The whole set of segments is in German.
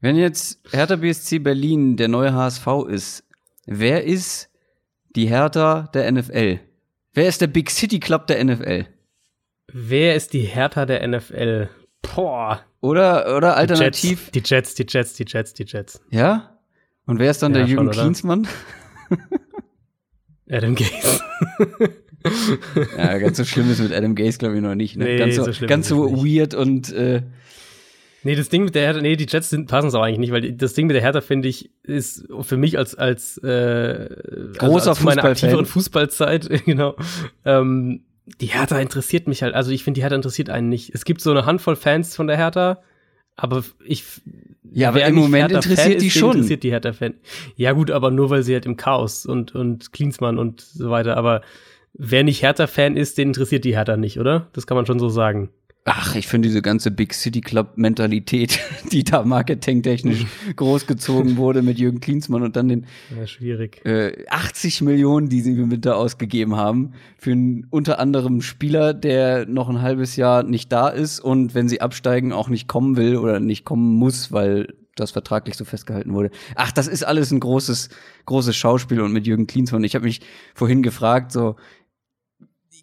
Wenn jetzt Hertha BSC Berlin der neue HSV ist, wer ist die Hertha der NFL? Wer ist der Big City Club der NFL? Wer ist die Hertha der NFL? Boah. Oder, oder alternativ. Die Jets, die Jets, die Jets, die Jets. Ja? Und wer ist dann ja, der Jürgen schon, Klinsmann? Adam Gaze. ja, ganz so schlimm ist mit Adam Gaze, glaube ich, noch nicht. Ne? Nee, ganz so, so ganz so weird und äh, Nee, das Ding mit der Hertha, nee, die Jets passen es auch eigentlich nicht, weil das Ding mit der Hertha, finde ich, ist für mich als, als, äh, also großer also meiner aktiveren Fußballzeit, genau, ähm, die Hertha interessiert mich halt, also ich finde, die Hertha interessiert einen nicht. Es gibt so eine Handvoll Fans von der Hertha, aber ich. Ja, aber im Moment interessiert Fan die ist, schon. Interessiert die Hertha-Fan. Ja, gut, aber nur weil sie halt im Chaos und, und Klinsmann und so weiter, aber wer nicht Hertha-Fan ist, den interessiert die Hertha nicht, oder? Das kann man schon so sagen. Ach, ich finde diese ganze Big City Club Mentalität, die da marketingtechnisch großgezogen wurde mit Jürgen Klinsmann und dann den ja, schwierig. Äh, 80 Millionen, die sie mit da ausgegeben haben, für einen unter anderem Spieler, der noch ein halbes Jahr nicht da ist und wenn sie absteigen auch nicht kommen will oder nicht kommen muss, weil das vertraglich so festgehalten wurde. Ach, das ist alles ein großes, großes Schauspiel und mit Jürgen Klinsmann. Ich habe mich vorhin gefragt, so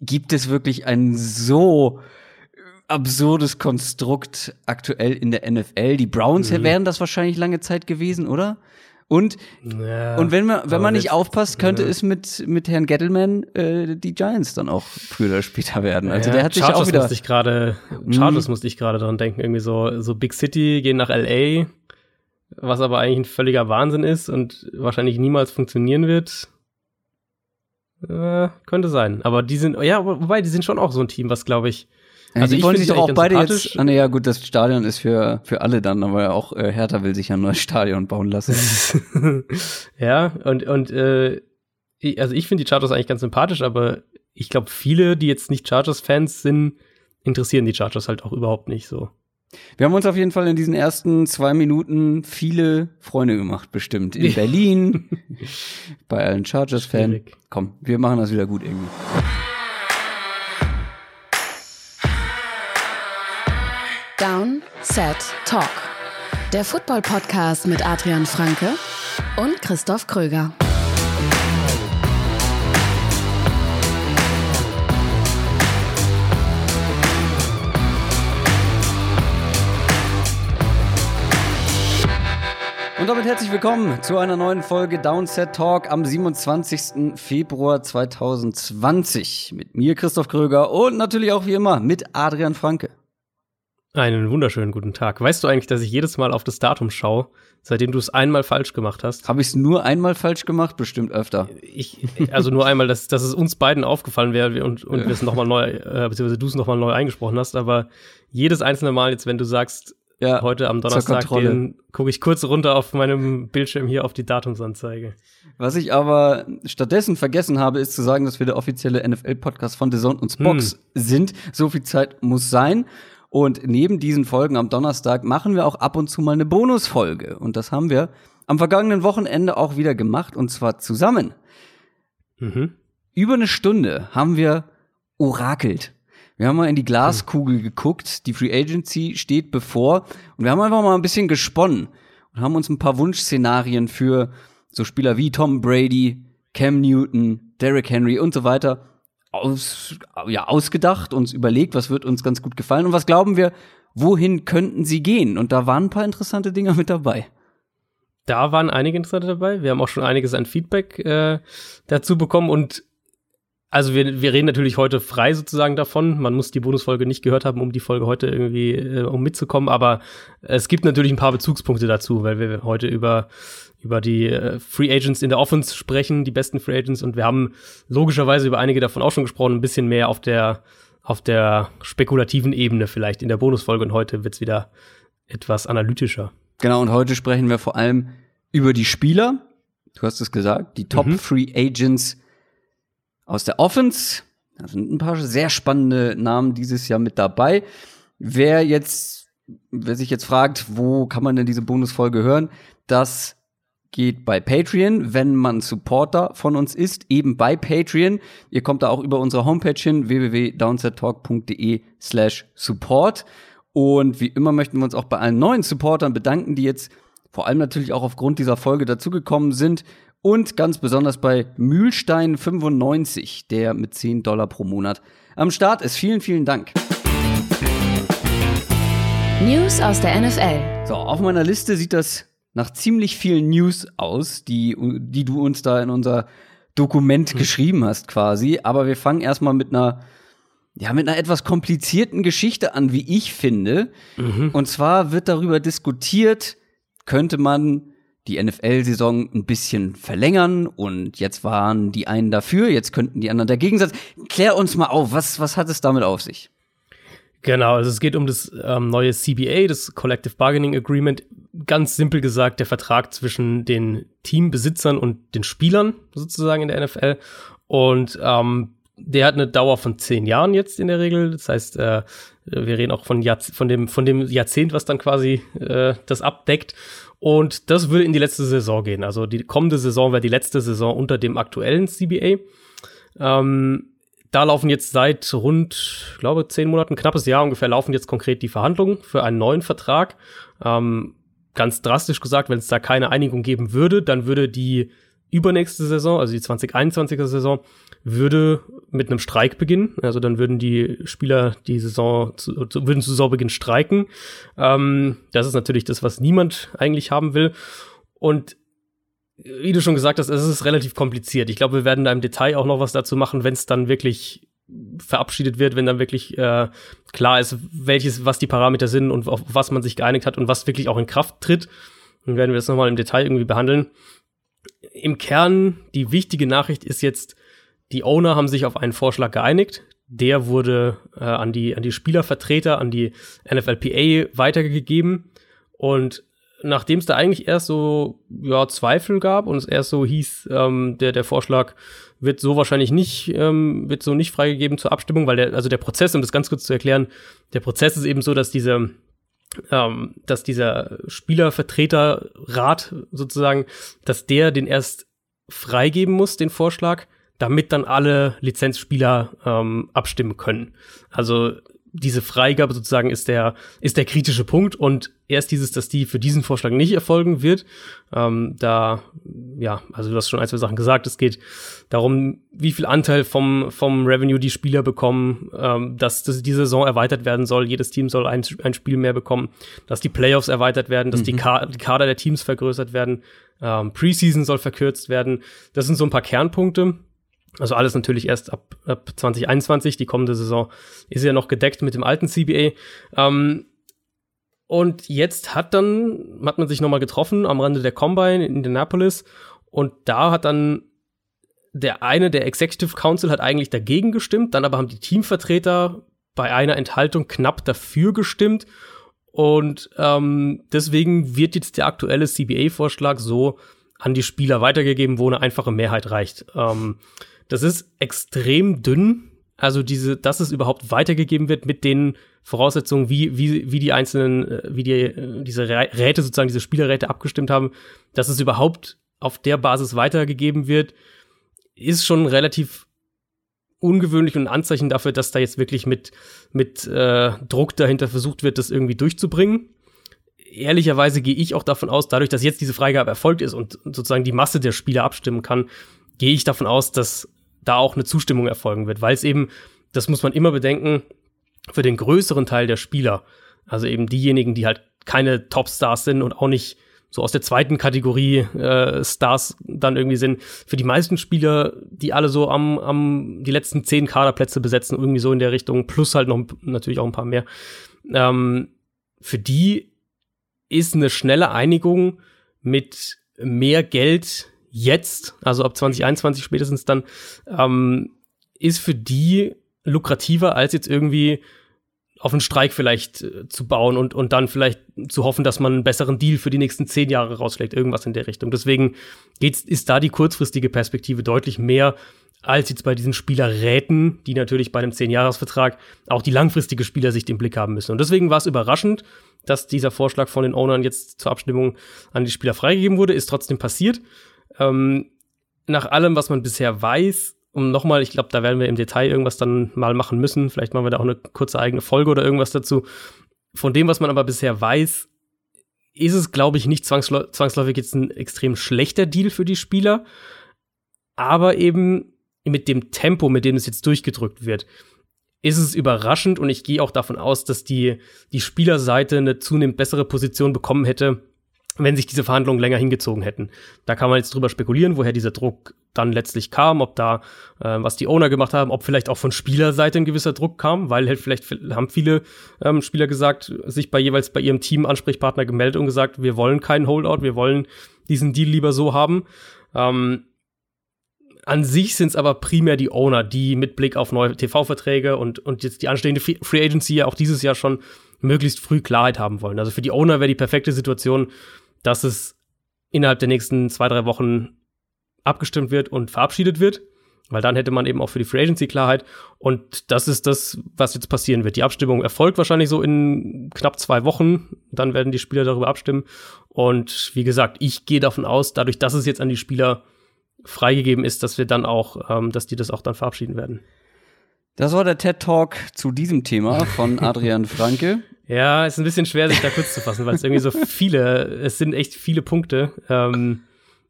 gibt es wirklich ein so absurdes Konstrukt aktuell in der NFL. Die Browns mhm. wären das wahrscheinlich lange Zeit gewesen, oder? Und, ja, und wenn man, wenn man nicht aufpasst, könnte ja. es mit, mit Herrn Gettleman äh, die Giants dann auch früher oder später werden. Also ja, der hat sich Chargers auch wieder. Musste ich grade, Chargers mhm. musste ich gerade dran denken, irgendwie so, so Big City gehen nach LA, was aber eigentlich ein völliger Wahnsinn ist und wahrscheinlich niemals funktionieren wird. Äh, könnte sein. Aber die sind, ja, wobei, die sind schon auch so ein Team, was glaube ich, also die wollen sich doch auch beide jetzt. Ah, ne, ja, gut, das Stadion ist für, für alle dann, aber auch äh, Hertha will sich ja ein neues Stadion bauen lassen. ja, und, und äh, also ich finde die Chargers eigentlich ganz sympathisch, aber ich glaube, viele, die jetzt nicht Chargers-Fans sind, interessieren die Chargers halt auch überhaupt nicht so. Wir haben uns auf jeden Fall in diesen ersten zwei Minuten viele Freunde gemacht, bestimmt. In Berlin, bei allen Chargers-Fans. Komm, wir machen das wieder gut irgendwie. Down, Set, Talk. Der Football-Podcast mit Adrian Franke und Christoph Kröger. Und damit herzlich willkommen zu einer neuen Folge Downset Talk am 27. Februar 2020 mit mir Christoph Kröger und natürlich auch wie immer mit Adrian Franke. Einen wunderschönen guten Tag. Weißt du eigentlich, dass ich jedes Mal auf das Datum schaue, seitdem du es einmal falsch gemacht hast? Habe ich es nur einmal falsch gemacht? Bestimmt öfter. Ich, also nur einmal, dass, dass es uns beiden aufgefallen wäre und, und ja. wir es nochmal neu, äh, beziehungsweise du es nochmal neu eingesprochen hast, aber jedes einzelne Mal jetzt, wenn du sagst, ja, heute am Donnerstag, gucke ich kurz runter auf meinem Bildschirm hier auf die Datumsanzeige. Was ich aber stattdessen vergessen habe, ist zu sagen, dass wir der offizielle NFL-Podcast von The Zone und Spox hm. sind. So viel Zeit muss sein. Und neben diesen Folgen am Donnerstag machen wir auch ab und zu mal eine Bonusfolge. Und das haben wir am vergangenen Wochenende auch wieder gemacht und zwar zusammen. Mhm. Über eine Stunde haben wir orakelt. Wir haben mal in die Glaskugel geguckt. Die Free Agency steht bevor. Und wir haben einfach mal ein bisschen gesponnen und haben uns ein paar Wunschszenarien für so Spieler wie Tom Brady, Cam Newton, Derrick Henry und so weiter aus, ja, ausgedacht, uns überlegt, was wird uns ganz gut gefallen und was glauben wir, wohin könnten sie gehen? Und da waren ein paar interessante Dinge mit dabei. Da waren einige interessante dabei. Wir haben auch schon einiges an Feedback äh, dazu bekommen und also wir, wir reden natürlich heute frei sozusagen davon. Man muss die Bonusfolge nicht gehört haben, um die Folge heute irgendwie, äh, um mitzukommen. Aber es gibt natürlich ein paar Bezugspunkte dazu, weil wir heute über über die äh, Free Agents in der Offense sprechen, die besten Free Agents. Und wir haben logischerweise über einige davon auch schon gesprochen, ein bisschen mehr auf der, auf der spekulativen Ebene vielleicht in der Bonusfolge. Und heute wird's wieder etwas analytischer. Genau, und heute sprechen wir vor allem über die Spieler. Du hast es gesagt, die Top mhm. Free Agents aus der Offense. Da sind ein paar sehr spannende Namen dieses Jahr mit dabei. Wer jetzt, wer sich jetzt fragt, wo kann man denn diese Bonusfolge hören, das geht bei Patreon, wenn man Supporter von uns ist, eben bei Patreon. Ihr kommt da auch über unsere Homepage hin, www.downsettalk.de slash support. Und wie immer möchten wir uns auch bei allen neuen Supportern bedanken, die jetzt vor allem natürlich auch aufgrund dieser Folge dazugekommen sind. Und ganz besonders bei Mühlstein 95, der mit 10 Dollar pro Monat am Start ist. Vielen, vielen Dank. News aus der NFL. So, auf meiner Liste sieht das nach ziemlich vielen News aus, die, die du uns da in unser Dokument mhm. geschrieben hast quasi. Aber wir fangen erstmal mit einer, ja, mit einer etwas komplizierten Geschichte an, wie ich finde. Mhm. Und zwar wird darüber diskutiert, könnte man die NFL-Saison ein bisschen verlängern und jetzt waren die einen dafür, jetzt könnten die anderen dagegen sein. Klär uns mal auf, was, was hat es damit auf sich? Genau, also es geht um das ähm, neue CBA, das Collective Bargaining Agreement. Ganz simpel gesagt, der Vertrag zwischen den Teambesitzern und den Spielern sozusagen in der NFL. Und ähm, der hat eine Dauer von zehn Jahren jetzt in der Regel. Das heißt, äh, wir reden auch von, Jahrz von, dem, von dem Jahrzehnt, was dann quasi äh, das abdeckt. Und das würde in die letzte Saison gehen. Also die kommende Saison wäre die letzte Saison unter dem aktuellen CBA. Ähm, da laufen jetzt seit rund, ich glaube, zehn Monaten, knappes Jahr ungefähr, laufen jetzt konkret die Verhandlungen für einen neuen Vertrag. Ähm, ganz drastisch gesagt, wenn es da keine Einigung geben würde, dann würde die übernächste Saison, also die 2021er Saison, würde mit einem Streik beginnen. Also dann würden die Spieler die Saison zu, zu, würden zu Saisonbeginn streiken. Ähm, das ist natürlich das, was niemand eigentlich haben will. Und wie du schon gesagt hast, es ist relativ kompliziert. Ich glaube, wir werden da im Detail auch noch was dazu machen, wenn es dann wirklich verabschiedet wird, wenn dann wirklich äh, klar ist, welches, was die Parameter sind und auf was man sich geeinigt hat und was wirklich auch in Kraft tritt. Dann werden wir das nochmal im Detail irgendwie behandeln. Im Kern, die wichtige Nachricht ist jetzt, die Owner haben sich auf einen Vorschlag geeinigt. Der wurde äh, an, die, an die Spielervertreter, an die NFLPA weitergegeben. Und nachdem es da eigentlich erst so ja, Zweifel gab und es erst so hieß, ähm, der, der Vorschlag wird so wahrscheinlich nicht, ähm, wird so nicht freigegeben zur Abstimmung, weil der, also der Prozess, um das ganz kurz zu erklären, der Prozess ist eben so, dass diese, ähm, dass dieser Spielervertreterrat sozusagen, dass der den erst freigeben muss, den Vorschlag, damit dann alle Lizenzspieler ähm, abstimmen können. Also diese Freigabe sozusagen ist der, ist der kritische Punkt und erst dieses, dass die für diesen Vorschlag nicht erfolgen wird. Ähm, da, ja, also du hast schon ein, zwei Sachen gesagt. Es geht darum, wie viel Anteil vom, vom Revenue die Spieler bekommen, ähm, dass, dass die Saison erweitert werden soll. Jedes Team soll ein, ein Spiel mehr bekommen, dass die Playoffs erweitert werden, dass mhm. die, Ka die Kader der Teams vergrößert werden. Ähm, Preseason soll verkürzt werden. Das sind so ein paar Kernpunkte. Also alles natürlich erst ab, ab 2021. Die kommende Saison ist ja noch gedeckt mit dem alten CBA. Ähm, und jetzt hat dann, hat man sich nochmal getroffen am Rande der Combine in Indianapolis. Und da hat dann der eine, der Executive Council, hat eigentlich dagegen gestimmt. Dann aber haben die Teamvertreter bei einer Enthaltung knapp dafür gestimmt. Und ähm, deswegen wird jetzt der aktuelle CBA-Vorschlag so an die Spieler weitergegeben, wo eine einfache Mehrheit reicht. Ähm, das ist extrem dünn. Also diese, dass es überhaupt weitergegeben wird mit den Voraussetzungen, wie, wie, wie die einzelnen, äh, wie die, äh, diese Räte sozusagen, diese Spielerräte abgestimmt haben, dass es überhaupt auf der Basis weitergegeben wird, ist schon relativ ungewöhnlich und ein Anzeichen dafür, dass da jetzt wirklich mit, mit äh, Druck dahinter versucht wird, das irgendwie durchzubringen. Ehrlicherweise gehe ich auch davon aus, dadurch, dass jetzt diese Freigabe erfolgt ist und sozusagen die Masse der Spieler abstimmen kann, gehe ich davon aus, dass da auch eine Zustimmung erfolgen wird, weil es eben, das muss man immer bedenken, für den größeren Teil der Spieler, also eben diejenigen, die halt keine Topstars sind und auch nicht so aus der zweiten Kategorie äh, Stars dann irgendwie sind, für die meisten Spieler, die alle so am, am die letzten zehn Kaderplätze besetzen, irgendwie so in der Richtung, plus halt noch natürlich auch ein paar mehr, ähm, für die ist eine schnelle Einigung mit mehr Geld jetzt, also ab 2021 spätestens dann, ähm, ist für die lukrativer, als jetzt irgendwie auf einen Streik vielleicht äh, zu bauen und, und dann vielleicht zu hoffen, dass man einen besseren Deal für die nächsten zehn Jahre rausschlägt, irgendwas in der Richtung. Deswegen geht's, ist da die kurzfristige Perspektive deutlich mehr als jetzt bei diesen Spielerräten, die natürlich bei einem Zehn-Jahres-Vertrag auch die langfristige Spielersicht im Blick haben müssen. Und deswegen war es überraschend, dass dieser Vorschlag von den Ownern jetzt zur Abstimmung an die Spieler freigegeben wurde, ist trotzdem passiert. Ähm, nach allem, was man bisher weiß, und nochmal, ich glaube, da werden wir im Detail irgendwas dann mal machen müssen. Vielleicht machen wir da auch eine kurze eigene Folge oder irgendwas dazu. Von dem, was man aber bisher weiß, ist es, glaube ich, nicht zwangsläufig jetzt ein extrem schlechter Deal für die Spieler, aber eben mit dem Tempo, mit dem es jetzt durchgedrückt wird, ist es überraschend und ich gehe auch davon aus, dass die, die Spielerseite eine zunehmend bessere Position bekommen hätte, wenn sich diese Verhandlungen länger hingezogen hätten. Da kann man jetzt drüber spekulieren, woher dieser Druck dann letztlich kam, ob da, äh, was die Owner gemacht haben, ob vielleicht auch von Spielerseite ein gewisser Druck kam, weil halt vielleicht haben viele ähm, Spieler gesagt, sich bei jeweils bei ihrem Team Ansprechpartner gemeldet und gesagt, wir wollen keinen Holdout, wir wollen diesen Deal lieber so haben. Ähm, an sich sind es aber primär die Owner, die mit Blick auf neue TV-Verträge und, und jetzt die anstehende Free Agency ja auch dieses Jahr schon möglichst früh Klarheit haben wollen. Also für die Owner wäre die perfekte Situation, dass es innerhalb der nächsten zwei, drei Wochen abgestimmt wird und verabschiedet wird. Weil dann hätte man eben auch für die Free Agency Klarheit. Und das ist das, was jetzt passieren wird. Die Abstimmung erfolgt wahrscheinlich so in knapp zwei Wochen. Dann werden die Spieler darüber abstimmen. Und wie gesagt, ich gehe davon aus, dadurch, dass es jetzt an die Spieler freigegeben ist, dass wir dann auch, ähm, dass die das auch dann verabschieden werden. Das war der TED Talk zu diesem Thema von Adrian Franke. Ja, ist ein bisschen schwer, sich da kurz zu fassen, weil es irgendwie so viele, es sind echt viele Punkte. Ähm,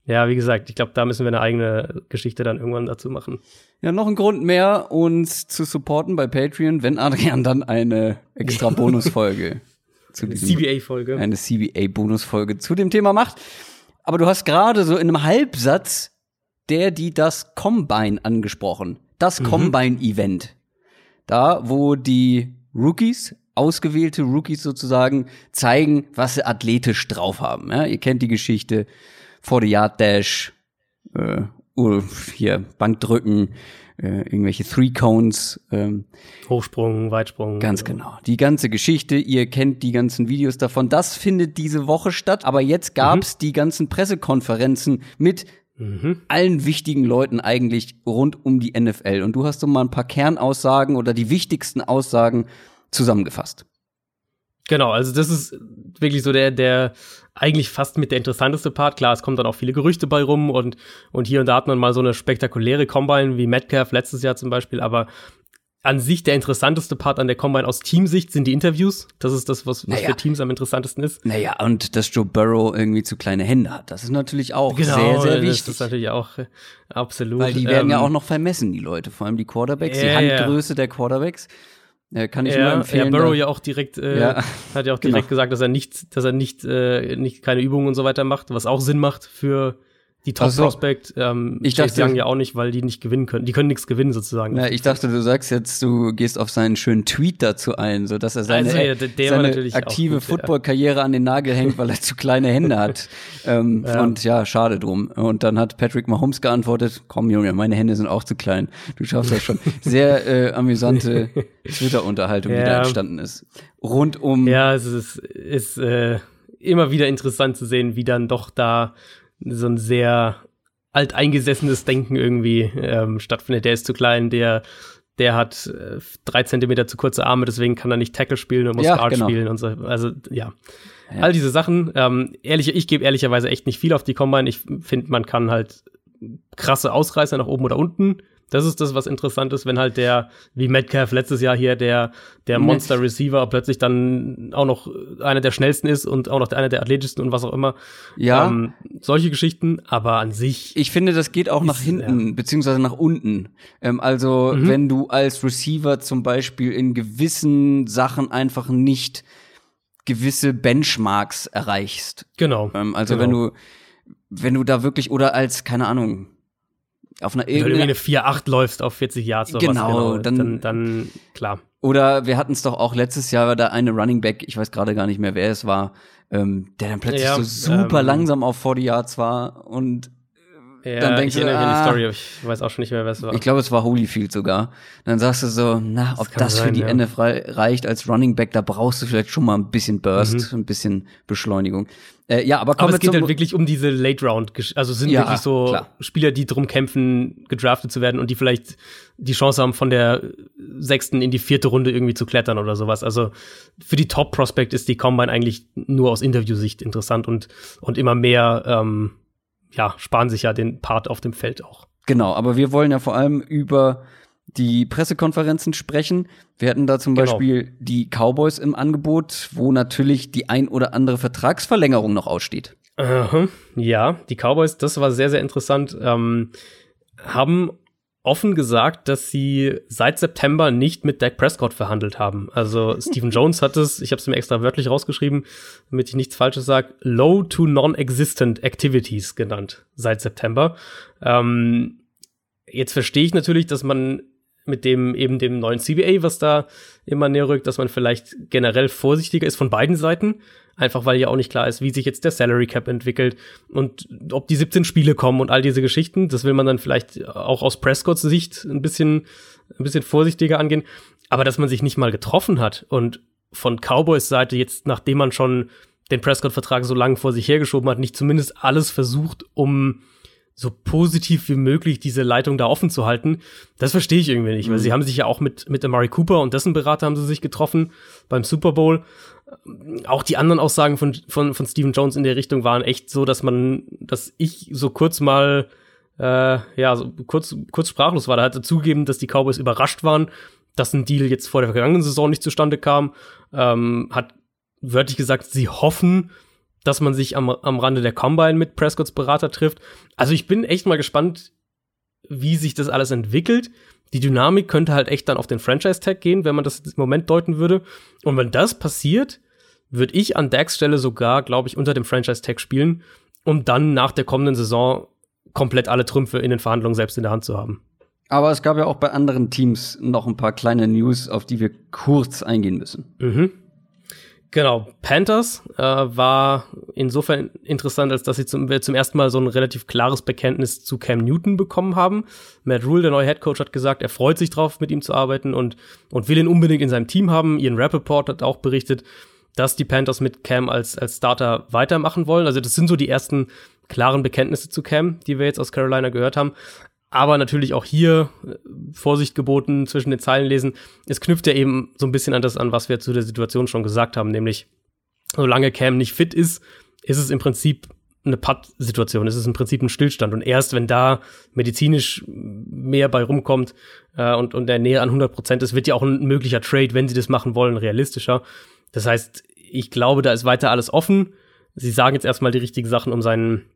ja, wie gesagt, ich glaube, da müssen wir eine eigene Geschichte dann irgendwann dazu machen. Ja, noch ein Grund mehr, uns zu supporten bei Patreon, wenn Adrian dann eine extra Bonusfolge zu diesem CBA-Folge. Eine CBA-Bonusfolge zu dem Thema macht. Aber du hast gerade so in einem Halbsatz der, die das Combine angesprochen. Das mhm. Combine-Event. Da, wo die Rookies ausgewählte Rookies sozusagen zeigen, was sie athletisch drauf haben. Ja, ihr kennt die Geschichte 40 Yard Dash, äh, hier Bankdrücken, äh, irgendwelche Three Cones, ähm, Hochsprung, Weitsprung. Ganz genau. Die ganze Geschichte, ihr kennt die ganzen Videos davon. Das findet diese Woche statt, aber jetzt gab's mhm. die ganzen Pressekonferenzen mit Mhm. allen wichtigen Leuten eigentlich rund um die NFL. Und du hast so mal ein paar Kernaussagen oder die wichtigsten Aussagen zusammengefasst. Genau, also das ist wirklich so der, der eigentlich fast mit der interessanteste Part. Klar, es kommen dann auch viele Gerüchte bei rum und, und hier und da hat man mal so eine spektakuläre Combine wie Metcalf letztes Jahr zum Beispiel, aber an sich der interessanteste Part an der Combine aus Teamsicht sind die Interviews. Das ist das, was, was naja. für Teams am interessantesten ist. Naja, und dass Joe Burrow irgendwie zu kleine Hände hat, das ist natürlich auch genau, sehr, sehr wichtig. Das ist natürlich auch äh, absolut. Weil die werden ähm, ja auch noch vermessen, die Leute, vor allem die Quarterbacks, äh, die Handgröße ja. der Quarterbacks. Ja, kann ich ja, nur empfehlen. Ja, Burrow ja auch direkt, äh, ja. hat ja auch direkt genau. gesagt, dass er nicht, dass er nicht, äh, nicht keine Übungen und so weiter macht, was auch Sinn macht für die Top so. Prospect. Ähm, ich dachte, sagen ja auch nicht, weil die nicht gewinnen können. Die können nichts gewinnen sozusagen. Na, ich dachte, du sagst jetzt, du gehst auf seinen schönen Tweet dazu ein, so dass er seine, also, ja, seine aktive Football-Karriere an den Nagel hängt, weil er zu kleine Hände hat. ähm, ja. Und ja, schade drum. Und dann hat Patrick Mahomes geantwortet: Komm, Junge, meine Hände sind auch zu klein. Du schaffst das schon. Sehr äh, amüsante Twitter-Unterhaltung, die da entstanden ist. Rund um. Ja, es ist, ist äh, immer wieder interessant zu sehen, wie dann doch da so ein sehr alteingesessenes Denken irgendwie ähm, stattfindet. Der ist zu klein, der der hat äh, drei Zentimeter zu kurze Arme, deswegen kann er nicht Tackle spielen und muss ja, Guard genau. spielen und so. Also ja. ja. all diese Sachen. Ähm, ehrlich, ich gebe ehrlicherweise echt nicht viel auf die Combine. Ich finde, man kann halt krasse Ausreißer nach oben oder unten das ist das, was interessant ist, wenn halt der, wie Metcalf letztes Jahr hier, der, der Monster Receiver plötzlich dann auch noch einer der schnellsten ist und auch noch einer der athletischsten und was auch immer. Ja. Ähm, solche Geschichten, aber an sich. Ich finde, das geht auch ist, nach hinten, ja. beziehungsweise nach unten. Ähm, also, mhm. wenn du als Receiver zum Beispiel in gewissen Sachen einfach nicht gewisse Benchmarks erreichst. Genau. Ähm, also, genau. wenn du, wenn du da wirklich, oder als, keine Ahnung, auf einer Wenn du irgendwie eine 4-8 läufst auf 40 Yards oder genau, was, genau dann, dann, dann klar. Oder wir hatten es doch auch letztes Jahr, da eine Running Back, ich weiß gerade gar nicht mehr, wer es war, ähm, der dann plötzlich ja, so super ähm, langsam auf 40 Yards war und ja, dann denkst ich du, ah, die Story, ich weiß auch schon nicht mehr, wer es war. Ich glaube, es war Holyfield sogar. Dann sagst du so, na, das ob das sein, für die ja. NFL reicht als Running Back, da brauchst du vielleicht schon mal ein bisschen Burst, mhm. ein bisschen Beschleunigung. Äh, ja, aber, aber es geht halt wirklich um diese Late Round, also sind ja, wirklich so klar. Spieler, die drum kämpfen, gedraftet zu werden und die vielleicht die Chance haben, von der sechsten in die vierte Runde irgendwie zu klettern oder sowas. Also für die Top Prospect ist die Combine eigentlich nur aus Interviewsicht interessant und und immer mehr ähm, ja, sparen sich ja den Part auf dem Feld auch. Genau, aber wir wollen ja vor allem über die Pressekonferenzen sprechen. Wir hatten da zum Genau. Beispiel die Cowboys im Angebot, wo natürlich die ein oder andere Vertragsverlängerung noch aussteht. Aha, ja, die Cowboys, das war sehr, sehr interessant, ähm, haben offen gesagt, dass sie seit September nicht mit Dak Prescott verhandelt haben. Also Stephen Jones hat es, ich habe es mir extra wörtlich rausgeschrieben, damit ich nichts Falsches sage, low to non-existent activities genannt seit September. Ähm, jetzt verstehe ich natürlich, dass man mit dem eben dem neuen CBA, was da immer näher rückt, dass man vielleicht generell vorsichtiger ist von beiden Seiten. Einfach weil ja auch nicht klar ist, wie sich jetzt der Salary Cap entwickelt und ob die 17 Spiele kommen und all diese Geschichten. Das will man dann vielleicht auch aus Prescotts Sicht ein bisschen, ein bisschen vorsichtiger angehen. Aber dass man sich nicht mal getroffen hat und von Cowboys Seite jetzt, nachdem man schon den Prescott-Vertrag so lange vor sich hergeschoben hat, nicht zumindest alles versucht, um so positiv wie möglich diese Leitung da offen zu halten, das verstehe ich irgendwie nicht, weil sie haben sich ja auch mit, mit Amari Cooper und dessen Berater haben sie sich getroffen beim Super Bowl. Auch die anderen Aussagen von, von, von Stephen Jones in der Richtung waren echt so, dass man, dass ich so kurz mal, äh, ja, so kurz, kurz sprachlos war. Da hat er zugegeben, dass die Cowboys überrascht waren, dass ein Deal jetzt vor der vergangenen Saison nicht zustande kam. Ähm, hat wörtlich gesagt, sie hoffen, dass man sich am, am Rande der Combine mit Prescotts Berater trifft. Also ich bin echt mal gespannt, wie sich das alles entwickelt. Die Dynamik könnte halt echt dann auf den Franchise-Tag gehen, wenn man das im Moment deuten würde. Und wenn das passiert, würde ich an Dax Stelle sogar, glaube ich, unter dem Franchise-Tag spielen, um dann nach der kommenden Saison komplett alle Trümpfe in den Verhandlungen selbst in der Hand zu haben. Aber es gab ja auch bei anderen Teams noch ein paar kleine News, auf die wir kurz eingehen müssen. Mhm. Genau, Panthers äh, war insofern interessant, als dass sie zum, zum ersten Mal so ein relativ klares Bekenntnis zu Cam Newton bekommen haben. Matt Rule, der neue Head Coach, hat gesagt, er freut sich drauf, mit ihm zu arbeiten und, und will ihn unbedingt in seinem Team haben. Ian Rappaport hat auch berichtet, dass die Panthers mit Cam als, als Starter weitermachen wollen. Also das sind so die ersten klaren Bekenntnisse zu Cam, die wir jetzt aus Carolina gehört haben. Aber natürlich auch hier äh, Vorsicht geboten zwischen den Zeilen lesen. Es knüpft ja eben so ein bisschen an das an, was wir zu der Situation schon gesagt haben, nämlich solange Cam nicht fit ist, ist es im Prinzip eine Putt-Situation. Es ist im Prinzip ein Stillstand. Und erst wenn da medizinisch mehr bei rumkommt äh, und, und der Nähe an 100 Prozent ist, wird ja auch ein möglicher Trade, wenn sie das machen wollen, realistischer. Das heißt, ich glaube, da ist weiter alles offen. Sie sagen jetzt erstmal die richtigen Sachen, um seinen,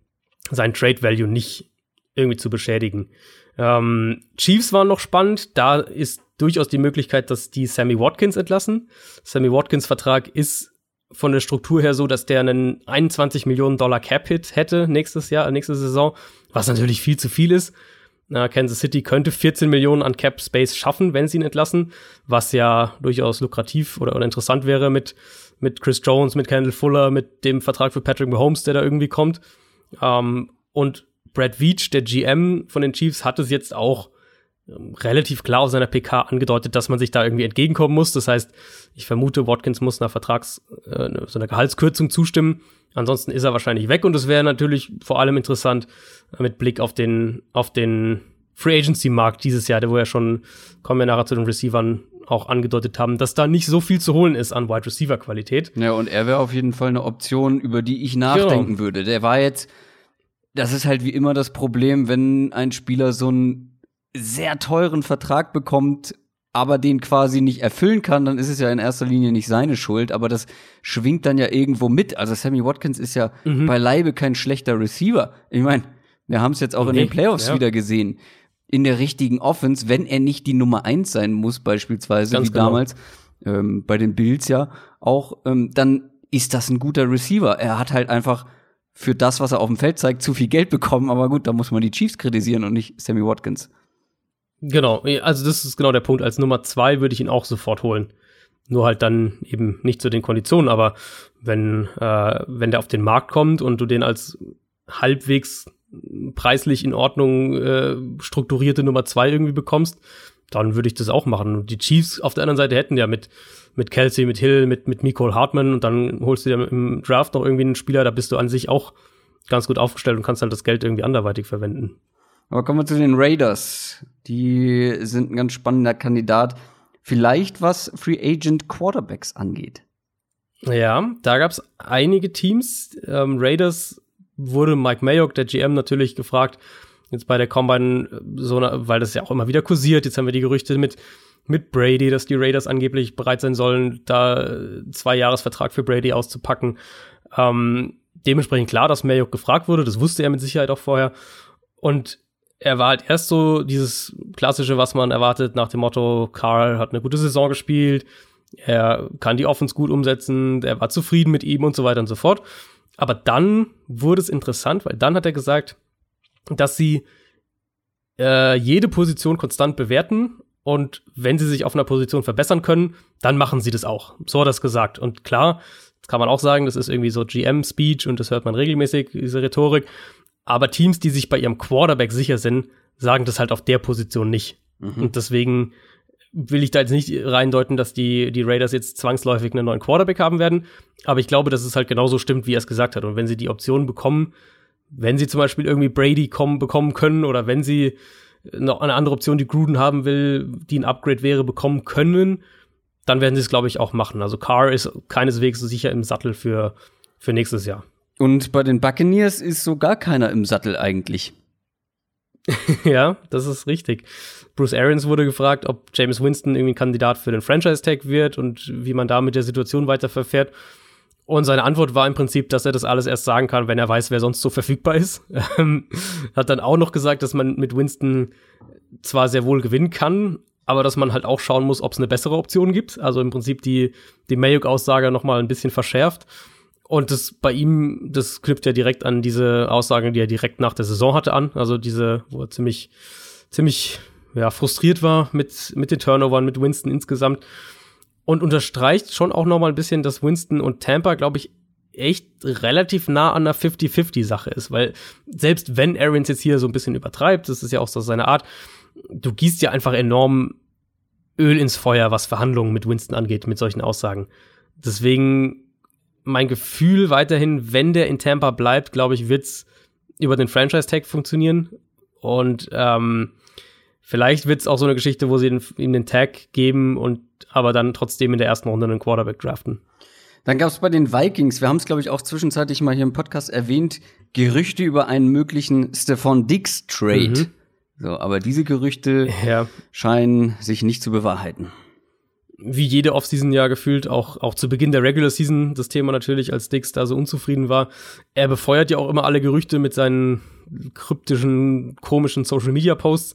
seinen Trade-Value nicht irgendwie zu beschädigen. Ähm, Chiefs waren noch spannend. Da ist durchaus die Möglichkeit, dass die Sammy Watkins entlassen. Sammy Watkins Vertrag ist von der Struktur her so, dass der einen 21 Millionen Dollar Cap-Hit hätte nächstes Jahr, nächste Saison, was natürlich viel zu viel ist. Kansas City könnte 14 Millionen an Cap Space schaffen, wenn sie ihn entlassen, was ja durchaus lukrativ oder, oder interessant wäre mit, mit Chris Jones, mit Kendall Fuller, mit dem Vertrag für Patrick Mahomes, der da irgendwie kommt. Ähm, und Brad Veach, der GM von den Chiefs, hat es jetzt auch ähm, relativ klar aus seiner PK angedeutet, dass man sich da irgendwie entgegenkommen muss. Das heißt, ich vermute, Watkins muss einer Vertrags-, äh, so einer Gehaltskürzung zustimmen. Ansonsten ist er wahrscheinlich weg und es wäre natürlich vor allem interessant äh, mit Blick auf den, auf den Free Agency Markt dieses Jahr, der wo ja schon, kommen wir nachher zu den Receivern auch angedeutet haben, dass da nicht so viel zu holen ist an Wide Receiver Qualität. Ja, und er wäre auf jeden Fall eine Option, über die ich nachdenken würde. Der war jetzt, das ist halt wie immer das Problem, wenn ein Spieler so einen sehr teuren Vertrag bekommt, aber den quasi nicht erfüllen kann, dann ist es ja in erster Linie nicht seine Schuld, aber das schwingt dann ja irgendwo mit. Also Sammy Watkins ist ja Mhm. beileibe kein schlechter Receiver. Ich meine, wir haben es jetzt auch in Nee, den Playoffs ja. wieder gesehen. In der richtigen Offense, wenn er nicht die Nummer eins sein muss, beispielsweise, Ganz wie genau. damals ähm, bei den Bills ja auch, ähm, dann ist das ein guter Receiver. Er hat halt einfach für das, was er auf dem Feld zeigt, zu viel Geld bekommen. Aber gut, da muss man die Chiefs kritisieren und nicht Sammy Watkins. Genau, also das ist genau der Punkt. Als Nummer zwei würde ich ihn auch sofort holen. Nur halt dann eben nicht zu den Konditionen, aber wenn, äh, wenn der auf den Markt kommt und du den als halbwegs preislich in Ordnung äh, strukturierte Nummer zwei irgendwie bekommst, dann würde ich das auch machen. Und die Chiefs auf der anderen Seite hätten ja mit, mit Kelsey, mit Hill, mit, mit Nicole Hartman und dann holst du dir im Draft noch irgendwie einen Spieler, da bist du an sich auch ganz gut aufgestellt und kannst halt das Geld irgendwie anderweitig verwenden. Aber kommen wir zu den Raiders. Die sind ein ganz spannender Kandidat. Vielleicht was Free Agent Quarterbacks angeht. Ja, da gab es einige Teams. Ähm, Raiders wurde Mike Mayock, der GM, natürlich gefragt, jetzt bei der Combine, äh, so, weil das ja auch immer wieder kursiert. Jetzt haben wir die Gerüchte mit, mit Brady, dass die Raiders angeblich bereit sein sollen, da äh, zwei Jahresvertrag für Brady auszupacken. Ähm, dementsprechend klar, dass Mayock gefragt wurde. Das wusste er mit Sicherheit auch vorher. Und er war halt erst so dieses klassische, was man erwartet, nach dem Motto, Carl hat eine gute Saison gespielt, er kann die Offense gut umsetzen, er war zufrieden mit ihm und so weiter und so fort. Aber dann wurde es interessant, weil dann hat er gesagt, dass sie äh, jede Position konstant bewerten und wenn sie sich auf einer Position verbessern können, dann machen sie das auch. So hat er es gesagt. Und klar, das kann man auch sagen, das ist irgendwie so GM-Speech und das hört man regelmäßig, diese Rhetorik. Aber Teams, die sich bei ihrem Quarterback sicher sind, sagen das halt auf der Position nicht. Mhm. Und deswegen will ich da jetzt nicht reindeuten, dass die, die Raiders jetzt zwangsläufig einen neuen Quarterback haben werden. Aber ich glaube, dass es halt genauso stimmt, wie er es gesagt hat. Und wenn sie die Option bekommen, wenn sie zum Beispiel irgendwie Brady kommen, bekommen können oder wenn sie noch eine andere Option, die Gruden haben will, die ein Upgrade wäre, bekommen können, dann werden sie es, glaube ich, auch machen. Also Carr ist keineswegs so sicher im Sattel für, für nächstes Jahr. Und bei den Buccaneers ist so gar keiner im Sattel eigentlich. ja, das ist richtig. Bruce Arians wurde gefragt, ob James Winston irgendwie ein Kandidat für den Franchise-Tag wird und wie man da mit der Situation weiter verfährt. Und seine Antwort war im Prinzip, dass er das alles erst sagen kann, wenn er weiß, wer sonst so verfügbar ist. Ähm, hat dann auch noch gesagt, dass man mit Winston zwar sehr wohl gewinnen kann, aber dass man halt auch schauen muss, ob es eine bessere Option gibt. Also im Prinzip die, die Mayuk-Aussage noch mal ein bisschen verschärft. Und das bei ihm, das knüpft ja direkt an diese Aussagen, die er direkt nach der Saison hatte, an. Also diese, wo er ziemlich, ziemlich ja, frustriert war mit, mit den Turnovern, mit Winston insgesamt. Und unterstreicht schon auch noch mal ein bisschen, dass Winston und Tampa, glaube ich, echt relativ nah an einer 50-50-Sache ist. Weil selbst wenn Arians jetzt hier so ein bisschen übertreibt, das ist ja auch so seine Art, du gießt ja einfach enorm Öl ins Feuer, was Verhandlungen mit Winston angeht, mit solchen Aussagen. Deswegen mein Gefühl weiterhin, wenn der in Tampa bleibt, glaube ich, wird's über den Franchise-Tag funktionieren. Und ähm, Vielleicht wird es auch so eine Geschichte, wo sie ihm den Tag geben und aber dann trotzdem in der ersten Runde einen Quarterback draften. Dann gab es bei den Vikings, wir haben es, glaube ich, auch zwischenzeitlich mal hier im Podcast erwähnt, Gerüchte über einen möglichen Stephon Dix Trade. Mhm. So, aber diese Gerüchte ja. scheinen sich nicht zu bewahrheiten. Wie jede Offseason ja gefühlt, auch, auch zu Beginn der Regular Season das Thema natürlich, als Dix da so unzufrieden war. Er befeuert ja auch immer alle Gerüchte mit seinen kryptischen, komischen Social Media Posts.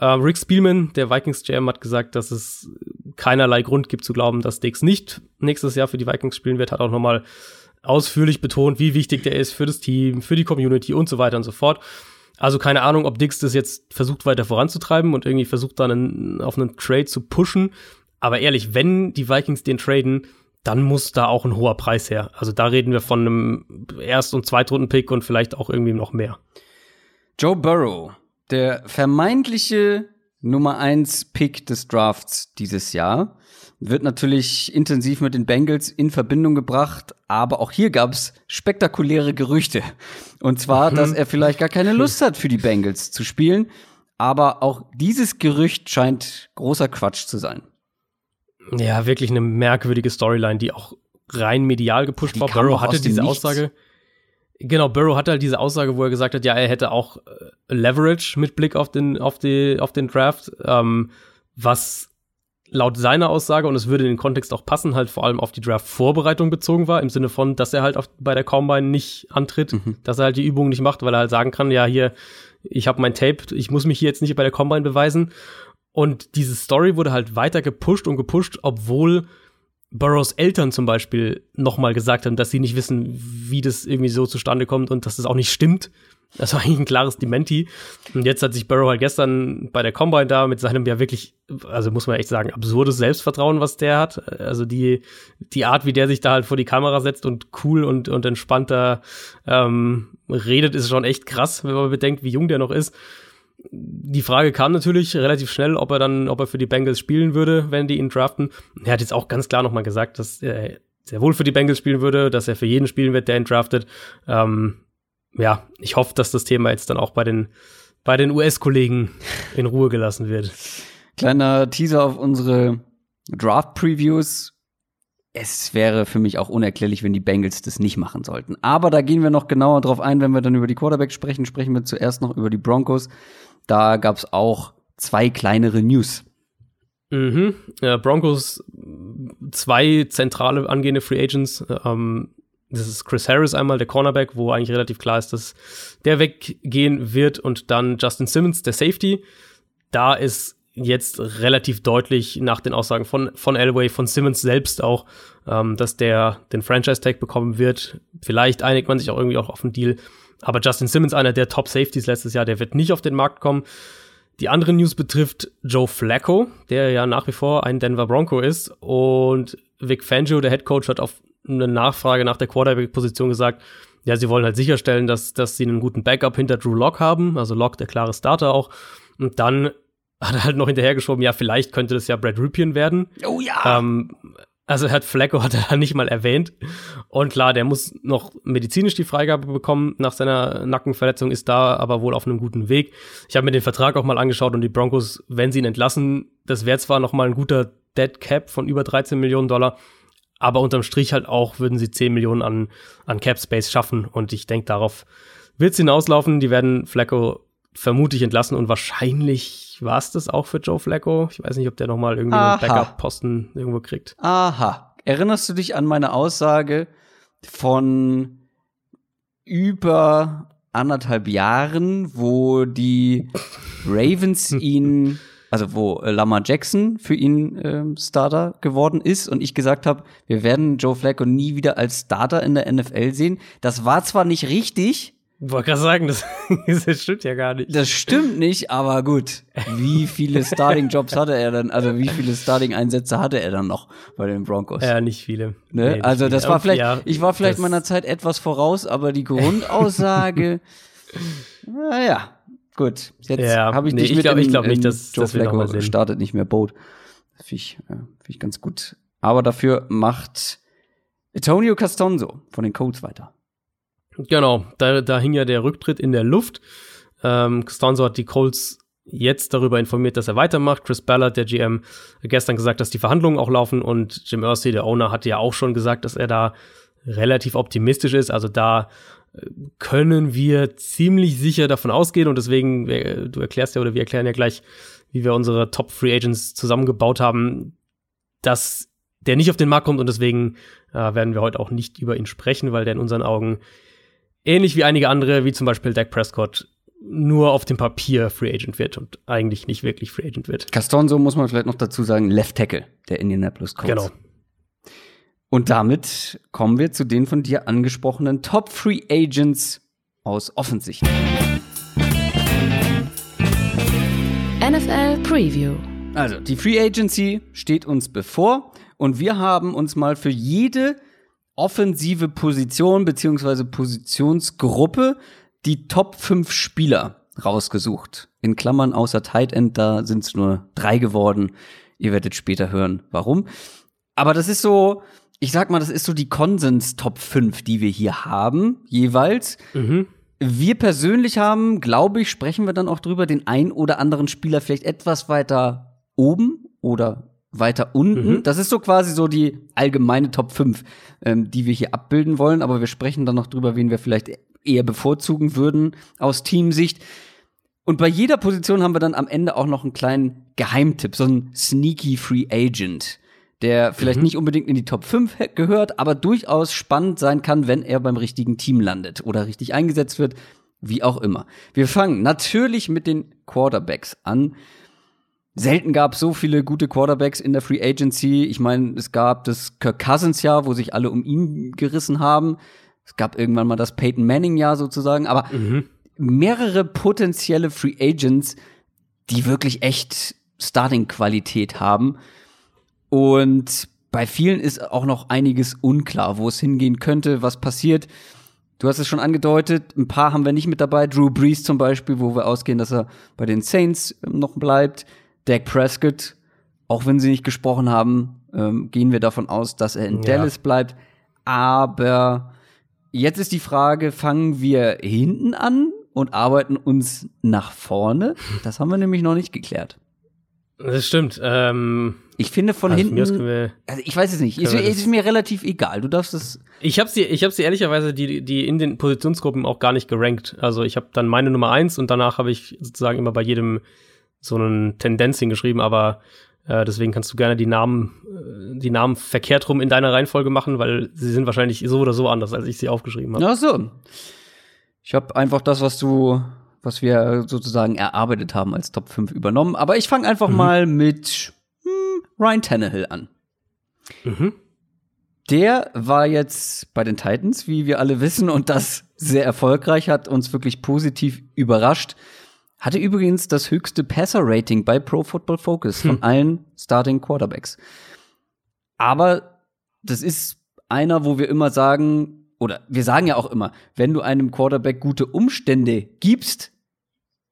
Uh, Rick Spielman, der Vikings GM, hat gesagt, dass es keinerlei Grund gibt zu glauben, dass Dix nicht nächstes Jahr für die Vikings spielen wird. Hat auch nochmal ausführlich betont, wie wichtig der ist für das Team, für die Community und so weiter und so fort. Also keine Ahnung, ob Dix das jetzt versucht weiter voranzutreiben und irgendwie versucht dann einen, auf einen Trade zu pushen. Aber ehrlich, wenn die Vikings den traden, dann muss da auch ein hoher Preis her. Also da reden wir von einem Erst- und Zweitrunden-Pick und vielleicht auch irgendwie noch mehr. Joe Burrow der vermeintliche Nummer 1 Pick des Drafts dieses Jahr wird natürlich intensiv mit den Bengals in Verbindung gebracht, aber auch hier gab es spektakuläre Gerüchte. Und zwar, dass mhm. er vielleicht gar keine Lust hat, für die Bengals zu spielen. Aber auch dieses Gerücht scheint großer Quatsch zu sein. Ja, wirklich eine merkwürdige Storyline, die auch rein medial gepusht die war. Burrow hatte diese Nichts. Aussage. Genau, Burrow hatte halt diese Aussage, wo er gesagt hat, ja, er hätte auch äh, Leverage mit Blick auf den, auf die, auf den Draft, ähm, was laut seiner Aussage, und es würde in den Kontext auch passen, halt vor allem auf die Draft-Vorbereitung bezogen war, im Sinne von, dass er halt auf, bei der Combine nicht antritt, mhm. dass er halt die Übung nicht macht, weil er halt sagen kann, ja, hier, ich habe mein Tape, ich muss mich hier jetzt nicht bei der Combine beweisen. Und diese Story wurde halt weiter gepusht und gepusht, obwohl Burrows Eltern zum Beispiel nochmal gesagt haben, dass sie nicht wissen, wie das irgendwie so zustande kommt und dass das auch nicht stimmt. Das war eigentlich ein klares Dementi. Und jetzt hat sich Burrow halt gestern bei der Combine da mit seinem ja wirklich, also muss man echt sagen, absurdes Selbstvertrauen, was der hat. Also die, die Art, wie der sich da halt vor die Kamera setzt und cool und, und entspannter ähm, redet, ist schon echt krass, wenn man bedenkt, wie jung der noch ist die Frage kam natürlich relativ schnell, ob er dann, ob er für die Bengals spielen würde, wenn die ihn draften. Er hat jetzt auch ganz klar nochmal gesagt, dass er sehr wohl für die Bengals spielen würde, dass er für jeden spielen wird, der ihn draftet. Ähm, ja, ich hoffe, dass das Thema jetzt dann auch bei den, bei den US-Kollegen in Ruhe gelassen wird. Kleiner Teaser auf unsere Draft-Previews. Es wäre für mich auch unerklärlich, wenn die Bengals das nicht machen sollten. Aber da gehen wir noch genauer drauf ein, wenn wir dann über die Quarterbacks sprechen. Sprechen wir zuerst noch über die Broncos. Da gab es auch zwei kleinere News. Mhm. Ja, Broncos, zwei zentrale angehende Free Agents. Ähm, das ist Chris Harris einmal, der Cornerback, wo eigentlich relativ klar ist, dass der weggehen wird. Und dann Justin Simmons, der Safety. Da ist jetzt relativ deutlich nach den Aussagen von, von Elway, von Simmons selbst auch, ähm, dass der den Franchise-Tag bekommen wird. Vielleicht einigt man sich auch irgendwie auch auf einen Deal. Aber Justin Simmons, einer der Top-Safeties letztes Jahr, der wird nicht auf den Markt kommen. Die andere News betrifft Joe Flacco, der ja nach wie vor ein Denver Bronco ist. Und Vic Fangio, der Head Coach, hat auf eine Nachfrage nach der Quarterback-Position gesagt, ja, sie wollen halt sicherstellen, dass, dass sie einen guten Backup hinter Drew Lock haben. Also Lock, der klare Starter auch. Und dann hat er halt noch hinterhergeschoben, ja, vielleicht könnte das ja Brad Rupien werden. Oh ja. Ähm, also hat Flacco hat er nicht mal erwähnt. Und klar, der muss noch medizinisch die Freigabe bekommen nach seiner Nackenverletzung, ist da aber wohl auf einem guten Weg. Ich habe mir den Vertrag auch mal angeschaut und die Broncos, wenn sie ihn entlassen, das wäre zwar noch mal ein guter Dead Cap von über 13 Millionen Dollar, aber unterm Strich halt auch würden sie 10 Millionen an, an Cap Space schaffen. Und ich denke, darauf wird es hinauslaufen. Die werden Flacco vermutlich entlassen und wahrscheinlich war es das auch für Joe Flacco. Ich weiß nicht, ob der noch mal irgendwie Aha. einen Backup-Posten irgendwo kriegt. Aha. Erinnerst du dich an meine Aussage von über anderthalb Jahren, wo die Ravens ihn, also wo äh, Lamar Jackson für ihn äh, Starter geworden ist und ich gesagt habe, wir werden Joe Flacco nie wieder als Starter in der NFL sehen. Das war zwar nicht richtig, wollte gerade sagen, das, das stimmt ja gar nicht. Das stimmt nicht, aber gut. Wie viele Starting-Jobs hatte er dann? Also wie viele Starting-Einsätze hatte er dann noch bei den Broncos? Ja, nicht viele. Ne? Nee, also das viele. war vielleicht, ja, ich war vielleicht meiner Zeit etwas voraus, aber die Grundaussage, naja, gut. Jetzt ja, habe ich nee, dich ich mit glaub, ich glaube nicht, dass Joe Flacco startet nicht mehr Boot. Finde ich, ja, find ich ganz gut. Aber dafür macht Antonio Castonzo von den Colts weiter. Genau, da, da hing ja der Rücktritt in der Luft. Ähm, Costanzo hat die Colts jetzt darüber informiert, dass er weitermacht. Chris Ballard, der GM, gestern gesagt, dass die Verhandlungen auch laufen und Jim Irsay, der Owner, hatte ja auch schon gesagt, dass er da relativ optimistisch ist. Also da äh, können wir ziemlich sicher davon ausgehen und deswegen, du erklärst ja oder wir erklären ja gleich, wie wir unsere Top Free Agents zusammengebaut haben, dass der nicht auf den Markt kommt und deswegen äh, werden wir heute auch nicht über ihn sprechen, weil der in unseren Augen ähnlich wie einige andere, wie zum Beispiel Dak Prescott, nur auf dem Papier Free Agent wird und eigentlich nicht wirklich Free Agent wird. Castonzo muss man vielleicht noch dazu sagen, Left Tackle der Indianapolis Colts. Genau. Und damit kommen wir zu den von dir angesprochenen Top Free Agents aus Offensicht. NFL Preview. Also, die Free Agency steht uns bevor und wir haben uns mal für jede offensive Position beziehungsweise Positionsgruppe die Top 5 Spieler rausgesucht. In Klammern außer Tight End, da sind es nur drei geworden. Ihr werdet später hören, warum. Aber das ist so, ich sag mal, das ist so die Konsens-Top 5, die wir hier haben, jeweils. Mhm. Wir persönlich haben, glaube ich, sprechen wir dann auch drüber, den ein oder anderen Spieler vielleicht etwas weiter oben oder weiter unten. Mhm. Das ist so quasi so die allgemeine Top 5, ähm, die wir hier abbilden wollen, aber wir sprechen dann noch drüber, wen wir vielleicht eher bevorzugen würden aus Teamsicht. Und bei jeder Position haben wir dann am Ende auch noch einen kleinen Geheimtipp, so einen sneaky Free Agent, der vielleicht mhm. nicht unbedingt in die Top 5 gehört, aber durchaus spannend sein kann, wenn er beim richtigen Team landet oder richtig eingesetzt wird, wie auch immer. Wir fangen natürlich mit den Quarterbacks an. Selten gab es so viele gute Quarterbacks in der Free Agency. Ich meine, es gab das Kirk Cousins Jahr, wo sich alle um ihn gerissen haben. Es gab irgendwann mal das Peyton Manning Jahr sozusagen, aber mhm. mehrere potenzielle Free Agents, die wirklich echt Starting Qualität haben. Und bei vielen ist auch noch einiges unklar, wo es hingehen könnte, was passiert. Du hast es schon angedeutet, ein paar haben wir nicht mit dabei. Drew Brees zum Beispiel, wo wir ausgehen, dass er bei den Saints noch bleibt. Dak Prescott, auch wenn sie nicht gesprochen haben, ähm, gehen wir davon aus, dass er in ja. Dallas bleibt. Aber jetzt ist die Frage, fangen wir hinten an und arbeiten uns nach vorne? Das haben wir nämlich noch nicht geklärt. Das stimmt. Ähm, ich finde von also hinten. Wir, also ich weiß es nicht. Ist, ist, mir relativ egal. Du darfst es. Ich habe sie, ich habe sie ehrlicherweise die, die in den Positionsgruppen auch gar nicht gerankt. Also ich habe dann meine Nummer eins und danach habe ich sozusagen immer bei jedem so einen Tendenz hingeschrieben, aber äh, deswegen kannst du gerne die Namen, äh, die Namen verkehrt rum in deiner Reihenfolge machen, weil sie sind wahrscheinlich so oder so anders, als ich sie aufgeschrieben habe. Ach so. Ich habe einfach das, was du was wir sozusagen erarbeitet haben als Top 5 übernommen. Aber ich fange einfach mhm. mal mit hm, Ryan Tannehill an. Mhm. Der war jetzt bei den Titans, wie wir alle wissen, und das sehr erfolgreich, hat uns wirklich positiv überrascht. Hatte übrigens das höchste Passer-Rating bei Pro Football Focus hm. von allen Starting Quarterbacks. Aber das ist einer, wo wir immer sagen, oder wir sagen ja auch immer, wenn du einem Quarterback gute Umstände gibst,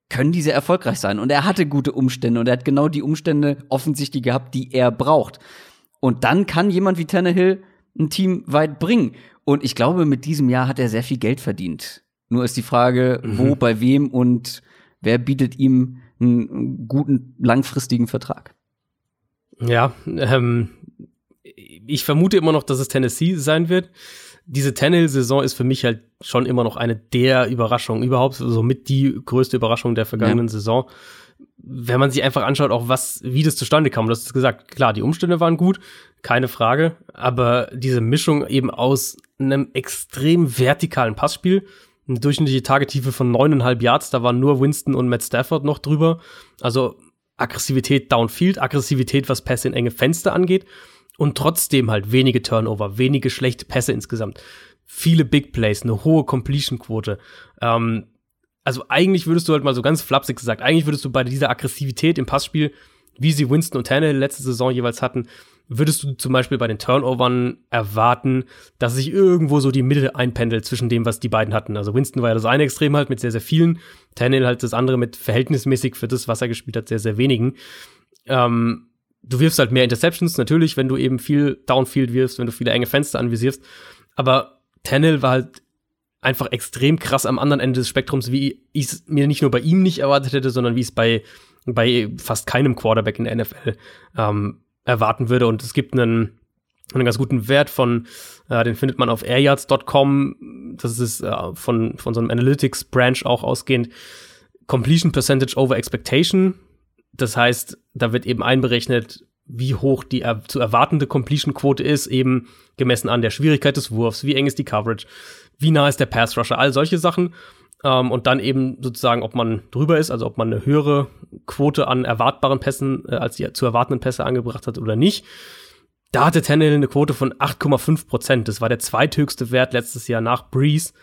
können diese erfolgreich sein. Und er hatte gute Umstände und er hat genau die Umstände offensichtlich gehabt, die er braucht. Und dann kann jemand wie Tannehill ein Team weit bringen. Und ich glaube, mit diesem Jahr hat er sehr viel Geld verdient. Nur ist die Frage, mhm. wo, bei wem und wer bietet ihm einen guten langfristigen Vertrag. Ja, ähm, ich vermute immer noch, dass es Tennessee sein wird diese Tannehill-Saison ist für mich halt schon immer noch eine der Überraschungen, überhaupt so mit die größte Überraschung der vergangenen ja. Saison. Wenn man sich einfach anschaut, auch was, wie das zustande kam, du hast gesagt, klar, die Umstände waren gut, keine Frage, aber diese Mischung eben aus einem extrem vertikalen Passspiel, eine durchschnittliche Tagetiefe von neuneinhalb Yards, da waren nur Winston und Matt Stafford noch drüber, also Aggressivität downfield, Aggressivität, was Pässe in enge Fenster angeht. Und trotzdem halt wenige Turnover, wenige schlechte Pässe insgesamt, viele Big Plays, eine hohe Completion-Quote. Ähm, also eigentlich würdest du halt mal so ganz flapsig gesagt, eigentlich würdest du bei dieser Aggressivität im Passspiel, wie sie Winston und Tannehill letzte Saison jeweils hatten, würdest du zum Beispiel bei den Turnovern erwarten, dass sich irgendwo so die Mitte einpendelt zwischen dem, was die beiden hatten. Also Winston war ja das eine Extrem halt mit sehr, sehr vielen, Tannehill halt das andere mit verhältnismäßig für das, was er gespielt hat, sehr, sehr wenigen. Ähm, du wirfst halt mehr Interceptions, natürlich, wenn du eben viel Downfield wirfst, wenn du viele enge Fenster anvisierst. Aber Tannehill war halt einfach extrem krass am anderen Ende des Spektrums, wie ich es mir nicht nur bei ihm nicht erwartet hätte, sondern wie es bei, bei fast keinem Quarterback in der NFL ähm, erwarten würde. Und es gibt einen, einen ganz guten Wert von, äh, den findet man auf airyards.com. Das ist äh, von, von so einem Analytics-Branch auch ausgehend. Completion Percentage over Expectation. Das heißt, da wird eben einberechnet, wie hoch die er zu erwartende Completion-Quote ist, eben gemessen an der Schwierigkeit des Wurfs, wie eng ist die Coverage, wie nah ist der Pass-Rusher, all solche Sachen. Ähm, und dann eben sozusagen, ob man drüber ist, also ob man eine höhere Quote an erwartbaren Pässen äh, als die zu erwartenden Pässe angebracht hat oder nicht. Da hatte Tannehill eine Quote von 8,5 Prozent. Das war der zweithöchste Wert letztes Jahr nach Breeze.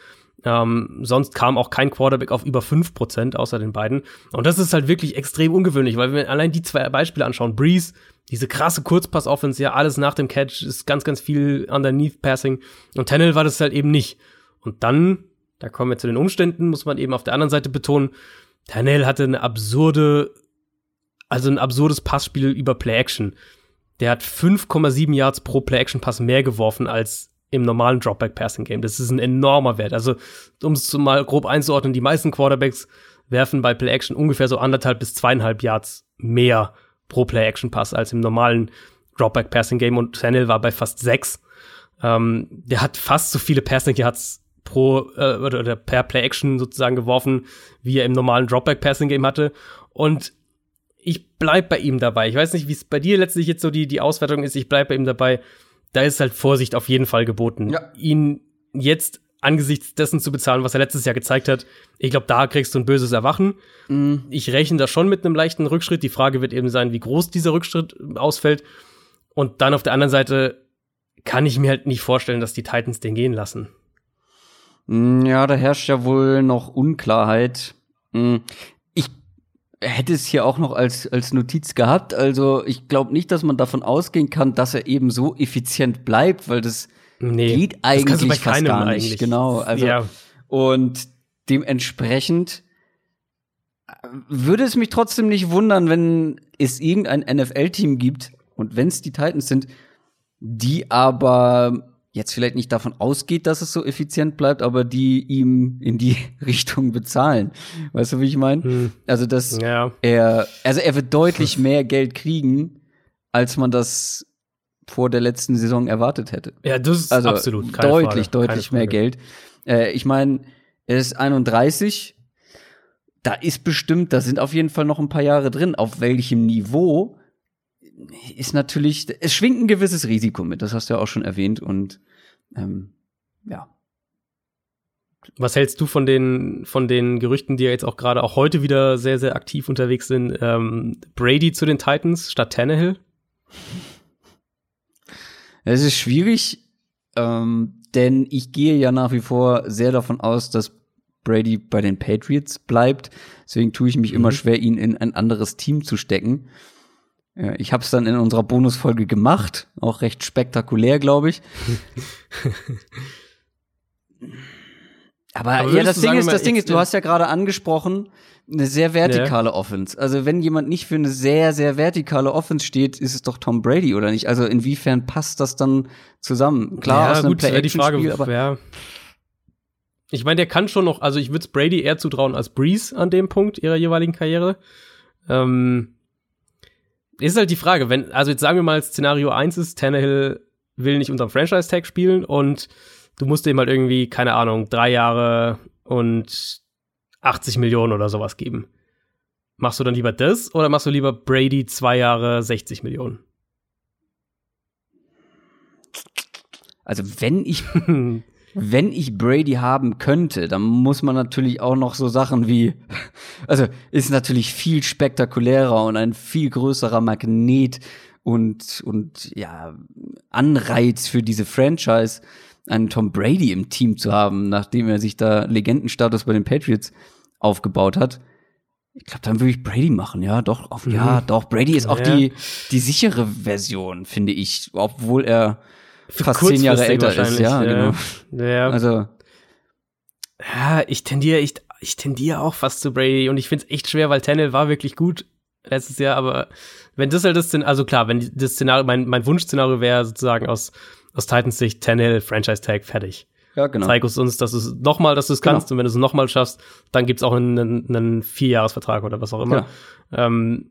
Ähm, sonst kam auch kein Quarterback auf über 5%, außer den beiden. Und das ist halt wirklich extrem ungewöhnlich, weil wenn wir allein die zwei Beispiele anschauen, Breeze, diese krasse Kurzpass-Offense, ja, alles nach dem Catch, ist ganz, ganz viel underneath Passing. Und Tennell war das halt eben nicht. Und dann, da kommen wir zu den Umständen, muss man eben auf der anderen Seite betonen, Tennell hatte eine absurde, also ein absurdes Passspiel über Play-Action. Der hat 5,7 Yards pro Play-Action-Pass mehr geworfen als im normalen Dropback-Passing-Game. Das ist ein enormer Wert. Also, um es mal grob einzuordnen, die meisten Quarterbacks werfen bei Play-Action ungefähr so anderthalb bis zweieinhalb Yards mehr pro Play-Action-Pass als im normalen Dropback-Passing-Game und Tannehill war bei fast sechs. Ähm, der hat fast so viele Passing-Yards pro äh, oder, oder per Play-Action sozusagen geworfen, wie er im normalen Dropback-Passing-Game hatte. Und ich bleib bei ihm dabei. Ich weiß nicht, wie es bei dir letztlich jetzt so die, die Auswertung ist. Ich bleib bei ihm dabei da ist halt Vorsicht auf jeden Fall geboten. Ja. Ihn jetzt angesichts dessen zu bezahlen, was er letztes Jahr gezeigt hat, ich glaube, da kriegst du ein böses Erwachen. Mhm. Ich rechne da schon mit einem leichten Rückschritt. Die Frage wird eben sein, wie groß dieser Rückschritt ausfällt. Und dann auf der anderen Seite kann ich mir halt nicht vorstellen, dass die Titans den gehen lassen. Mm, ja, da herrscht ja wohl noch Unklarheit. Mm, hätte es hier auch noch als, als Notiz gehabt. Also ich glaube nicht, dass man davon ausgehen kann, dass er eben so effizient bleibt, weil das nee, geht eigentlich das fast gar nicht. Eigentlich. Genau. Also ja. und dementsprechend äh, würde es mich trotzdem nicht wundern, wenn es irgendein NFL-Team gibt und wenn es die Titans sind, die aber jetzt vielleicht nicht davon ausgeht, dass es so effizient bleibt, aber die ihm in die Richtung bezahlen. Weißt du, wie ich meine? Hm. Also, dass ja. er, also er wird deutlich mehr Geld kriegen, als man das vor der letzten Saison erwartet hätte. Ja, das ist also absolut deutlich, Frage. deutlich mehr Geld. Äh, ich meine, er ist 31. Da ist bestimmt, da sind auf jeden Fall noch ein paar Jahre drin. Auf welchem Niveau ist natürlich, es schwingt ein gewisses Risiko mit. Das hast du ja auch schon erwähnt und ähm, ja. Was hältst du von den, von den Gerüchten, die ja jetzt auch gerade auch heute wieder sehr, sehr aktiv unterwegs sind? Ähm, Brady zu den Titans statt Tannehill? Es ist schwierig, ähm, denn ich gehe ja nach wie vor sehr davon aus, dass Brady bei den Patriots bleibt. Deswegen tue ich mich mhm. immer schwer, ihn in ein anderes Team zu stecken. Ich habe es dann in unserer Bonusfolge gemacht, auch recht spektakulär, glaube ich. Aber, Aber ja, das Ding ist, das Ding ist, du hast ja gerade angesprochen, eine sehr vertikale ja. Offense. Also wenn jemand nicht für eine sehr, sehr vertikale Offense steht, ist es doch Tom Brady oder nicht? Also inwiefern passt das dann zusammen? Klar, ja, aus einem play die Frage, aber ja. Ich meine, der kann schon noch, also ich würde Brady eher zutrauen als Breeze an dem Punkt ihrer jeweiligen Karriere. Ähm, ist halt die Frage, wenn, also jetzt sagen wir mal, Szenario 1 ist, Tannehill will nicht unterm Franchise-Tag spielen und du musst ihm halt irgendwie, keine Ahnung, drei Jahre und 80 Millionen oder sowas geben. Machst du dann lieber das oder machst du lieber Brady zwei Jahre 60 Millionen? Also wenn ich wenn ich Brady haben könnte, dann muss man natürlich auch noch so Sachen wie, also ist natürlich viel spektakulärer und ein viel größerer Magnet und, und ja, Anreiz für diese Franchise, einen Tom Brady im Team zu haben, nachdem er sich da Legendenstatus bei den Patriots aufgebaut hat. Ich glaube, dann würde ich Brady machen, ja, doch, auf, mhm. ja, doch. Brady ist auch ja. die, die sichere Version, finde ich, obwohl er fast zehn Jahre älter ist, ja, ja, genau. Ja. Also. Ja, ich tendiere, ich, ich tendiere auch fast zu Brady und ich finde es echt schwer, weil Tennell war wirklich gut letztes Jahr, aber wenn das halt das Szenario, also klar, wenn das Szenario, mein, mein Wunschszenario wäre sozusagen aus, aus Titans Sicht Tennell, Franchise Tag, fertig. Ja, genau. Zeig uns, uns dass du es nochmal, dass du es kannst genau. und wenn du es nochmal schaffst, dann gibt's auch einen, einen, Vierjahresvertrag oder was auch immer. Ja. Ähm,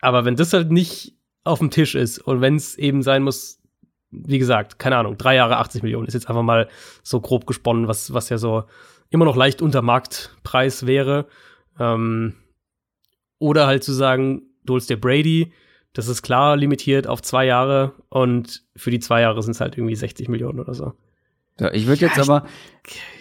aber wenn das halt nicht auf dem Tisch ist und wenn es eben sein muss, wie gesagt, keine Ahnung, drei Jahre 80 Millionen ist jetzt einfach mal so grob gesponnen, was, was ja so immer noch leicht unter Marktpreis wäre. Ähm, oder halt zu sagen, du holst dir Brady, das ist klar limitiert auf zwei Jahre und für die zwei Jahre sind es halt irgendwie 60 Millionen oder so. Ja, ich würde jetzt ja, aber.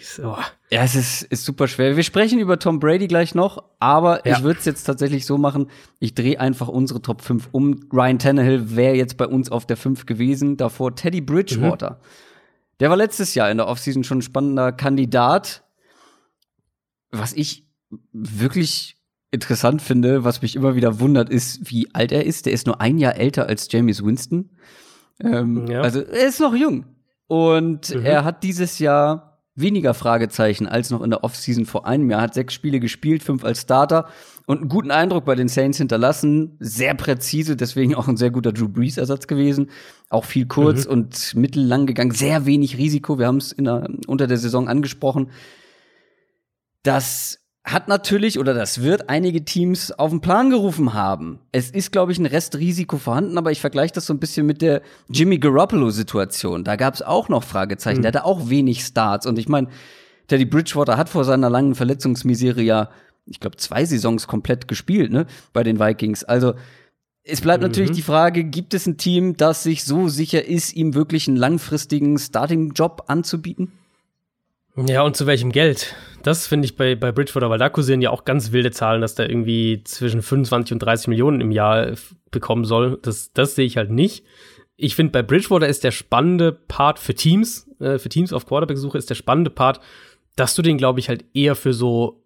So. Ja, es ist, ist super schwer. Wir sprechen über Tom Brady gleich noch, aber ja. ich würde es jetzt tatsächlich so machen, ich drehe einfach unsere Top 5 um. Ryan Tannehill wäre jetzt bei uns auf der 5 gewesen, davor Teddy Bridgewater. Mhm. Der war letztes Jahr in der Offseason schon ein spannender Kandidat. Was ich wirklich interessant finde, was mich immer wieder wundert, ist, wie alt er ist. Der ist nur ein Jahr älter als James Winston. Ähm, ja. Also er ist noch jung. Und mhm. er hat dieses Jahr weniger Fragezeichen als noch in der Offseason vor einem Jahr. Hat sechs Spiele gespielt, fünf als Starter und einen guten Eindruck bei den Saints hinterlassen. Sehr präzise, deswegen auch ein sehr guter Drew Brees-Ersatz gewesen. Auch viel kurz mhm. und mittellang gegangen. Sehr wenig Risiko. Wir haben es unter der Saison angesprochen. Das hat natürlich oder das wird einige Teams auf den Plan gerufen haben. Es ist, glaube ich, ein Restrisiko vorhanden, aber ich vergleiche das so ein bisschen mit der Jimmy Garoppolo-Situation. Da gab es auch noch Fragezeichen. Mhm. Der hatte auch wenig Starts. Und ich meine, Teddy Bridgewater hat vor seiner langen Verletzungsmisere ja, ich glaube, zwei Saisons komplett gespielt, ne, bei den Vikings. Also es bleibt mhm. natürlich die Frage, gibt es ein Team, das sich so sicher ist, ihm wirklich einen langfristigen Starting-Job anzubieten? Ja, und zu welchem Geld? Das finde ich bei, bei Bridgewater, weil da kursieren ja auch ganz wilde Zahlen, dass der irgendwie zwischen 25 und 30 Millionen im Jahr bekommen soll. Das, das sehe ich halt nicht. Ich finde, bei Bridgewater ist der spannende Part für Teams, äh, für Teams auf Quarterback-Suche ist der spannende Part, dass du den, glaube ich, halt eher für so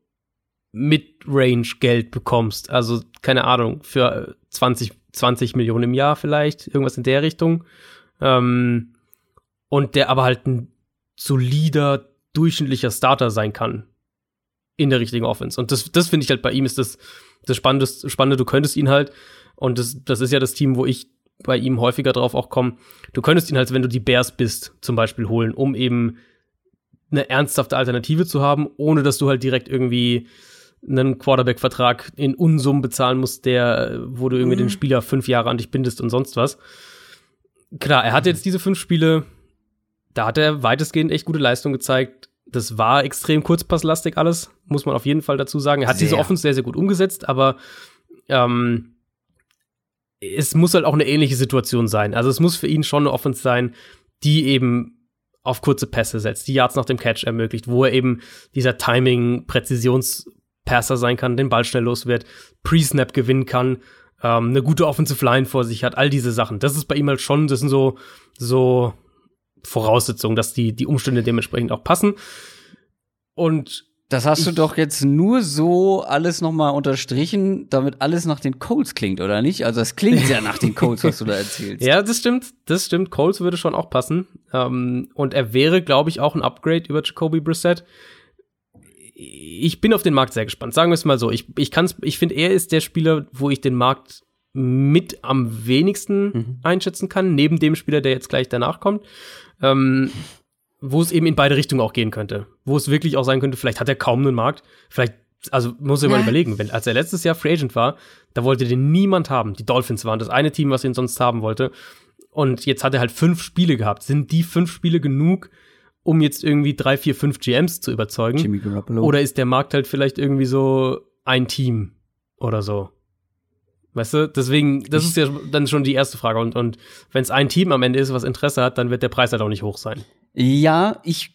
Mid-Range-Geld bekommst. Also, keine Ahnung, für 20, 20 Millionen im Jahr vielleicht, irgendwas in der Richtung. Ähm, und der aber halt ein solider durchschnittlicher Starter sein kann in der richtigen Offense. Und das, das finde ich halt bei ihm ist das, das Spannende, Spannende, du könntest ihn halt, und das, das ist ja das Team, wo ich bei ihm häufiger drauf auch kommen. Du könntest ihn halt, wenn du die Bears bist, zum Beispiel holen, um eben eine ernsthafte Alternative zu haben, ohne dass du halt direkt irgendwie einen Quarterback-Vertrag in Unsummen bezahlen musst, der, wo du irgendwie mhm. den Spieler fünf Jahre an dich bindest und sonst was. Klar, er hat jetzt diese fünf Spiele, da hat er weitestgehend echt gute Leistung gezeigt. Das war extrem kurzpasslastig alles, muss man auf jeden Fall dazu sagen. Er hat sehr. diese Offense sehr, sehr gut umgesetzt, aber ähm, es muss halt auch eine ähnliche Situation sein. Also es muss für ihn schon eine Offense sein, die eben auf kurze Pässe setzt, die Yards nach dem Catch ermöglicht, wo er eben dieser Timing-Präzisionspasser sein kann, den Ball schnell los wird, Pre-Snap gewinnen kann, ähm, eine gute Offensive Line vor sich hat, all diese Sachen. Das ist bei ihm halt schon, das sind so, so Voraussetzungen, dass die, die Umstände dementsprechend auch passen. Und das hast du doch jetzt nur so alles nochmal unterstrichen, damit alles nach den Colts klingt, oder nicht? Also es klingt ja nach den Colts, was du da erzählst. Ja, das stimmt. Das stimmt. Colts würde schon auch passen. Ähm, und er wäre, glaube ich, auch ein Upgrade über Jacoby Brissett. Ich bin auf den Markt sehr gespannt. Sagen wir es mal so. Ich, ich, kann's, ich finde, er ist der Spieler, wo ich den Markt mit am wenigsten mhm. einschätzen kann, neben dem Spieler, der jetzt gleich danach kommt. Ähm, wo es eben in beide Richtungen auch gehen könnte. Wo es wirklich auch sein könnte, vielleicht hat er kaum einen Markt. Vielleicht, also muss er mal überlegen, wenn, als er letztes Jahr Free Agent war, da wollte den niemand haben. Die Dolphins waren das eine Team, was ihn sonst haben wollte. Und jetzt hat er halt fünf Spiele gehabt. Sind die fünf Spiele genug, um jetzt irgendwie drei, vier, fünf GMs zu überzeugen? Jimmy Garoppolo. Oder ist der Markt halt vielleicht irgendwie so ein Team oder so? Weißt du, deswegen, das ist ja dann schon die erste Frage. Und, und wenn es ein Team am Ende ist, was Interesse hat, dann wird der Preis halt auch nicht hoch sein. Ja, ich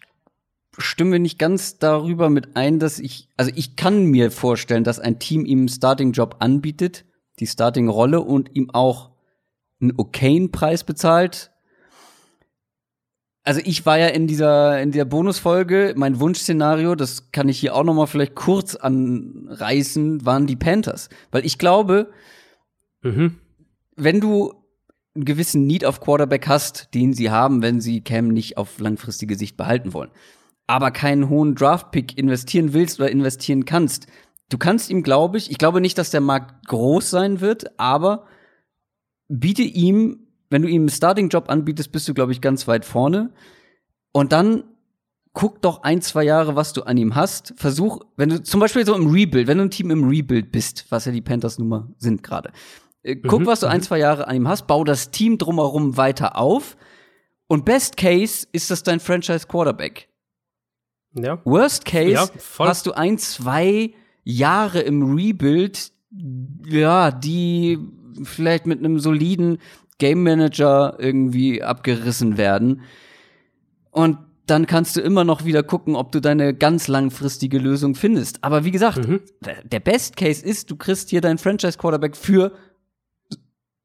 stimme nicht ganz darüber mit ein, dass ich, also ich kann mir vorstellen, dass ein Team ihm einen Starting-Job anbietet, die Starting-Rolle und ihm auch einen okayen Preis bezahlt. Also ich war ja in dieser in der Bonusfolge, mein Wunschszenario, das kann ich hier auch noch mal vielleicht kurz anreißen, waren die Panthers, weil ich glaube, mhm. wenn du einen gewissen Need auf Quarterback hast, den sie haben, wenn sie Cam nicht auf langfristige Sicht behalten wollen, aber keinen hohen Draftpick investieren willst oder investieren kannst. Du kannst ihm, glaube ich, ich glaube nicht, dass der Markt groß sein wird, aber biete ihm, wenn du ihm einen Starting-Job anbietest, bist du, glaube ich, ganz weit vorne. Und dann guck doch ein, zwei Jahre, was du an ihm hast. Versuch, wenn du zum Beispiel so im Rebuild, wenn du ein Team im Rebuild bist, was ja die Panthers Nummer sind gerade, guck, mhm, was du ein, mhm. zwei Jahre an ihm hast, bau das Team drumherum weiter auf. Und Best Case ist das dein Franchise Quarterback. Ja. Worst Case ja, hast du ein, zwei Jahre im Rebuild, ja, die vielleicht mit einem soliden Game Manager irgendwie abgerissen werden. Und dann kannst du immer noch wieder gucken, ob du deine ganz langfristige Lösung findest. Aber wie gesagt, mhm. der Best Case ist, du kriegst hier deinen Franchise Quarterback für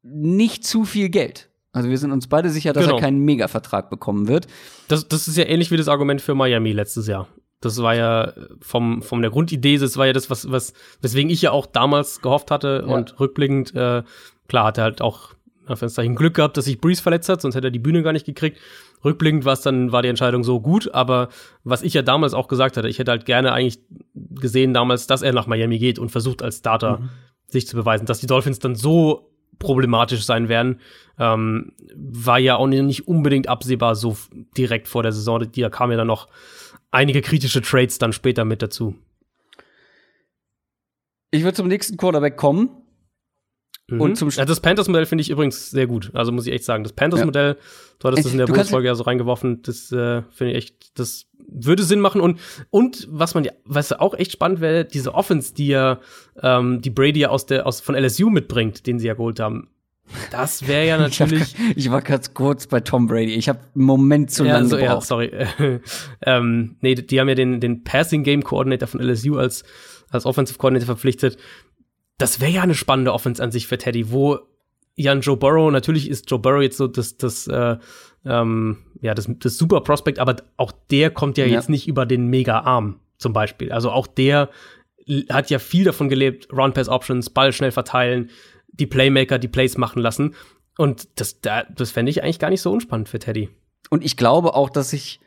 nicht zu viel Geld. Also wir sind uns beide sicher, dass genau. er keinen Mega-Vertrag bekommen wird. Das, das ist ja ähnlich wie das Argument für Miami letztes Jahr. Das war ja vom, von der Grundidee, das war ja das, was, was, weswegen ich ja auch damals gehofft hatte ja. und rückblickend, äh, klar, hat er halt auch Anführungszeichen Glück gehabt, dass sich Breeze verletzt hat, sonst hätte er die Bühne gar nicht gekriegt. Rückblickend war es dann, war die Entscheidung so gut, aber was ich ja damals auch gesagt hatte, ich hätte halt gerne eigentlich gesehen damals, dass er nach Miami geht und versucht als Starter mhm. sich zu beweisen, dass die Dolphins dann so problematisch sein werden. Ähm, war ja auch nicht unbedingt absehbar so direkt vor der Saison. Da kamen ja dann noch einige kritische Trades dann später mit dazu. Ich würde zum nächsten Quarterback kommen. Mhm. Und zum ja, das Panthers-Modell finde ich übrigens sehr gut. Also muss ich echt sagen, das Panthers-Modell, ja. du hattest das in der Bundesfolge ja so reingeworfen, das äh, finde ich echt, das würde Sinn machen. Und, und was man ja, was auch echt spannend wäre, diese Offense, die ja, ähm, die Brady ja aus der, aus, von LSU mitbringt, den sie ja geholt haben. Das wäre ja natürlich. ich, war ganz kurz bei Tom Brady. Ich habe einen Moment zu ja, lange so, gebraucht. Ja, sorry. ähm, nee, die haben ja den, den Passing Game Coordinator von LSU als, als Offensive Coordinator verpflichtet das wäre ja eine spannende Offense an sich für Teddy, wo Jan Joe Burrow, natürlich ist Joe Burrow jetzt so das, das, äh, ähm, ja, das, das super Prospect, aber auch der kommt ja, ja. jetzt nicht über den Mega-Arm zum Beispiel. Also auch der hat ja viel davon gelebt, Run-Pass-Options, Ball schnell verteilen, die Playmaker die Plays machen lassen. Und das, das fände ich eigentlich gar nicht so unspannend für Teddy. Und ich glaube auch, dass ich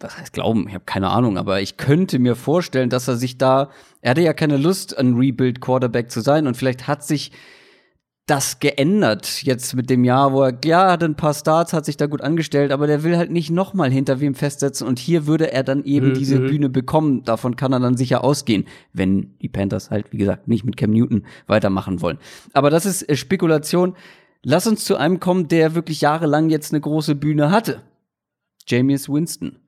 was heißt glauben, ich habe keine Ahnung, aber ich könnte mir vorstellen, dass er sich da, er hatte ja keine Lust, ein Rebuild Quarterback zu sein und vielleicht hat sich das geändert jetzt mit dem Jahr, wo er, ja, hatte ein paar Starts, hat sich da gut angestellt, aber der will halt nicht noch mal hinter wem festsetzen und hier würde er dann eben mhm. diese Bühne bekommen. Davon kann er dann sicher ausgehen, wenn die Panthers halt, wie gesagt, nicht mit Cam Newton weitermachen wollen. Aber das ist äh, Spekulation. Lass uns zu einem kommen, der wirklich jahrelang jetzt eine große Bühne hatte. Jameis Winston.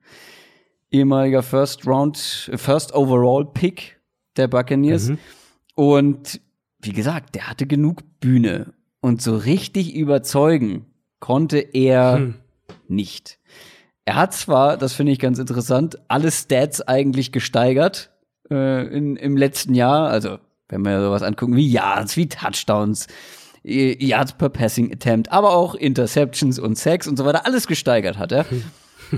Ehemaliger First Round, First Overall Pick der Buccaneers. Mhm. Und wie gesagt, der hatte genug Bühne und so richtig überzeugen konnte er hm. nicht. Er hat zwar, das finde ich ganz interessant, alle Stats eigentlich gesteigert äh, in, im letzten Jahr. Also, wenn wir sowas angucken wie Yards, wie Touchdowns, Yards per Passing Attempt, aber auch Interceptions und Sacks und so weiter, alles gesteigert hat er.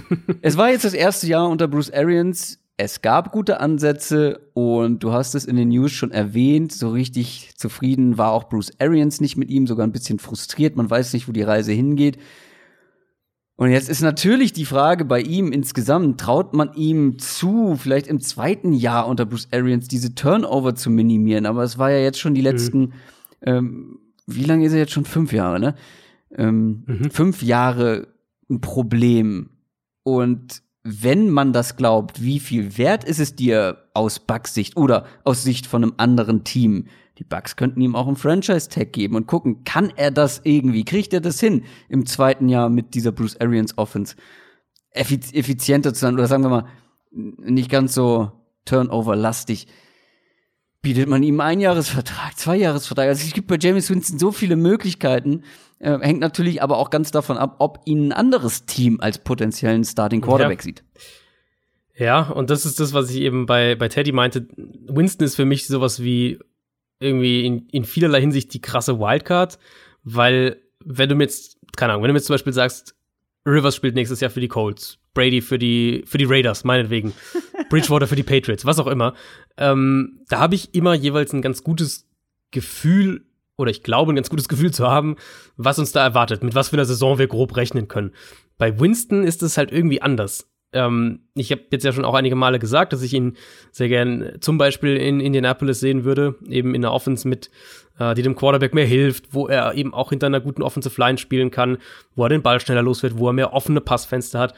es war jetzt das erste Jahr unter Bruce Arians, es gab gute Ansätze und du hast es in den News schon erwähnt, so richtig zufrieden war auch Bruce Arians nicht mit ihm, sogar ein bisschen frustriert, man weiß nicht, wo die Reise hingeht. Und jetzt ist natürlich die Frage bei ihm insgesamt, traut man ihm zu, vielleicht im zweiten Jahr unter Bruce Arians diese Turnover zu minimieren, aber es war ja jetzt schon die mhm. letzten, mhm. ähm, wie lange ist er jetzt schon? Fünf Jahre, ne? Ähm, mhm. Fünf Jahre ein Problem. Und wenn man das glaubt, wie viel wert ist es dir aus Bucks Sicht oder aus Sicht von einem anderen Team? Die Bucks könnten ihm auch einen Franchise-Tag geben und gucken, kann er das irgendwie? Kriegt er das hin im zweiten Jahr mit dieser Bruce Arians Offense effiz effizienter zu sein oder sagen wir mal nicht ganz so Turnover-lastig? Bietet man ihm einen Jahresvertrag, zwei Jahresvertrag? Also es gibt bei James Winston so viele Möglichkeiten. Äh, hängt natürlich aber auch ganz davon ab, ob ihn ein anderes Team als potenziellen Starting Quarterback ja. sieht. Ja, und das ist das, was ich eben bei, bei Teddy meinte. Winston ist für mich sowas wie irgendwie in, in vielerlei Hinsicht die krasse Wildcard, weil wenn du mir jetzt, keine Ahnung, wenn du mir jetzt zum Beispiel sagst, Rivers spielt nächstes Jahr für die Colts, Brady für die, für die Raiders, meinetwegen, Bridgewater für die Patriots, was auch immer, ähm, da habe ich immer jeweils ein ganz gutes Gefühl oder ich glaube, ein ganz gutes Gefühl zu haben, was uns da erwartet, mit was für einer Saison wir grob rechnen können. Bei Winston ist es halt irgendwie anders. Ähm, ich habe jetzt ja schon auch einige Male gesagt, dass ich ihn sehr gern zum Beispiel in Indianapolis sehen würde, eben in der Offense mit, äh, die dem Quarterback mehr hilft, wo er eben auch hinter einer guten Offensive Line spielen kann, wo er den Ball schneller los wird, wo er mehr offene Passfenster hat,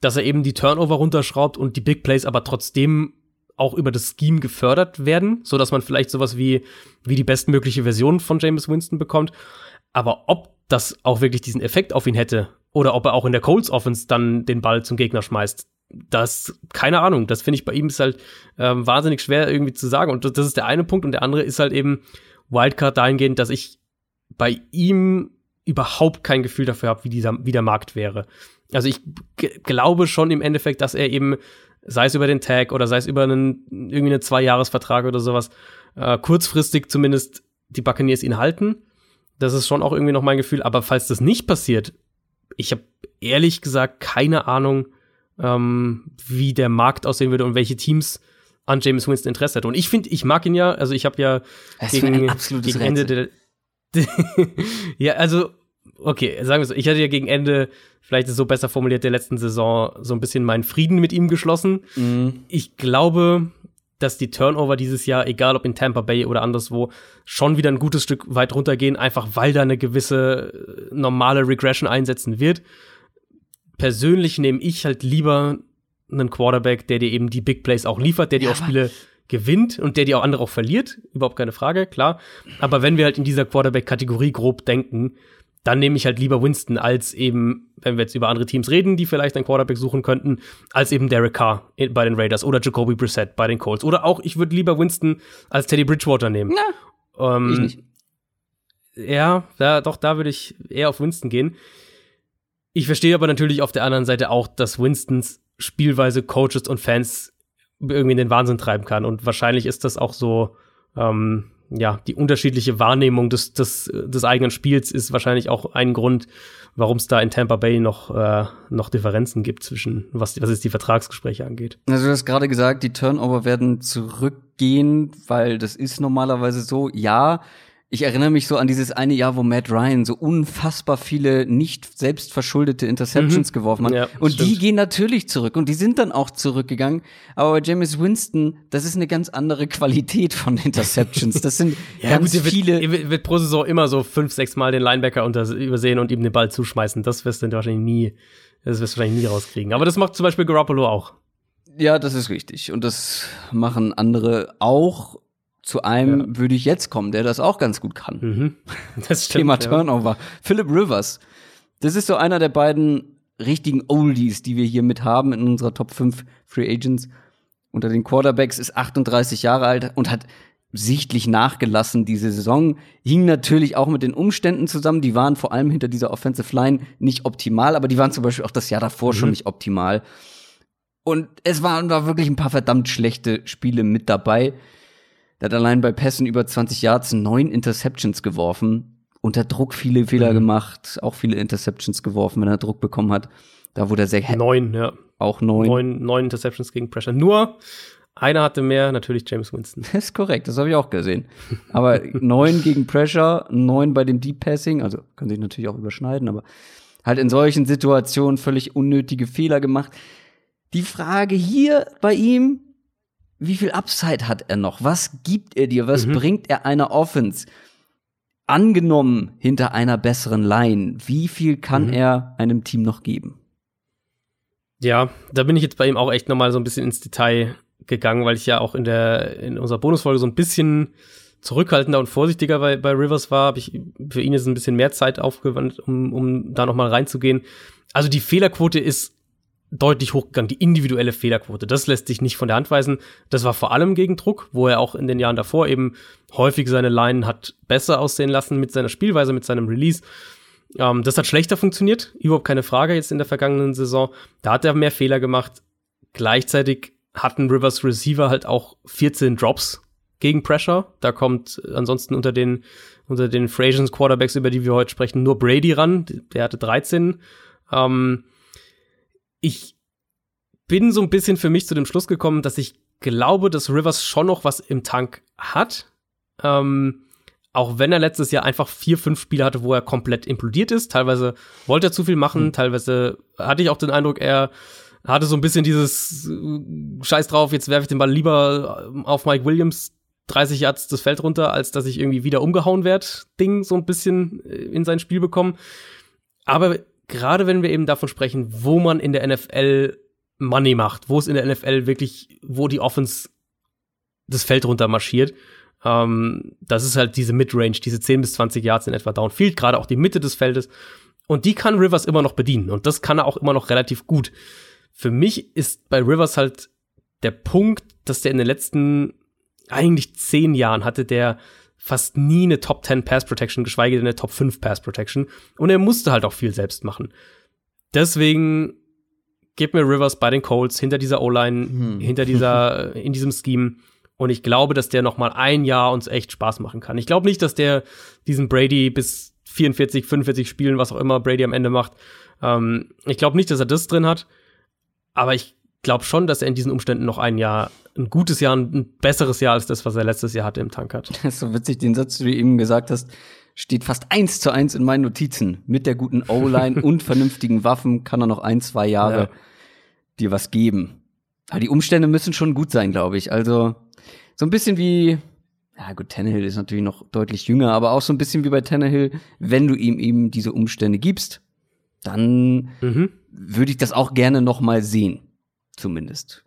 dass er eben die Turnover runterschraubt und die Big Plays aber trotzdem auch über das Scheme gefördert werden, so dass man vielleicht sowas wie, wie die bestmögliche Version von James Winston bekommt. Aber ob das auch wirklich diesen Effekt auf ihn hätte oder ob er auch in der Colts Offense dann den Ball zum Gegner schmeißt, das, keine Ahnung. Das finde ich bei ihm ist halt ähm, wahnsinnig schwer irgendwie zu sagen. Und das ist der eine Punkt. Und der andere ist halt eben Wildcard dahingehend, dass ich bei ihm überhaupt kein Gefühl dafür habe, wie dieser, wie der Markt wäre. Also ich glaube schon im Endeffekt, dass er eben sei es über den Tag oder sei es über einen irgendwie einen Zwei-Jahres-Vertrag oder sowas, äh, kurzfristig zumindest die Buccaneers ihn halten. Das ist schon auch irgendwie noch mein Gefühl. Aber falls das nicht passiert, ich habe ehrlich gesagt keine Ahnung, ähm, wie der Markt aussehen würde und welche Teams an James Winston Interesse hat. Und ich finde, ich mag ihn ja, also ich habe ja das gegen, gegen Ende der Ja, also okay, sagen wir so, ich hatte ja gegen Ende vielleicht ist es so besser formuliert, der letzten Saison so ein bisschen meinen Frieden mit ihm geschlossen. Mhm. Ich glaube, dass die Turnover dieses Jahr, egal ob in Tampa Bay oder anderswo, schon wieder ein gutes Stück weit runtergehen, einfach weil da eine gewisse äh, normale Regression einsetzen wird. Persönlich nehme ich halt lieber einen Quarterback, der dir eben die Big Plays auch liefert, der dir ja, auch Spiele gewinnt und der dir auch andere auch verliert, überhaupt keine Frage, klar. Aber wenn wir halt in dieser Quarterback-Kategorie grob denken, dann nehme ich halt lieber Winston als eben, wenn wir jetzt über andere Teams reden, die vielleicht einen Quarterback suchen könnten, als eben Derek Carr bei den Raiders oder Jacoby Brissett bei den Colts. Oder auch, ich würde lieber Winston als Teddy Bridgewater nehmen. Na, ähm, ich nicht. Ja, da, doch, da würde ich eher auf Winston gehen. Ich verstehe aber natürlich auf der anderen Seite auch, dass Winstons Spielweise Coaches und Fans irgendwie in den Wahnsinn treiben kann. Und wahrscheinlich ist das auch so, ähm, ja, die unterschiedliche Wahrnehmung des, des, des eigenen Spiels ist wahrscheinlich auch ein Grund, warum es da in Tampa Bay noch, äh, noch Differenzen gibt zwischen, was, was jetzt die Vertragsgespräche angeht. Also du hast gerade gesagt, die Turnover werden zurückgehen, weil das ist normalerweise so. Ja, Ich erinnere mich so an dieses eine Jahr, wo Matt Ryan so unfassbar viele nicht selbstverschuldete Interceptions Mhm. geworfen hat. Ja, und die stimmt. gehen natürlich zurück und die sind dann auch zurückgegangen. Aber bei James Winston, das ist eine ganz andere Qualität von Interceptions. Das sind ganz gut, ihr wird, viele. ihr wird, wird pro Saison immer so fünf, sechs Mal den Linebacker unter, übersehen und ihm den Ball zuschmeißen. Das wirst du wahrscheinlich nie, das wirst du wahrscheinlich nie rauskriegen. Aber das macht zum Beispiel Garoppolo auch. Ja, das ist richtig. Und das machen andere auch. Zu einem würde ich jetzt kommen, der das auch ganz gut kann. Mhm. Das stimmt. Thema ja. Turnover. Philip Rivers. Das ist so einer der beiden richtigen Oldies, die wir hier mit haben in unserer Top 5 Free Agents. Unter den Quarterbacks ist 38 Jahre alt und hat sichtlich nachgelassen diese Saison. Hing natürlich auch mit den Umständen zusammen. Die waren vor allem hinter dieser Offensive Line nicht optimal, aber die waren zum Beispiel auch das Jahr davor schon nicht optimal. Und es waren da wirklich ein paar verdammt schlechte Spiele mit dabei. Der hat allein bei Pässen über 20 Yards neun Interceptions geworfen. Unter Druck viele Fehler gemacht, auch viele Interceptions geworfen, wenn er Druck bekommen hat. Da wurde er sehr Neun, ja. auch neun. Neun, neun Interceptions gegen Pressure. Nur einer hatte mehr, natürlich James Winston. Das ist korrekt, das habe ich auch gesehen. Aber neun gegen Pressure, neun bei dem Deep Passing, also können sich natürlich auch überschneiden, aber halt in solchen Situationen völlig unnötige Fehler gemacht. Die Frage hier bei ihm, wie viel Upside hat er noch? Was gibt er dir? Was Mhm. bringt er einer Offense? Angenommen hinter einer besseren Line, wie viel kann Mhm. er einem Team noch geben? Ja, da bin ich jetzt bei ihm auch echt nochmal so ein bisschen ins Detail gegangen, weil ich ja auch in der, in unserer Bonusfolge so ein bisschen zurückhaltender und vorsichtiger bei, bei Rivers war, habe ich für ihn jetzt ein bisschen mehr Zeit aufgewandt, um, um da nochmal reinzugehen. Also die Fehlerquote ist deutlich hochgegangen, die individuelle Fehlerquote. Das lässt sich nicht von der Hand weisen. Das war vor allem gegen Druck, wo er auch in den Jahren davor eben häufig seine Line hat besser aussehen lassen mit seiner Spielweise, mit seinem Release. Ähm, das hat schlechter funktioniert, überhaupt keine Frage jetzt in der vergangenen Saison. Da hat er mehr Fehler gemacht. Gleichzeitig hatten Rivers Receiver halt auch 14 Drops gegen Pressure. Da kommt ansonsten unter den, unter den Agents Quarterbacks, über die wir heute sprechen, nur Brady ran. Der hatte 13. Ähm, ich bin so ein bisschen für mich zu dem Schluss gekommen, dass ich glaube, dass Rivers schon noch was im Tank hat. Ähm, auch wenn er letztes Jahr einfach vier, fünf Spiele hatte, wo er komplett implodiert ist. Teilweise wollte er zu viel machen, teilweise hatte ich auch den Eindruck, er hatte so ein bisschen dieses äh, Scheiß drauf, jetzt werfe ich den Ball lieber äh, auf Mike Williams 30 Yards das Feld runter, als dass ich irgendwie wieder umgehauen werde, Ding so ein bisschen äh, in sein Spiel bekommen. Aber gerade wenn wir eben davon sprechen, wo man in der NFL Money macht, wo es in der NFL wirklich, wo die Offense das Feld runter marschiert, ähm, das ist halt diese Midrange, diese 10 bis 20 Yards in etwa Downfield, gerade auch die Mitte des Feldes. Und die kann Rivers immer noch bedienen. Und das kann er auch immer noch relativ gut. Für mich ist bei Rivers halt der Punkt, dass der in den letzten eigentlich zehn Jahren hatte der fast nie eine Top 10 Pass Protection, geschweige denn eine Top 5 Pass Protection. Und er musste halt auch viel selbst machen. Deswegen gib mir Rivers bei den Colts hinter dieser O-Line, Hm. hinter dieser, in diesem Scheme. Und ich glaube, dass der noch mal ein Jahr uns echt Spaß machen kann. Ich glaube nicht, dass der diesen Brady bis 44, 45 Spielen, was auch immer Brady am Ende macht. Ähm, ich glaube nicht, dass er das drin hat. Aber ich glaube schon, dass er in diesen Umständen noch ein Jahr, ein gutes Jahr, ein besseres Jahr als das, was er letztes Jahr hatte im Tank hat. Das ist so witzig, den Satz, den du eben gesagt hast, steht fast eins zu eins in meinen Notizen. Mit der guten O-Line und vernünftigen Waffen kann er noch ein, zwei Jahre Ja. dir was geben. Aber die Umstände müssen schon gut sein, glaube ich. Also so ein bisschen wie, ja gut, Tannehill ist natürlich noch deutlich jünger, aber auch so ein bisschen wie bei Tannehill, wenn du ihm eben diese Umstände gibst, dann Mhm. würde ich das auch gerne noch mal sehen, zumindest,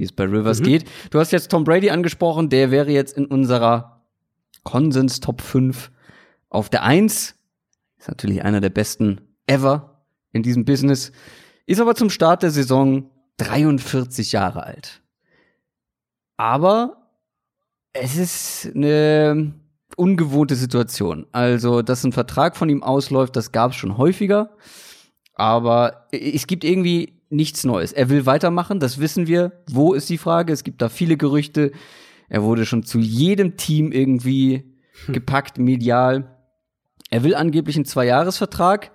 wie es bei Rivers Mhm. geht. Du hast jetzt Tom Brady angesprochen, der wäre jetzt in unserer Konsens Top 5 auf der 1. Ist natürlich einer der besten ever in diesem Business. Ist aber zum Start der Saison 43 Jahre alt. Aber es ist eine ungewohnte Situation. Also, dass ein Vertrag von ihm ausläuft, das gab es schon häufiger. Aber es gibt irgendwie nichts Neues. Er will weitermachen, das wissen wir. Wo ist die Frage? Es gibt da viele Gerüchte. Er wurde schon zu jedem Team irgendwie gepackt, medial. Er will angeblich einen Zweijahresvertrag.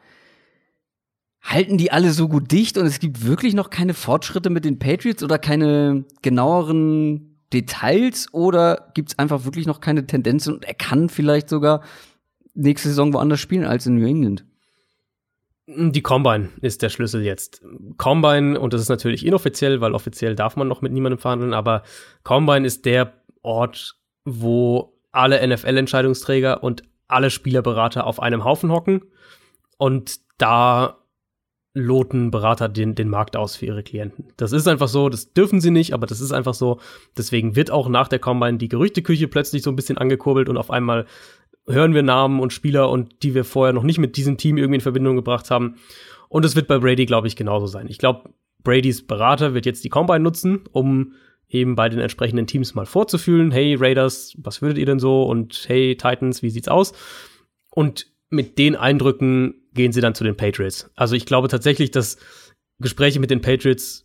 Halten die alle so gut dicht und es gibt wirklich noch keine Fortschritte mit den Patriots oder keine genaueren Details oder gibt es einfach wirklich noch keine Tendenzen und er kann vielleicht sogar nächste Saison woanders spielen als in New England? Die Combine ist der Schlüssel jetzt. Combine, und das ist natürlich inoffiziell, weil offiziell darf man noch mit niemandem verhandeln, aber Combine ist der Ort, wo alle NFL-Entscheidungsträger und alle Spielerberater auf einem Haufen hocken. Und da loten Berater den, den Markt aus für ihre Klienten. Das ist einfach so, das dürfen sie nicht, aber das ist einfach so. Deswegen wird auch nach der Combine die Gerüchteküche plötzlich so ein bisschen angekurbelt und auf einmal hören wir Namen und Spieler und die wir vorher noch nicht mit diesem Team irgendwie in Verbindung gebracht haben. Und es wird bei Brady, glaube ich, genauso sein. Ich glaube, Bradys Berater wird jetzt die Combine nutzen, um eben bei den entsprechenden Teams mal vorzufühlen. Hey Raiders, was würdet ihr denn so? Und hey Titans, wie sieht's aus? Und mit den Eindrücken gehen sie dann zu den Patriots. Also ich glaube tatsächlich, dass Gespräche mit den Patriots,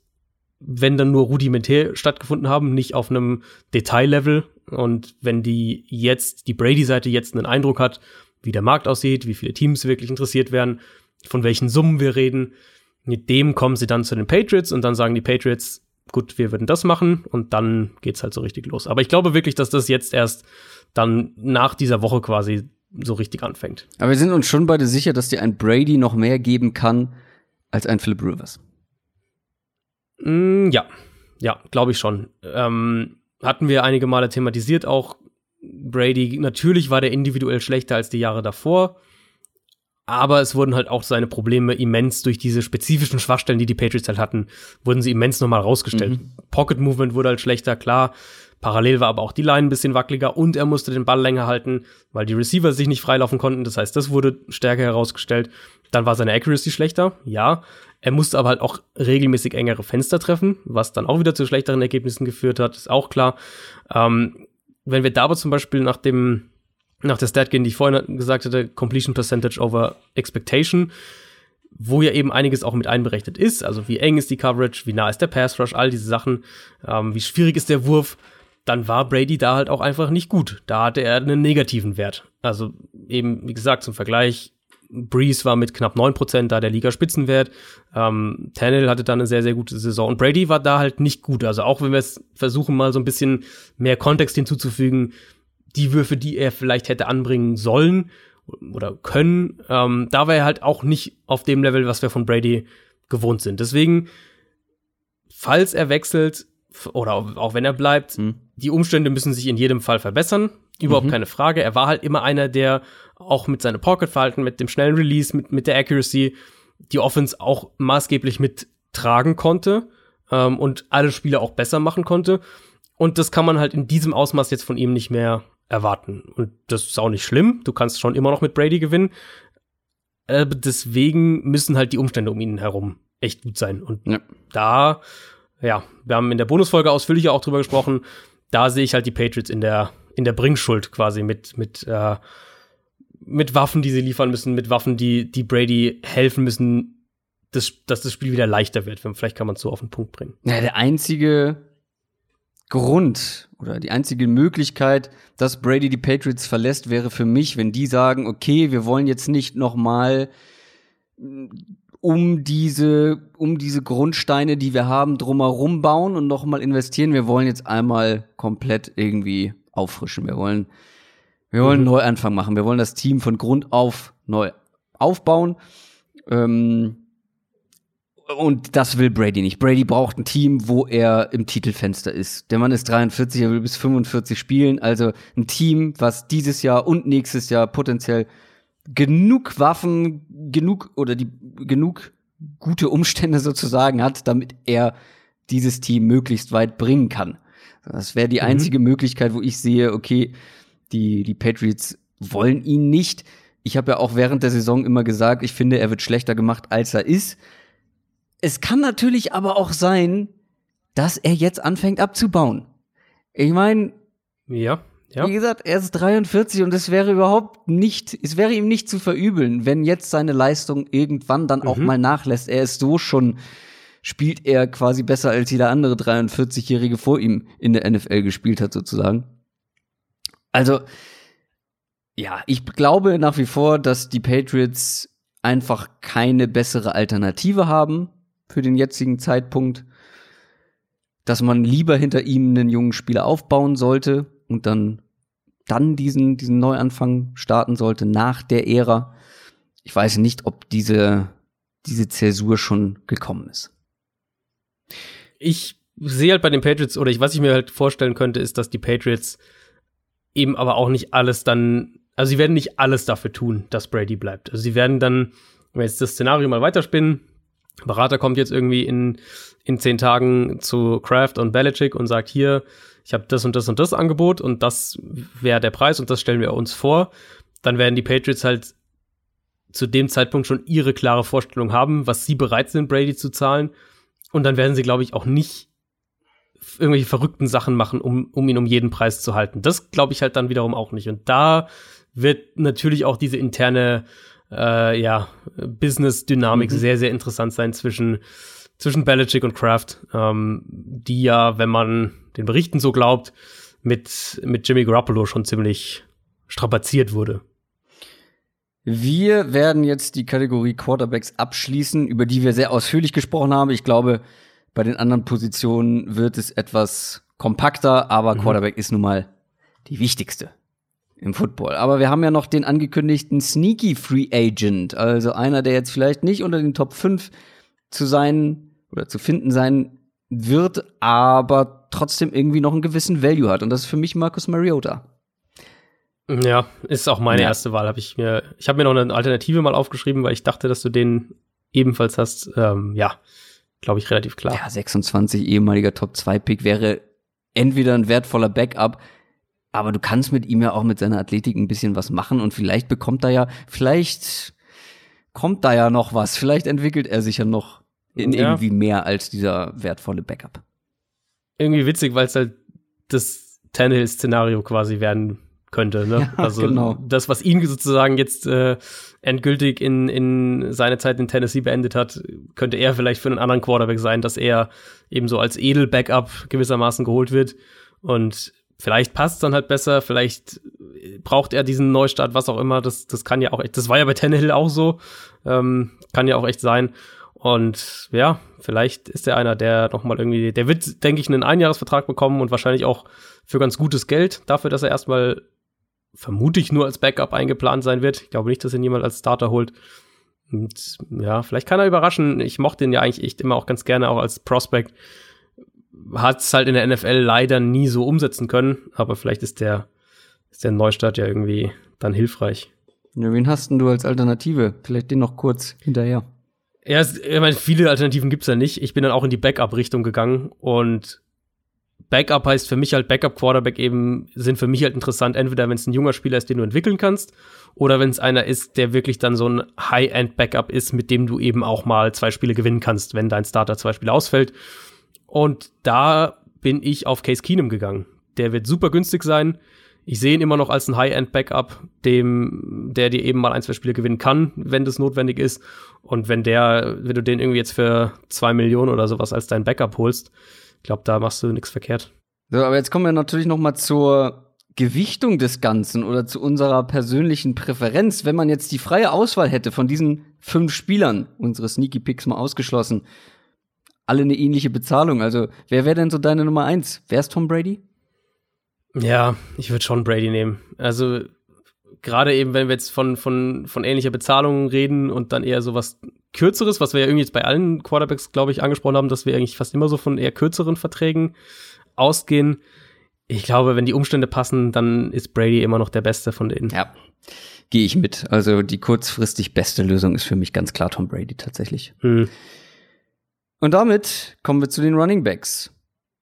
wenn dann nur rudimentär stattgefunden haben, nicht auf einem Detaillevel. Und wenn die jetzt, die Brady-Seite jetzt einen Eindruck hat, wie der Markt aussieht, wie viele Teams wirklich interessiert werden, von welchen Summen wir reden, mit dem kommen sie dann zu den Patriots und dann sagen die Patriots, gut, wir würden das machen und dann geht's halt so richtig los. Aber ich glaube wirklich, dass das jetzt erst dann nach dieser Woche quasi so richtig anfängt. Aber wir sind uns schon beide sicher, dass dir ein Brady noch mehr geben kann als ein Philip Rivers. Mm, ja, ja, glaube ich schon. Ähm, hatten wir einige Male thematisiert auch. Brady, natürlich war der individuell schlechter als die Jahre davor, aber es wurden halt auch seine Probleme immens durch diese spezifischen Schwachstellen, die die Patriots halt hatten, wurden sie immens nochmal rausgestellt. Mhm. Pocket Movement wurde halt schlechter, klar. Parallel war aber auch die Line ein bisschen wackeliger und er musste den Ball länger halten, weil die Receiver sich nicht freilaufen konnten. Das heißt, das wurde stärker herausgestellt. Dann war seine Accuracy schlechter, ja. Er musste aber halt auch regelmäßig engere Fenster treffen, was dann auch wieder zu schlechteren Ergebnissen geführt hat, ist auch klar. Ähm, wenn wir da aber zum Beispiel nach dem, nach der Stat gehen, die ich vorhin gesagt hatte, Completion Percentage over Expectation, wo ja eben einiges auch mit einberechnet ist, also wie eng ist die Coverage, wie nah ist der Pass Rush, all diese Sachen, ähm, wie schwierig ist der Wurf, dann war Brady da halt auch einfach nicht gut. Da hatte er einen negativen Wert. Also eben, wie gesagt, zum Vergleich, Breeze war mit knapp 9% da der Liga-Spitzenwert. Ähm, Tannehill hatte da eine sehr, sehr gute Saison. Und Brady war da halt nicht gut. Also auch wenn wir es versuchen, mal so ein bisschen mehr Kontext hinzuzufügen, die Würfe, die er vielleicht hätte anbringen sollen oder können, ähm, da war er halt auch nicht auf dem Level, was wir von Brady gewohnt sind. Deswegen, falls er wechselt, oder auch wenn er bleibt, mhm. die Umstände müssen sich in jedem Fall verbessern. Überhaupt mhm. keine Frage. Er war halt immer einer, der auch mit seinem Pocket-Verhalten, mit dem schnellen Release, mit, mit der Accuracy die Offense auch maßgeblich mittragen konnte ähm, und alle Spiele auch besser machen konnte. Und das kann man halt in diesem Ausmaß jetzt von ihm nicht mehr erwarten. Und das ist auch nicht schlimm. Du kannst schon immer noch mit Brady gewinnen. Äh, deswegen müssen halt die Umstände um ihn herum echt gut sein. Und ja. da ja, wir haben in der Bonusfolge ausführlicher auch drüber gesprochen. Da sehe ich halt die Patriots in der, in der Bringschuld quasi mit, mit, äh, mit Waffen, die sie liefern müssen, mit Waffen, die, die Brady helfen müssen, das, dass das Spiel wieder leichter wird. Vielleicht kann man es so auf den Punkt bringen. Ja, der einzige Grund oder die einzige Möglichkeit, dass Brady die Patriots verlässt, wäre für mich, wenn die sagen, okay, wir wollen jetzt nicht noch mal um diese, um diese Grundsteine, die wir haben, drumherum bauen und nochmal investieren. Wir wollen jetzt einmal komplett irgendwie auffrischen. Wir wollen, wir wollen mhm. einen Neuanfang machen. Wir wollen das Team von Grund auf neu aufbauen. Ähm, und das will Brady nicht. Brady braucht ein Team, wo er im Titelfenster ist. Der Mann ist 43, er will bis 45 spielen. Also ein Team, was dieses Jahr und nächstes Jahr potenziell genug Waffen, genug oder die genug gute Umstände sozusagen hat, damit er dieses Team möglichst weit bringen kann. Das wäre die mhm. einzige Möglichkeit, wo ich sehe, okay, die, die Patriots wollen ihn nicht. Ich habe ja auch während der Saison immer gesagt, ich finde, er wird schlechter gemacht, als er ist. Es kann natürlich aber auch sein, dass er jetzt anfängt abzubauen. Ich meine, ja. Ja. Wie gesagt, er ist 43 und es wäre überhaupt nicht, es wäre ihm nicht zu verübeln, wenn jetzt seine Leistung irgendwann dann auch mhm. mal nachlässt. Er ist so schon, spielt er quasi besser als jeder andere 43-Jährige vor ihm in der NFL gespielt hat, sozusagen. Also, ja, ich glaube nach wie vor, dass die Patriots einfach keine bessere Alternative haben für den jetzigen Zeitpunkt dass man lieber hinter ihm einen jungen Spieler aufbauen sollte und dann, dann diesen, diesen Neuanfang starten sollte nach der Ära. Ich weiß nicht, ob diese, diese Zäsur schon gekommen ist. Ich sehe halt bei den Patriots, oder ich, was ich mir halt vorstellen könnte, ist, dass die Patriots eben aber auch nicht alles dann, also sie werden nicht alles dafür tun, dass Brady bleibt. Also sie werden dann, wenn wir jetzt das Szenario mal weiterspinnen, Berater kommt jetzt irgendwie in, in zehn Tagen zu Kraft und Belichick und sagt hier, ich habe das und das und das Angebot und das wäre der Preis und das stellen wir uns vor. Dann werden die Patriots halt zu dem Zeitpunkt schon ihre klare Vorstellung haben, was sie bereit sind, Brady zu zahlen. Und dann werden sie, glaube ich, auch nicht irgendwelche verrückten Sachen machen, um, um ihn um jeden Preis zu halten. Das glaube ich halt dann wiederum auch nicht. Und da wird natürlich auch diese interne äh, ja, Business-Dynamik mhm. sehr, sehr interessant sein zwischen, zwischen Belichick und Kraft, ähm, die ja, wenn man den Berichten so glaubt, mit, mit Jimmy Garoppolo schon ziemlich strapaziert wurde. Wir werden jetzt die Kategorie Quarterbacks abschließen, über die wir sehr ausführlich gesprochen haben. Ich glaube, bei den anderen Positionen wird es etwas kompakter, aber mhm. Quarterback ist nun mal die wichtigste im Football. Aber wir haben ja noch den angekündigten Sneaky Free Agent, also einer, der jetzt vielleicht nicht unter den Top 5 zu sein oder zu finden sein wird, aber trotzdem irgendwie noch einen gewissen Value hat. Und das ist für mich Marcus Mariota. Ja, ist auch meine ja. erste Wahl. Hab ich mir, ich habe mir noch eine Alternative mal aufgeschrieben, weil ich dachte, dass du den ebenfalls hast. Ähm, ja, glaube ich relativ klar. Ja, 26 ehemaliger Top 2 Pick wäre entweder ein wertvoller Backup, aber du kannst mit ihm ja auch mit seiner Athletik ein bisschen was machen und vielleicht bekommt er ja, vielleicht kommt da ja noch was. Vielleicht entwickelt er sich ja noch in ja. irgendwie mehr als dieser wertvolle Backup. Irgendwie witzig, weil es halt das Tannehill-Szenario quasi werden könnte. Ne? Ja, also genau. das, was ihn sozusagen jetzt äh, endgültig in, in seine Zeit in Tennessee beendet hat, könnte er vielleicht für einen anderen Quarterback sein, dass er eben so als Edel-Backup gewissermaßen geholt wird. Und vielleicht passt es dann halt besser, vielleicht braucht er diesen Neustart, was auch immer. Das, das kann ja auch echt, das war ja bei Tannehill auch so. Ähm, kann ja auch echt sein. Und ja, vielleicht ist er einer, der noch mal irgendwie, der wird, denke ich, einen Einjahresvertrag bekommen und wahrscheinlich auch für ganz gutes Geld dafür, dass er erstmal vermutlich nur als Backup eingeplant sein wird. Ich glaube nicht, dass ihn jemand als Starter holt. Und ja, vielleicht kann er überraschen. Ich mochte ihn ja eigentlich echt immer auch ganz gerne, auch als Prospect hat es halt in der NFL leider nie so umsetzen können, aber vielleicht ist der, ist der Neustart ja irgendwie dann hilfreich. Ja, wen hast denn du als Alternative? Vielleicht den noch kurz hinterher. Ja, ich meine, viele Alternativen gibt's ja nicht. Ich bin dann auch in die Backup-Richtung gegangen und Backup heißt für mich halt Backup-Quarterback eben, sind für mich halt interessant, entweder wenn es ein junger Spieler ist, den du entwickeln kannst, oder wenn es einer ist, der wirklich dann so ein High-End-Backup ist, mit dem du eben auch mal zwei Spiele gewinnen kannst, wenn dein Starter zwei Spiele ausfällt. Und da bin ich auf Case Keenum gegangen. Der wird super günstig sein. Ich sehe ihn immer noch als ein High-End-Backup, dem, der dir eben mal ein, zwei Spiele gewinnen kann, wenn das notwendig ist. Und wenn der, wenn du den irgendwie jetzt für zwei Millionen oder sowas als dein Backup holst, ich glaube, da machst du nichts verkehrt. So, aber jetzt kommen wir natürlich noch mal zur Gewichtung des Ganzen oder zu unserer persönlichen Präferenz. Wenn man jetzt die freie Auswahl hätte von diesen fünf Spielern, unsere Sneaky Picks mal ausgeschlossen, alle eine ähnliche Bezahlung. Also, wer wäre denn so deine Nummer eins? Wer ist Tom Brady? Ja, ich würde schon Brady nehmen. Also, gerade eben, wenn wir jetzt von, von, von ähnlicher Bezahlung reden und dann eher so was Kürzeres, was wir ja irgendwie jetzt bei allen Quarterbacks, glaube ich, angesprochen haben, dass wir eigentlich fast immer so von eher kürzeren Verträgen ausgehen. Ich glaube, wenn die Umstände passen, dann ist Brady immer noch der Beste von denen. Ja, gehe ich mit. Also die kurzfristig beste Lösung ist für mich ganz klar Tom Brady tatsächlich. Hm. Und damit kommen wir zu den Running Backs.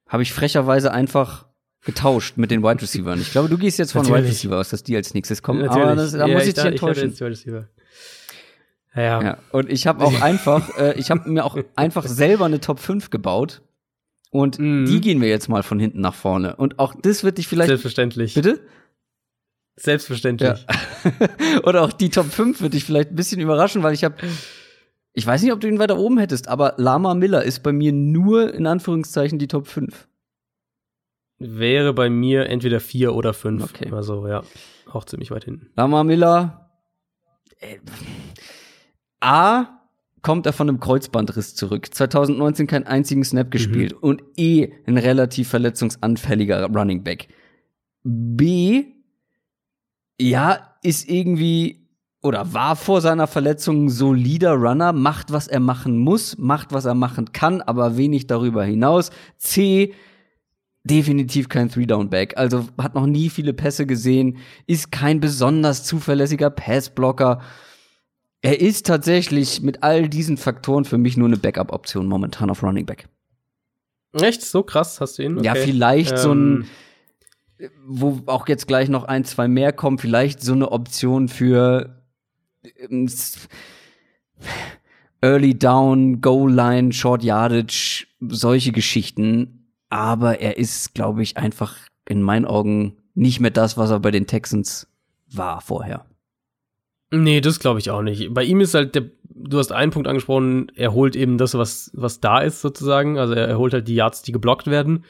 Habe ich frecherweise einfach getauscht mit den Wide Receivers. Ich glaube, du gehst jetzt von. Wide Receiver aus, dass die als nächstes kommen. Natürlich. Aber das, da ja, muss ich, ich dich enttäuschen. Ja, ja. ja, und ich habe auch einfach, äh, ich habe mir auch einfach selber eine Top 5 gebaut. Und mm. die gehen wir jetzt mal von hinten nach vorne. Und auch das wird dich vielleicht. Selbstverständlich. Bitte? Selbstverständlich. Ja. Oder auch die Top 5 wird dich vielleicht ein bisschen überraschen, weil ich habe ich weiß nicht, ob du ihn weiter oben hättest, aber Lama Miller ist bei mir nur in Anführungszeichen die Top 5. Wäre bei mir entweder 4 oder 5. Okay. Also ja, auch ziemlich weit hinten. Lama Miller. Äh, A, kommt er von einem Kreuzbandriss zurück. 2019 keinen einzigen Snap gespielt mhm. und eh ein relativ verletzungsanfälliger Running Back. B, ja, ist irgendwie oder war vor seiner Verletzung ein solider Runner, macht, was er machen muss, macht, was er machen kann, aber wenig darüber hinaus. C, definitiv kein Three-Down-Back. Also hat noch nie viele Pässe gesehen, ist kein besonders zuverlässiger Passblocker. Er ist tatsächlich mit all diesen Faktoren für mich nur eine Backup-Option momentan auf Running Back. Echt? So krass hast du ihn? Okay. Ja, vielleicht ähm. so ein, ähm. wo auch jetzt gleich noch ein, zwei mehr kommen, vielleicht so eine Option für ähm, Early Down, Goal Line, Short Yardage, solche Geschichten. Aber er ist, glaube ich, einfach in meinen Augen nicht mehr das, was er bei den Texans war vorher. Nee, das glaube ich auch nicht. Bei ihm ist halt der, du hast einen Punkt angesprochen, er holt eben das, was, was da ist sozusagen. Also er, er holt halt die Yards, die geblockt werden.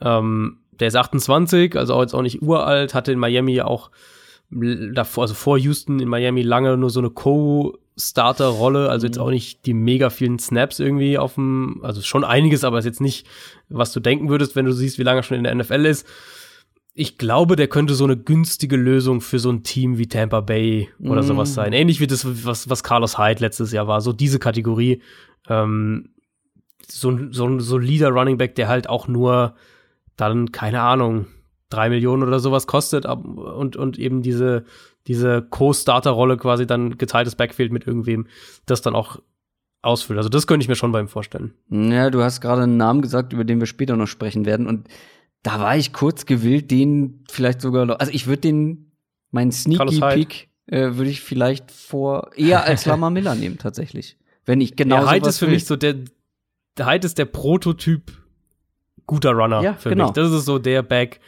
Ähm, der ist 28, also auch jetzt auch nicht uralt, hatte in Miami auch davor, also vor Houston in Miami lange nur so eine Co-Starter-Rolle, also jetzt mhm. auch nicht die mega vielen Snaps irgendwie auf dem, also schon einiges, aber ist jetzt nicht, was du denken würdest, wenn du siehst, wie lange er schon in der NFL ist. Ich glaube, der könnte so eine günstige Lösung für so ein Team wie Tampa Bay oder mm. sowas sein. Ähnlich wie das, was, was Carlos Hyde letztes Jahr war. So diese Kategorie. Ähm, so, so ein solider Running Back, der halt auch nur dann, keine Ahnung, drei Millionen oder sowas kostet und, und eben diese, diese Co-Starter-Rolle quasi dann geteiltes Backfield mit irgendwem, das dann auch ausfüllt. Also das könnte ich mir schon bei ihm vorstellen. Ja, du hast gerade einen Namen gesagt, über den wir später noch sprechen werden und da war ich kurz gewillt, den vielleicht sogar noch, also ich würde den, meinen Sneaky Pick, äh, würde ich vielleicht vor, eher als Lama Miller nehmen, tatsächlich. Wenn ich genau ja, Hyde ist für will. mich so der, der Hyde ist der Prototyp guter Runner ja, für genau. mich. Das ist so der Back,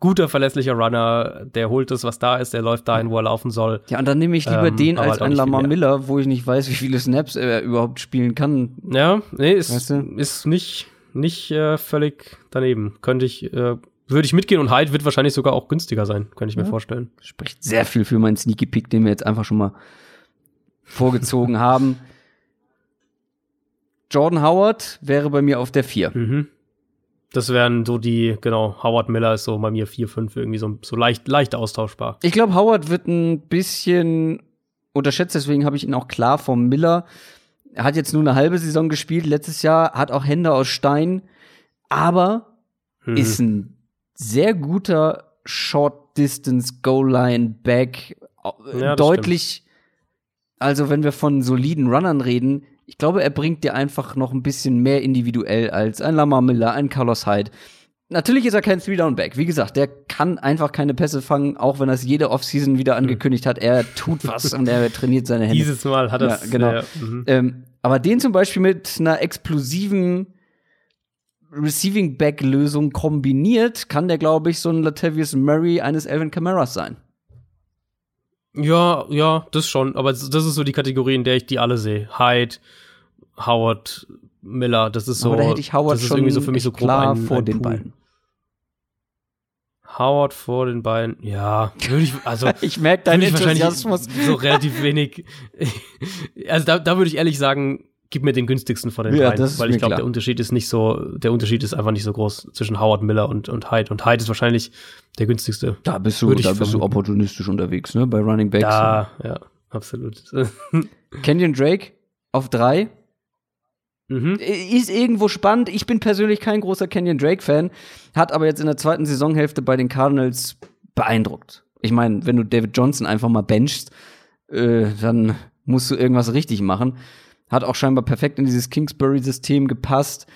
guter, verlässlicher Runner, der holt das, was da ist, der läuft dahin, wo er laufen soll. Ja, und dann nehme ich lieber ähm, den als halt einen Lamar Miller, wo ich nicht weiß, wie viele Snaps er überhaupt spielen kann. Ja, nee, ist, weißt du? ist nicht, nicht äh, völlig daneben. Könnte ich, äh, würde ich mitgehen und Hyde wird wahrscheinlich sogar auch günstiger sein, könnte ich ja. mir vorstellen. Spricht sehr viel für meinen Sneaky Pick, den wir jetzt einfach schon mal vorgezogen haben. Jordan Howard wäre bei mir auf der 4. Mhm. Das wären so die, genau, Howard Miller ist so bei mir 4, 5, irgendwie so, so leicht, leicht austauschbar. Ich glaube, Howard wird ein bisschen unterschätzt, deswegen habe ich ihn auch klar vom Miller. Er hat jetzt nur eine halbe Saison gespielt, letztes Jahr, hat auch Hände aus Stein, aber hm. ist ein sehr guter Short Distance Goal Line Back. Ja, deutlich, stimmt. also wenn wir von soliden Runnern reden, ich glaube, er bringt dir einfach noch ein bisschen mehr individuell als ein Lamar Miller, ein Carlos Hyde. Natürlich ist er kein Three-Down-Back. Wie gesagt, der kann einfach keine Pässe fangen, auch wenn er es jede Offseason wieder hm. angekündigt hat. Er tut was und er trainiert seine Hände. Dieses Mal hat er es. Ja, genau. Ja, mhm. ähm, aber den zum Beispiel mit einer explosiven Receiving Back Lösung kombiniert, kann der, glaube ich, so ein Latavius Murray eines Elvin Camaras sein. Ja, ja, das schon. Aber das ist so die Kategorie, in der ich die alle sehe. Hyde, Howard, Miller, das ist so. Aber da hätte ich Howard das ist schon irgendwie so für mich so klar ein, vor ein den beiden. Howard vor den beiden, ja, würde ich, also. ich merke deinen Enthusiasmus. So relativ wenig. also da, da würde ich ehrlich sagen, gib mir den günstigsten von den ja, beiden, weil ich glaube, der Unterschied ist nicht so, der Unterschied ist einfach nicht so groß zwischen Howard Miller und, und Hyde. Und Hyde ist wahrscheinlich der günstigste. Da bist du, da bist du opportunistisch unterwegs, ne, bei Running Backs. Ja, ja, absolut. Kenyon Drake auf drei. Mhm. Ist irgendwo spannend. Ich bin persönlich kein großer Kenyon Drake-Fan, hat aber jetzt in der zweiten Saisonhälfte bei den Cardinals beeindruckt. Ich meine, wenn du David Johnson einfach mal benchst, äh, dann musst du irgendwas richtig machen. Hat auch scheinbar perfekt in dieses Kingsbury-System gepasst.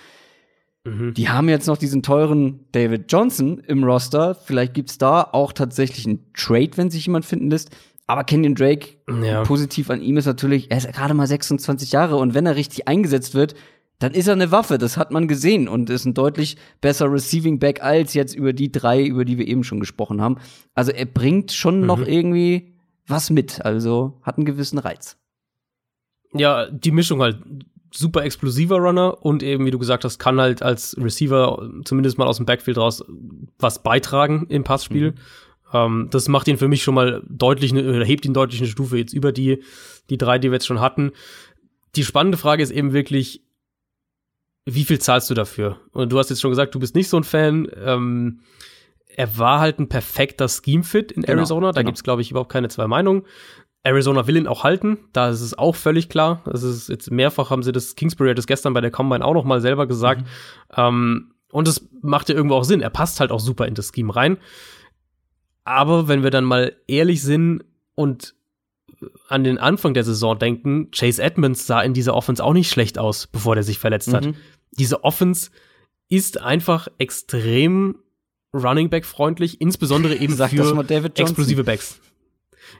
Mhm. Die haben jetzt noch diesen teuren David Johnson im Roster. Vielleicht gibt's da auch tatsächlich einen Trade, wenn sich jemand finden lässt. Aber Kenyon Drake, ja. positiv an ihm ist natürlich, er ist gerade mal 26 Jahre und wenn er richtig eingesetzt wird, dann ist er eine Waffe. Das hat man gesehen und ist ein deutlich besser Receiving Back als jetzt über die drei, über die wir eben schon gesprochen haben. Also er bringt schon mhm. noch irgendwie was mit. Also hat einen gewissen Reiz ja, die Mischung halt super explosiver Runner und eben, wie du gesagt hast, kann halt als Receiver zumindest mal aus dem Backfield raus was beitragen im Passspiel. Mhm. Ähm, das macht ihn für mich schon mal deutlich, oder hebt ihn deutlich eine Stufe jetzt über die, die drei, die wir jetzt schon hatten. die spannende Frage ist eben wirklich, wie viel zahlst du dafür? Und du hast jetzt schon gesagt, du bist nicht so ein Fan. Ähm, er war halt ein perfekter Scheme-Fit in genau, Arizona. Da genau. gibt's glaube ich, überhaupt keine zwei Meinungen. Arizona will ihn auch halten, da ist es auch völlig klar. Das ist jetzt mehrfach haben sie das, Kingsbury hat das gestern bei der Combine auch noch mal selber gesagt. Mhm. Ähm, und es macht ja irgendwo auch Sinn. Er passt halt auch super in das Scheme rein. Aber wenn wir dann mal ehrlich sind und an den Anfang der Saison denken, Chase Edmonds sah in dieser Offense auch nicht schlecht aus, bevor der sich verletzt mhm. hat. Diese Offense ist einfach extrem Running Back freundlich, insbesondere eben Sag für explosive Backs.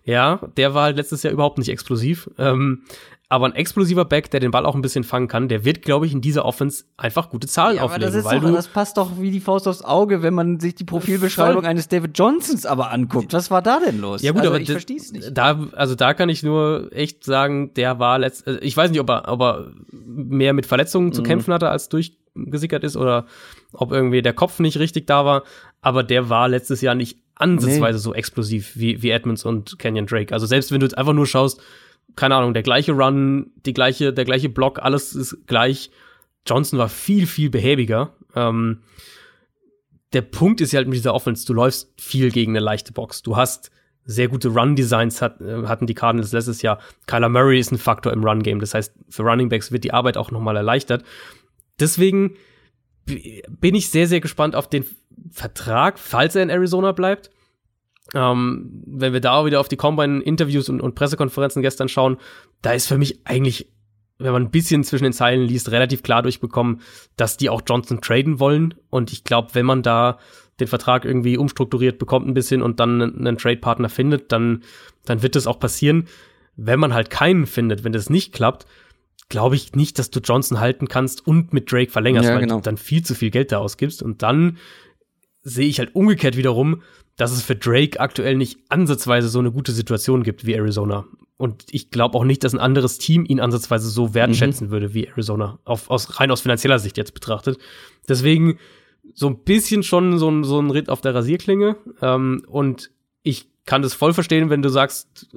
Ja, der war halt letztes Jahr überhaupt nicht explosiv. Ähm, aber ein explosiver Back, der den Ball auch ein bisschen fangen kann, der wird, glaube ich, in dieser Offense einfach gute Zahlen ja, auflegen. Das, weil doch, das passt doch wie die Faust aufs Auge, wenn man sich die Profilbeschreibung voll. eines David Johnsons aber anguckt. Was war da denn los? Ja gut, also, aber ich verstehe es nicht. Da, also da kann ich nur echt sagen, der war letzt, also ich weiß nicht, ob er, ob er mehr mit Verletzungen zu mhm. kämpfen hatte, als durchgesickert ist oder ob irgendwie der Kopf nicht richtig da war. Aber der war letztes Jahr nicht ansatzweise nee. so explosiv wie, wie Edmonds und Canyon Drake. Also selbst wenn du jetzt einfach nur schaust, keine Ahnung, der gleiche Run, die gleiche, der gleiche Block, alles ist gleich. Johnson war viel, viel behäbiger. Ähm, der Punkt ist ja halt mit dieser Offense, du läufst viel gegen eine leichte Box. Du hast sehr gute Run-Designs hat, äh, hatten die Cardinals letztes Jahr. Kyler Murray ist ein Faktor im Run-Game. Das heißt, für Running Backs wird die Arbeit auch nochmal erleichtert. Deswegen bin ich sehr, sehr gespannt auf den Vertrag, falls er in Arizona bleibt. Ähm, wenn wir da auch wieder auf die Combine-Interviews und, und Pressekonferenzen gestern schauen, da ist für mich eigentlich, wenn man ein bisschen zwischen den Zeilen liest, relativ klar durchbekommen, dass die auch Johnson traden wollen. Und ich glaube, wenn man da den Vertrag irgendwie umstrukturiert bekommt ein bisschen und dann einen Trade-Partner findet, dann, dann wird das auch passieren. Wenn man halt keinen findet, wenn das nicht klappt, glaube ich nicht, dass du Johnson halten kannst und mit Drake verlängerst, ja, weil genau. du dann viel zu viel Geld da ausgibst. Und dann sehe ich halt umgekehrt wiederum, dass es für Drake aktuell nicht ansatzweise so eine gute Situation gibt wie Arizona. Und ich glaube auch nicht, dass ein anderes Team ihn ansatzweise so wertschätzen mhm. würde wie Arizona, auf, aus, rein aus finanzieller Sicht jetzt betrachtet. Deswegen so ein bisschen schon so ein, so ein Ritt auf der Rasierklinge. Ähm, und ich kann das voll verstehen, wenn du sagst,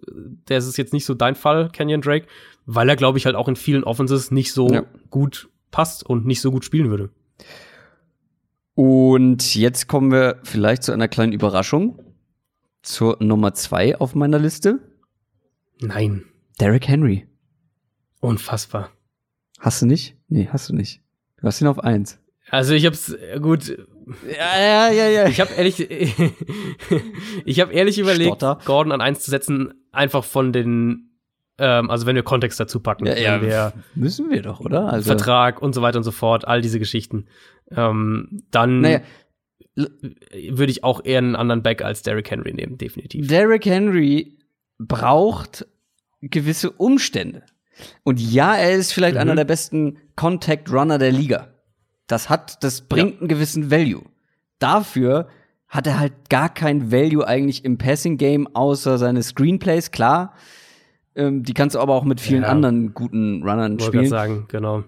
der ist jetzt nicht so dein Fall, Kenyon Drake, weil er, glaube ich, halt auch in vielen Offenses nicht so ja. gut passt und nicht so gut spielen würde. Und jetzt kommen wir vielleicht zu einer kleinen Überraschung. Zur Nummer zwei auf meiner Liste. Nein. Derrick Henry. Unfassbar. Hast du nicht? Nee, hast du nicht. Du hast ihn auf eins. Also ich hab's gut. Ja, ja, ja, ja. Ich habe ehrlich, ich habe ehrlich überlegt, Stotter. Gordon an eins zu setzen, einfach von den, ähm, also wenn wir Kontext dazu packen, ja, ja, wir müssen wir doch, oder? Also Vertrag und so weiter und so fort, all diese Geschichten ähm, dann naja. würde ich auch eher einen anderen Back als Derrick Henry nehmen, definitiv. Derrick Henry braucht gewisse Umstände. Und ja, er ist vielleicht mhm. einer der besten Contact Runner der Liga. Das hat, das bringt ja. einen gewissen Value. Dafür hat er halt gar kein Value eigentlich im Passing Game außer seine Screenplays, klar. Ähm, die kannst du aber auch mit vielen ja. anderen guten Runnern Wollte spielen. sagen, genau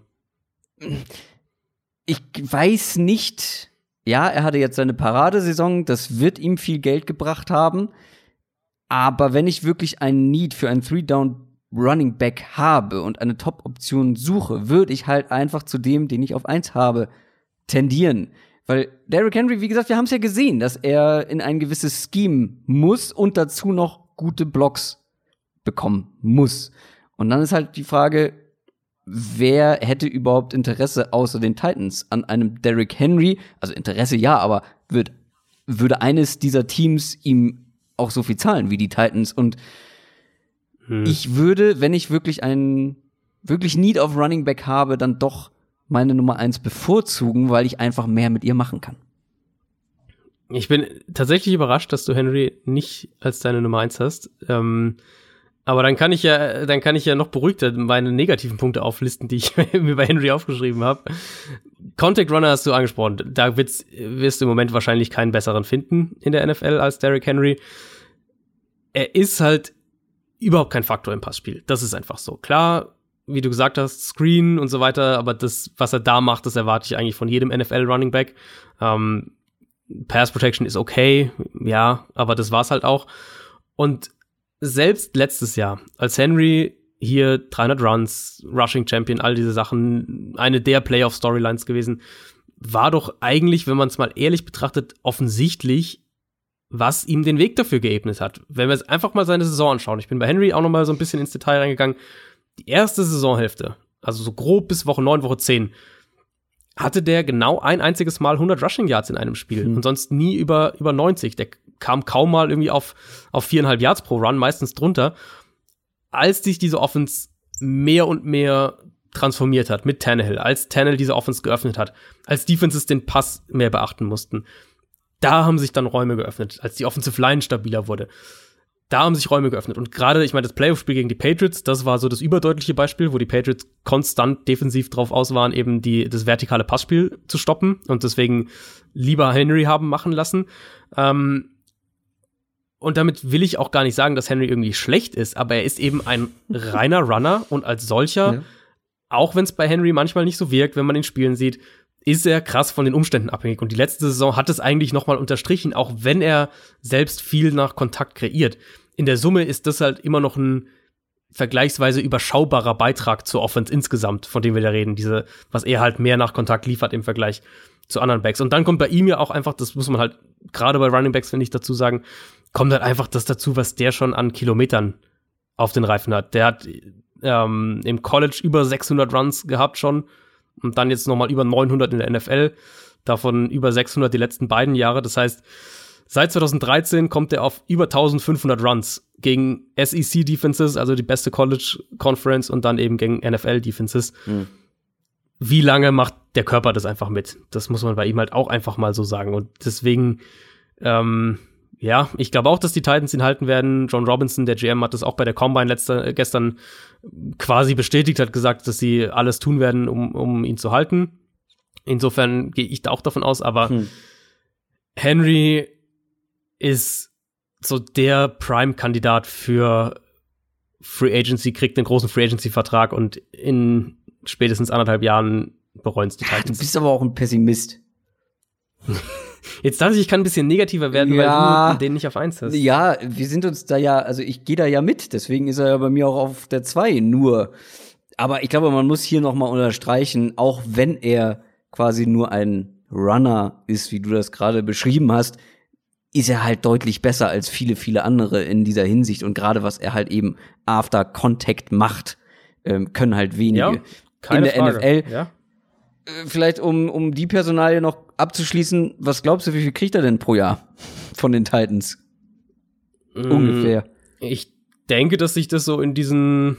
ich weiß nicht, ja, er hatte jetzt seine Paradesaison, das wird ihm viel Geld gebracht haben. Aber wenn ich wirklich einen Need für einen Three-Down Running Back habe und eine Top-Option suche, würde ich halt einfach zu dem, den ich auf eins habe, tendieren. Weil Derrick Henry, wie gesagt, wir haben es ja gesehen, dass er in ein gewisses Scheme muss und dazu noch gute Blocks bekommen muss. Und dann ist halt die Frage, wer hätte überhaupt Interesse außer den Titans an einem Derrick Henry? Also Interesse ja, aber wird, würde eines dieser Teams ihm auch so viel zahlen wie die Titans? Und hm. ich würde, wenn ich wirklich einen, wirklich Need of Running Back habe, dann doch meine Nummer eins bevorzugen, weil ich einfach mehr mit ihr machen kann. Ich bin tatsächlich überrascht, dass du Henry nicht als deine Nummer eins hast. Ähm, aber dann kann ich ja, dann kann ich ja noch beruhigter meine negativen Punkte auflisten, die ich mir bei Henry aufgeschrieben habe. Contact Runner hast du angesprochen. Da wirst, wirst du im Moment wahrscheinlich keinen besseren finden in der NFL als Derrick Henry. Er ist halt überhaupt kein Faktor im Passspiel. Das ist einfach so. Klar, wie du gesagt hast, Screen und so weiter, aber das, was er da macht, das erwarte ich eigentlich von jedem NFL Running Back. Ähm, Pass Protection ist okay, ja, aber das war's halt auch. Und selbst letztes Jahr, als Henry hier 300 Runs, Rushing Champion, all diese Sachen, eine der Playoff-Storylines gewesen. War doch eigentlich, wenn man es mal ehrlich betrachtet, offensichtlich, was ihm den Weg dafür geebnet hat. Wenn wir jetzt einfach mal seine Saison anschauen, ich bin bei Henry auch noch mal so ein bisschen ins Detail reingegangen. Die erste Saisonhälfte, also so grob bis Woche 9, Woche 10, hatte der genau ein einziges Mal 100 Rushing Yards in einem Spiel mhm. und sonst nie über, über 90. Der kam kaum mal irgendwie auf, auf viereinhalb Yards pro Run, meistens drunter. Als sich diese Offense mehr und mehr transformiert hat mit Tannehill, als Tannehill diese Offense geöffnet hat, als Defenses den Pass mehr beachten mussten, da haben sich dann Räume geöffnet, als die Offensive Line stabiler wurde. Da haben sich Räume geöffnet. Und gerade, ich meine, das Playoff-Spiel gegen die Patriots, das war so das überdeutliche Beispiel, wo die Patriots konstant defensiv drauf aus waren, eben die, das vertikale Passspiel zu stoppen und deswegen lieber Henry haben machen lassen. Ähm, und damit will ich auch gar nicht sagen, dass Henry irgendwie schlecht ist, aber er ist eben ein reiner Runner und als solcher, ja. auch wenn es bei Henry manchmal nicht so wirkt, wenn man ihn spielen sieht, ist er krass von den Umständen abhängig. Und die letzte Saison hat es eigentlich noch mal unterstrichen, auch wenn er selbst viel nach Kontakt kreiert. In der Summe ist das halt immer noch ein vergleichsweise überschaubarer Beitrag zur Offense insgesamt, von dem wir da reden. Diese, was er halt mehr nach Kontakt liefert im Vergleich zu anderen Backs. Und dann kommt bei ihm ja auch einfach, das muss man halt gerade bei Running Backs, finde ich, dazu sagen, kommt halt einfach das dazu, was der schon an Kilometern auf den Reifen hat. Der hat ähm, im College über 600 Runs gehabt schon und dann jetzt nochmal über 900 in der NFL, davon über 600 die letzten beiden Jahre. Das heißt, seit 2013 kommt er auf über 1500 Runs gegen SEC Defenses, also die beste College Conference und dann eben gegen NFL Defenses. Mhm. Wie lange macht der Körper das einfach mit? Das muss man bei ihm halt auch einfach mal so sagen. Und deswegen, ähm, ja, ich glaube auch, dass die Titans ihn halten werden. John Robinson, der GM, hat das auch bei der Combine letzter, äh, gestern quasi bestätigt, hat gesagt, dass sie alles tun werden, um, um ihn zu halten. Insofern gehe ich da auch davon aus, aber hm. Henry ist so der Prime-Kandidat für Free Agency, kriegt einen großen Free Agency-Vertrag und in spätestens anderthalb Jahren bereuen es die Titans. Du bist aber auch ein Pessimist. Jetzt dachte ich, ich kann ein bisschen negativer werden, ja, weil du den nicht auf eins hast. Ja, wir sind uns da ja, also ich gehe da ja mit, deswegen ist er ja bei mir auch auf der zwei nur. Aber ich glaube, man muss hier noch mal unterstreichen, auch wenn er quasi nur ein Runner ist, wie du das gerade beschrieben hast, ist er halt deutlich besser als viele, viele andere in dieser Hinsicht. Und gerade was er halt eben after Contact macht, ähm, können halt wenige. Ja, in der Frage. NFL ja. Äh, vielleicht um, um die Personalie noch abzuschließen, was glaubst du, wie viel kriegt er denn pro Jahr von den Titans? Mm, Ungefähr. Ich denke, dass sich das so in diesen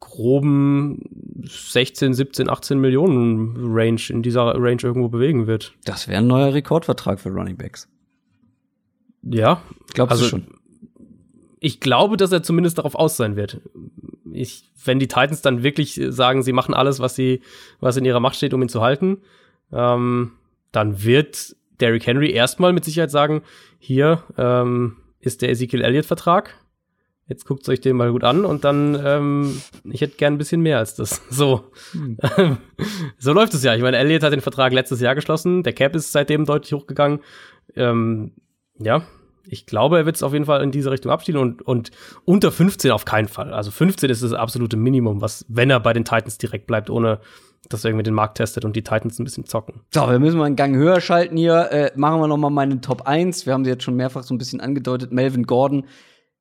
groben 16, 17, 18 Millionen Range, in dieser Range irgendwo bewegen wird. Das wäre ein neuer Rekordvertrag für Running Backs. Ja. Glaubst also, du schon? Ich glaube, dass er zumindest darauf aus sein wird ich, wenn die Titans dann wirklich sagen, sie machen alles, was sie, was in ihrer Macht steht, um ihn zu halten, ähm, dann wird Derrick Henry erstmal mit Sicherheit sagen, hier ähm, ist der Ezekiel Elliott Vertrag. Jetzt guckt euch den mal gut an und dann, ähm, ich hätte gern ein bisschen mehr als das. So. Hm. so läuft es ja. Ich meine, Elliott hat den Vertrag letztes Jahr geschlossen. Der Cap ist seitdem deutlich hochgegangen. Ähm, ja, ich glaube, er wird es auf jeden Fall in diese Richtung abspielen und, und unter 15 auf keinen Fall. Also 15 ist das absolute Minimum, was, wenn er bei den Titans direkt bleibt, ohne dass er irgendwie den Markt testet und die Titans ein bisschen zocken. So, wir müssen mal einen Gang höher schalten hier. Äh, machen wir noch mal meine Top 1. Wir haben sie jetzt schon mehrfach so ein bisschen angedeutet. Melvin Gordon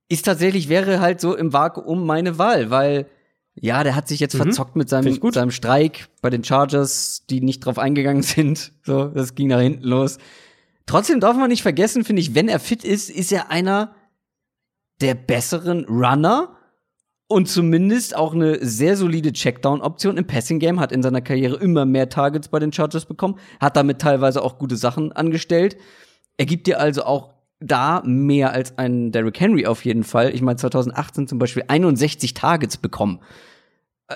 ist tatsächlich, wäre halt so im Vakuum meine Wahl, weil ja, der hat sich jetzt mhm. verzockt mit seinem, seinem Streik bei den Chargers, die nicht drauf eingegangen sind. So, das ging nach hinten los. Trotzdem darf man nicht vergessen, finde ich, wenn er fit ist, ist er einer der besseren Runner und zumindest auch eine sehr solide Checkdown-Option im Passing-Game, hat in seiner Karriere immer mehr Targets bei den Chargers bekommen, hat damit teilweise auch gute Sachen angestellt. Er gibt dir also auch da mehr als ein Derrick Henry auf jeden Fall. Ich meine, 2018 zum Beispiel 61 Targets bekommen.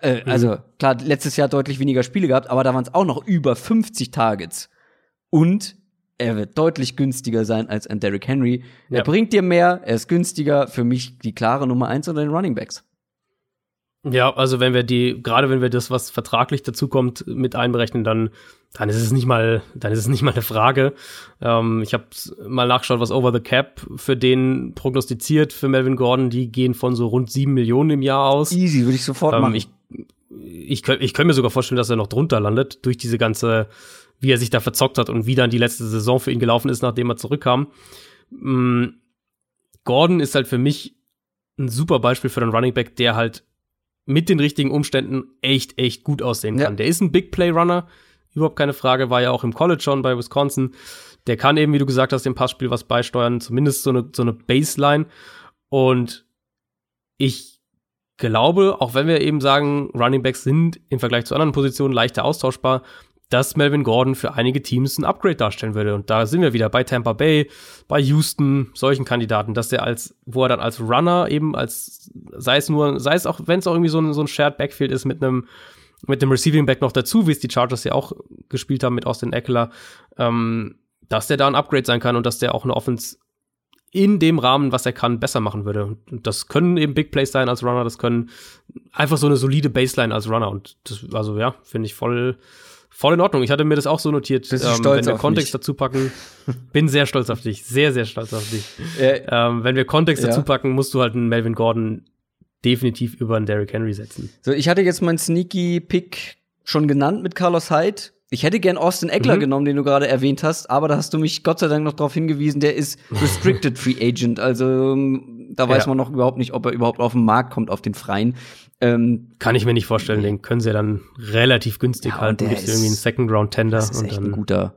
Äh, mhm. Also klar, letztes Jahr deutlich weniger Spiele gehabt, aber da waren es auch noch über 50 Targets. Und er wird deutlich günstiger sein als ein Derrick Henry. Ja. Er bringt dir mehr, er ist günstiger. Für mich die klare Nummer eins unter den Running Backs. Ja, also wenn wir die, gerade wenn wir das, was vertraglich dazukommt, mit einberechnen, dann, dann ist es nicht mal, dann ist es nicht mal eine Frage. Ähm, ich habe mal nachgeschaut, was Over the Cap für den prognostiziert für Melvin Gordon. Die gehen von so rund sieben Millionen im Jahr aus. Easy, würde ich sofort Ähm, machen. ich, ich, ich könnte mir sogar vorstellen, dass er noch drunter landet, durch diese ganze, wie er sich da verzockt hat und wie dann die letzte Saison für ihn gelaufen ist, nachdem er zurückkam. Mm, Gordon ist halt für mich ein super Beispiel für einen Running Back, der halt mit den richtigen Umständen echt, echt gut aussehen Ja. kann. Der ist ein Big Play Runner, überhaupt keine Frage, war ja auch im College schon bei Wisconsin. Der kann eben, wie du gesagt hast, dem Passspiel was beisteuern, zumindest so eine, so eine Baseline. Und ich glaube, auch wenn wir eben sagen, Running Backs sind im Vergleich zu anderen Positionen leichter austauschbar, dass Melvin Gordon für einige Teams ein Upgrade darstellen würde. Und da sind wir wieder bei Tampa Bay, bei Houston, solchen Kandidaten, dass der als, wo er dann als Runner eben als, sei es nur, sei es auch, wenn es auch irgendwie so ein, so ein Shared Backfield ist mit einem, mit dem Receiving Back noch dazu, wie es die Chargers ja auch gespielt haben mit Austin Eckler, ähm, dass der da ein Upgrade sein kann und dass der auch eine Offense in dem Rahmen, was er kann, besser machen würde. Und das können eben Big Plays sein als Runner, das können einfach so eine solide Baseline als Runner. Und das, also ja, finde ich voll, voll in Ordnung. Ich hatte mir das auch so notiert, Bist du stolz wenn wir auf Kontext mich? dazu packen. Bin sehr stolz auf dich, sehr, sehr stolz auf dich. Äh, Ähm, wenn wir Kontext Ja. dazu packen, musst du halt einen Melvin Gordon definitiv über einen Derrick Henry setzen. so, ich hatte jetzt meinen Sneaky Pick schon genannt mit Carlos Hyde. Ich hätte gern Austin Eckler Mhm. genommen, den du gerade erwähnt hast, aber da hast du mich Gott sei Dank noch darauf hingewiesen, der ist Restricted Free Agent. Also ähm, da weiß Ja. man noch überhaupt nicht, ob er überhaupt auf den Markt kommt, auf den freien. Ähm, Kann ich mir nicht vorstellen, den können sie ja dann relativ günstig Ja, halten. der ist- irgendwie einen Second Round Tender das ist und echt ein guter,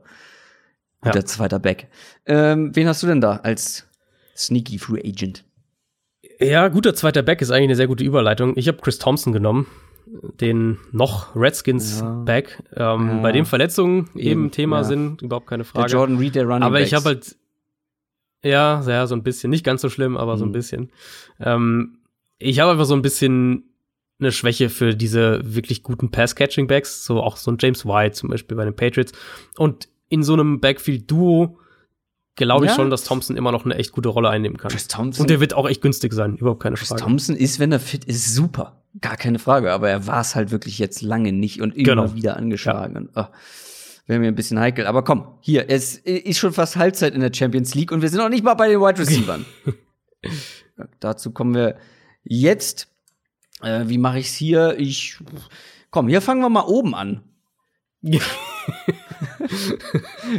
guter Ja. zweiter Back. Ähm, wen hast du denn da als Sneaky Free Agent? Ja, guter zweiter Back ist eigentlich eine sehr gute Überleitung. Ich habe Chris Thompson genommen, den noch Redskins Ja. Back, ähm, Ja. bei dem Verletzungen Eben, eben Thema ja. sind, überhaupt keine Der Frage. Jordan Reed, der Running aber ich Backs. habe halt, ja, ja, so ein bisschen, nicht ganz so schlimm, aber so ein Mhm. bisschen. Ähm, ich habe einfach so ein bisschen eine Schwäche für diese wirklich guten Pass-Catching-Backs, so auch so ein James White zum Beispiel bei den Patriots. Und in so einem Backfield-Duo glaube ich Ja. schon, dass Thompson immer noch eine echt gute Rolle einnehmen kann. Chris Thompson. Und der wird auch echt günstig sein, überhaupt keine Chris Frage. Thompson ist, wenn er fit ist, super. Gar keine Frage. Aber er war es halt wirklich jetzt lange nicht und immer Genau. wieder angeschlagen. Und, oh, Wäre mir ein bisschen heikel. Aber komm, hier, es ist schon fast Halbzeit in der Champions League und wir sind noch nicht mal bei den Wide Receivers. Dazu kommen wir jetzt. Äh, wie mache ich's hier? Ich. Komm, hier fangen wir mal oben an.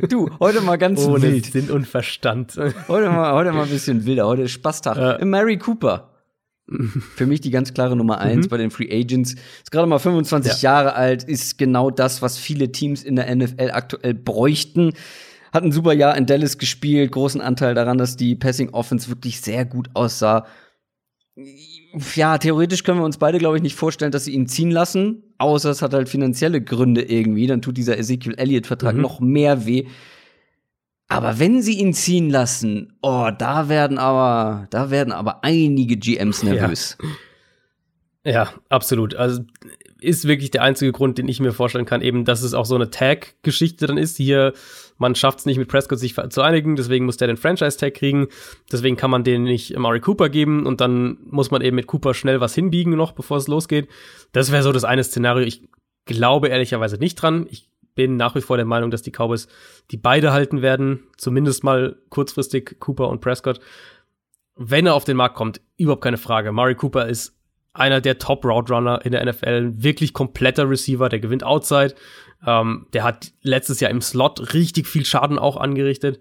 Du, heute mal ganz Ohne wild. Sinn und Verstand. Heute mal, heute mal ein bisschen wilder. Heute ist Spaßtag. Ja. Mary Cooper. Für mich die ganz klare Nummer eins Mhm. bei den Free Agents. Ist gerade mal 25 Jahre alt, ist genau das, was viele Teams in der NFL aktuell bräuchten. Hat ein super Jahr in Dallas gespielt, großen Anteil daran, dass die Passing Offense wirklich sehr gut aussah. Ja, theoretisch können wir uns beide, glaube ich, nicht vorstellen, dass sie ihn ziehen lassen. Außer es hat halt finanzielle Gründe irgendwie. Dann tut dieser Ezekiel Elliott-Vertrag Mhm. noch mehr weh. Aber wenn sie ihn ziehen lassen, oh, da werden aber, da werden aber einige GMs nervös. Ja, absolut. Also ist wirklich der einzige Grund, den ich mir vorstellen kann, eben, dass es auch so eine Tag-Geschichte dann ist. Hier, man schafft es nicht mit Prescott sich zu einigen, deswegen muss der den Franchise-Tag kriegen. Deswegen kann man den nicht Amari Cooper geben und dann muss man eben mit Cooper schnell was hinbiegen noch, bevor es losgeht. Das wäre so das eine Szenario. Ich glaube ehrlicherweise nicht dran. Ich bin nach wie vor der Meinung, dass die Cowboys die beide halten werden, zumindest mal kurzfristig Cooper und Prescott. Wenn er auf den Markt kommt, überhaupt keine Frage. Mari Cooper ist einer der Top Route Runner in der NFL, wirklich kompletter Receiver, der gewinnt Outside. Ähm, der hat letztes Jahr im Slot richtig viel Schaden auch angerichtet.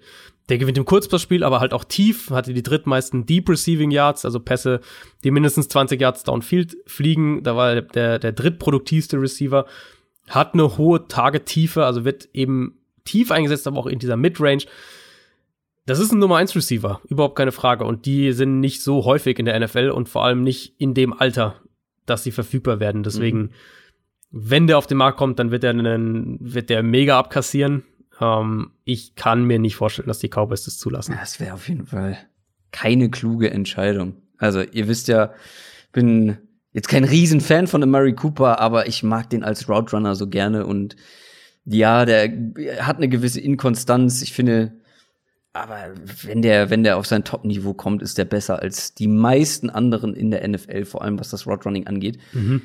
Der gewinnt im Kurzpassspiel, aber halt auch tief, hatte die drittmeisten Deep Receiving Yards, also Pässe, die mindestens 20 Yards downfield fliegen. Da war er der, der drittproduktivste Receiver. Hat eine hohe Target-Tiefe, also wird eben tief eingesetzt, aber auch in dieser Midrange. Das ist ein Nummer 1 Receiver, überhaupt keine Frage. Und die sind nicht so häufig in der NFL und vor allem nicht in dem Alter, dass sie verfügbar werden. Deswegen, Mhm. wenn der auf den Markt kommt, dann wird er einen, wird der mega abkassieren. Ähm, ich kann mir nicht vorstellen, dass die Cowboys das zulassen. Das wäre auf jeden Fall keine kluge Entscheidung. Also, ihr wisst ja, bin jetzt kein Riesenfan von Murray Cooper, aber ich mag den als Route Runner so gerne und ja, der hat eine gewisse Inkonstanz. Ich finde, aber wenn der, wenn der auf sein Top-Niveau kommt, ist der besser als die meisten anderen in der NFL, vor allem was das Roadrunning angeht. Mhm.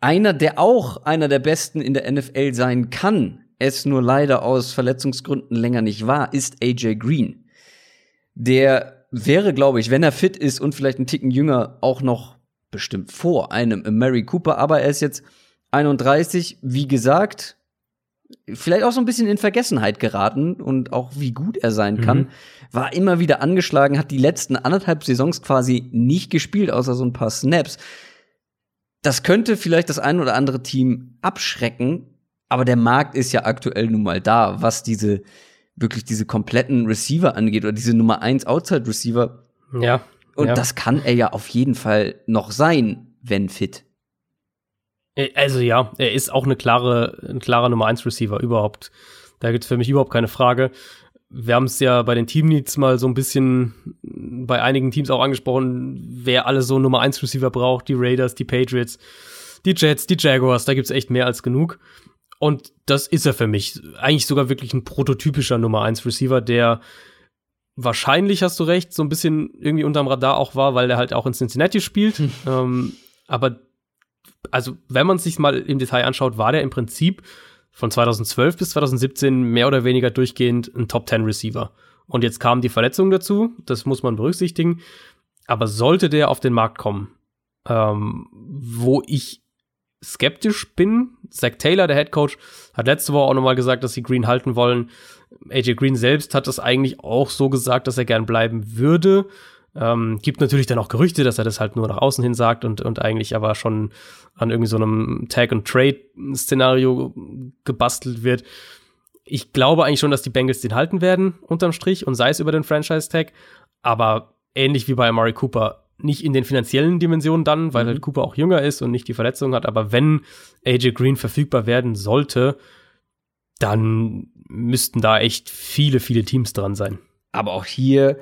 Einer, der auch einer der besten in der NFL sein kann, es nur leider aus Verletzungsgründen länger nicht war, ist AJ Green. Der wäre, glaube ich, wenn er fit ist und vielleicht ein Ticken jünger, auch noch bestimmt vor einem Mary Cooper, aber er ist jetzt 31, wie gesagt, vielleicht auch so ein bisschen in Vergessenheit geraten und auch wie gut er sein kann. Mhm. War immer wieder angeschlagen, hat die letzten anderthalb Saisons quasi nicht gespielt, außer so ein paar Snaps. Das könnte vielleicht das ein oder andere Team abschrecken, aber der Markt ist ja aktuell nun mal da, was diese wirklich diese kompletten Receiver angeht oder diese Nummer 1 Outside Receiver. Ja. Und ja. das kann er ja auf jeden Fall noch sein, wenn fit. Äh, also ja, er ist auch eine klare, ein klarer Nummer 1 Receiver überhaupt. Da gibt's für mich überhaupt keine Frage. Wir haben es ja bei den Team Needs mal so ein bisschen bei einigen Teams auch angesprochen, wer alle so Nummer 1 Receiver braucht, die Raiders, die Patriots, die Jets, die Jaguars, da gibt's echt mehr als genug. Und das ist er für mich. Eigentlich sogar wirklich ein prototypischer Nummer 1 Receiver, der wahrscheinlich, hast du recht, so ein bisschen irgendwie unterm Radar auch war, weil er halt auch in Cincinnati spielt. Hm. Ähm, aber also, wenn man sich mal im Detail anschaut, war der im Prinzip von 2012 bis 2017 mehr oder weniger durchgehend ein Top 10 Receiver. Und jetzt kam die Verletzung dazu, das muss man berücksichtigen. Aber sollte der auf den Markt kommen, ähm, wo ich skeptisch bin. Zach Taylor, der Head Coach, hat letzte Woche auch nochmal gesagt, dass sie Green halten wollen. AJ Green selbst hat das eigentlich auch so gesagt, dass er gern bleiben würde. Ähm, gibt natürlich dann auch Gerüchte, dass er das halt nur nach außen hin sagt und, und eigentlich aber schon an irgendwie so einem Tag-and-Trade-Szenario gebastelt wird. Ich glaube eigentlich schon, dass die Bengals den halten werden, unterm Strich, und sei es über den Franchise-Tag. Aber ähnlich wie bei Amari Cooper, nicht in den finanziellen Dimensionen dann, weil mhm. halt Cooper auch jünger ist und nicht die Verletzung hat, aber wenn AJ Green verfügbar werden sollte, dann müssten da echt viele, viele Teams dran sein. Aber auch hier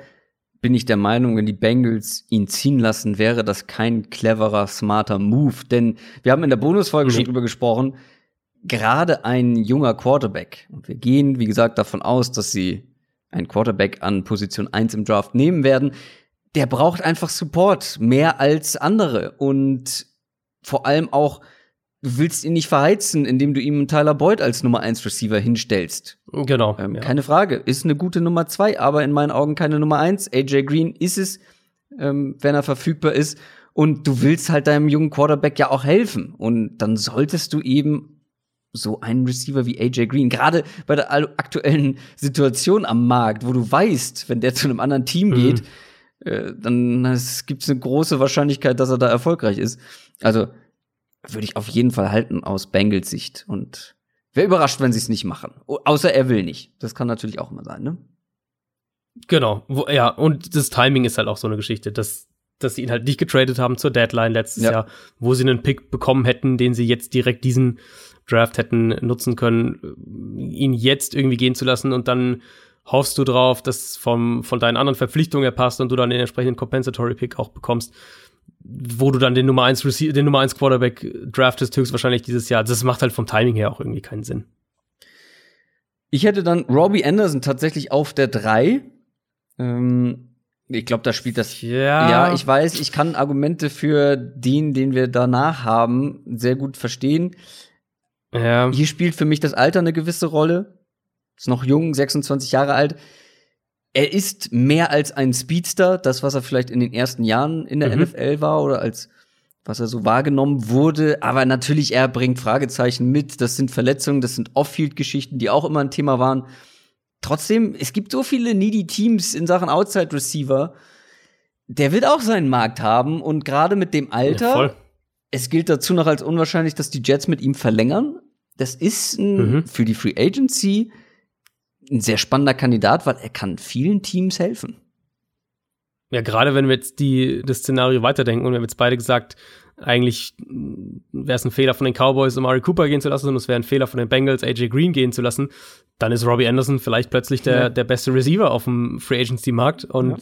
bin ich der Meinung, wenn die Bengals ihn ziehen lassen, wäre das kein cleverer, smarter Move. Denn wir haben in der Bonusfolge nee. schon drüber gesprochen, gerade ein junger Quarterback, und wir gehen, wie gesagt, davon aus, dass sie einen Quarterback an Position 1 im Draft nehmen werden, der braucht einfach Support, mehr als andere. Und vor allem auch, du willst ihn nicht verheizen, indem du ihm Tyler Boyd als Nummer 1 Receiver hinstellst. Genau. Ähm, ja. Keine Frage. Ist eine gute Nummer 2, aber in meinen Augen keine Nummer 1. AJ Green ist es, ähm, wenn er verfügbar ist. Und du willst halt deinem jungen Quarterback ja auch helfen. Und dann solltest du eben so einen Receiver wie AJ Green, gerade bei der aktuellen Situation am Markt, wo du weißt, wenn der zu einem anderen Team mhm. Äh, dann gibt es eine große Wahrscheinlichkeit, dass er da erfolgreich ist. Also würde ich auf jeden Fall halten aus Bengals Sicht. Und wäre überrascht, wenn sie es nicht machen. Außer er will nicht. Das kann natürlich auch immer sein, ne? Genau, ja, und das Timing ist halt auch so eine Geschichte, dass, dass sie ihn halt nicht getradet haben zur Deadline letztes ja. Jahr, wo sie einen Pick bekommen hätten, den sie jetzt direkt diesen Draft hätten nutzen können, ihn jetzt irgendwie gehen zu lassen und dann hoffst du drauf, dass vom, von deinen anderen Verpflichtungen er passt und du dann den entsprechenden Compensatory Pick auch bekommst, wo du dann den Nummer 1 Receiver, den Nummer 1 Quarterback draftest, höchstwahrscheinlich dieses Jahr. Das macht halt vom Timing her auch irgendwie keinen Sinn. Ich hätte dann Robbie Anderson tatsächlich auf der 3. Ähm, ich glaube, da spielt das. Ja. ja, ich weiß, ich kann Argumente für den, den wir danach haben, sehr gut verstehen. Ja. Hier spielt für mich das Alter eine gewisse Rolle. Ist noch jung, 26 Jahre alt. Er ist mehr als ein Speedster, das, was er vielleicht in den ersten Jahren in der mhm. NFL war oder als was er so wahrgenommen wurde. Aber natürlich, er bringt Fragezeichen mit. Das sind Verletzungen, das sind Off-Field-Geschichten, die auch immer ein Thema waren. Trotzdem, es gibt so viele needy Teams in Sachen Outside Receiver. Der wird auch seinen Markt haben und gerade mit dem Alter. Ja, es gilt dazu noch als unwahrscheinlich, dass die Jets mit ihm verlängern. Das ist ein, mhm. für die Free Agency ein sehr spannender Kandidat, weil er kann vielen Teams helfen. Ja, gerade wenn wir jetzt die, das Szenario weiterdenken und wir haben jetzt beide gesagt, eigentlich wäre es ein Fehler von den Cowboys, Amari Cooper gehen zu lassen, und es wäre ein Fehler von den Bengals, AJ Green gehen zu lassen, dann ist Robbie Anderson vielleicht plötzlich der, ja. der beste Receiver auf dem Free Agency Markt. Und ja.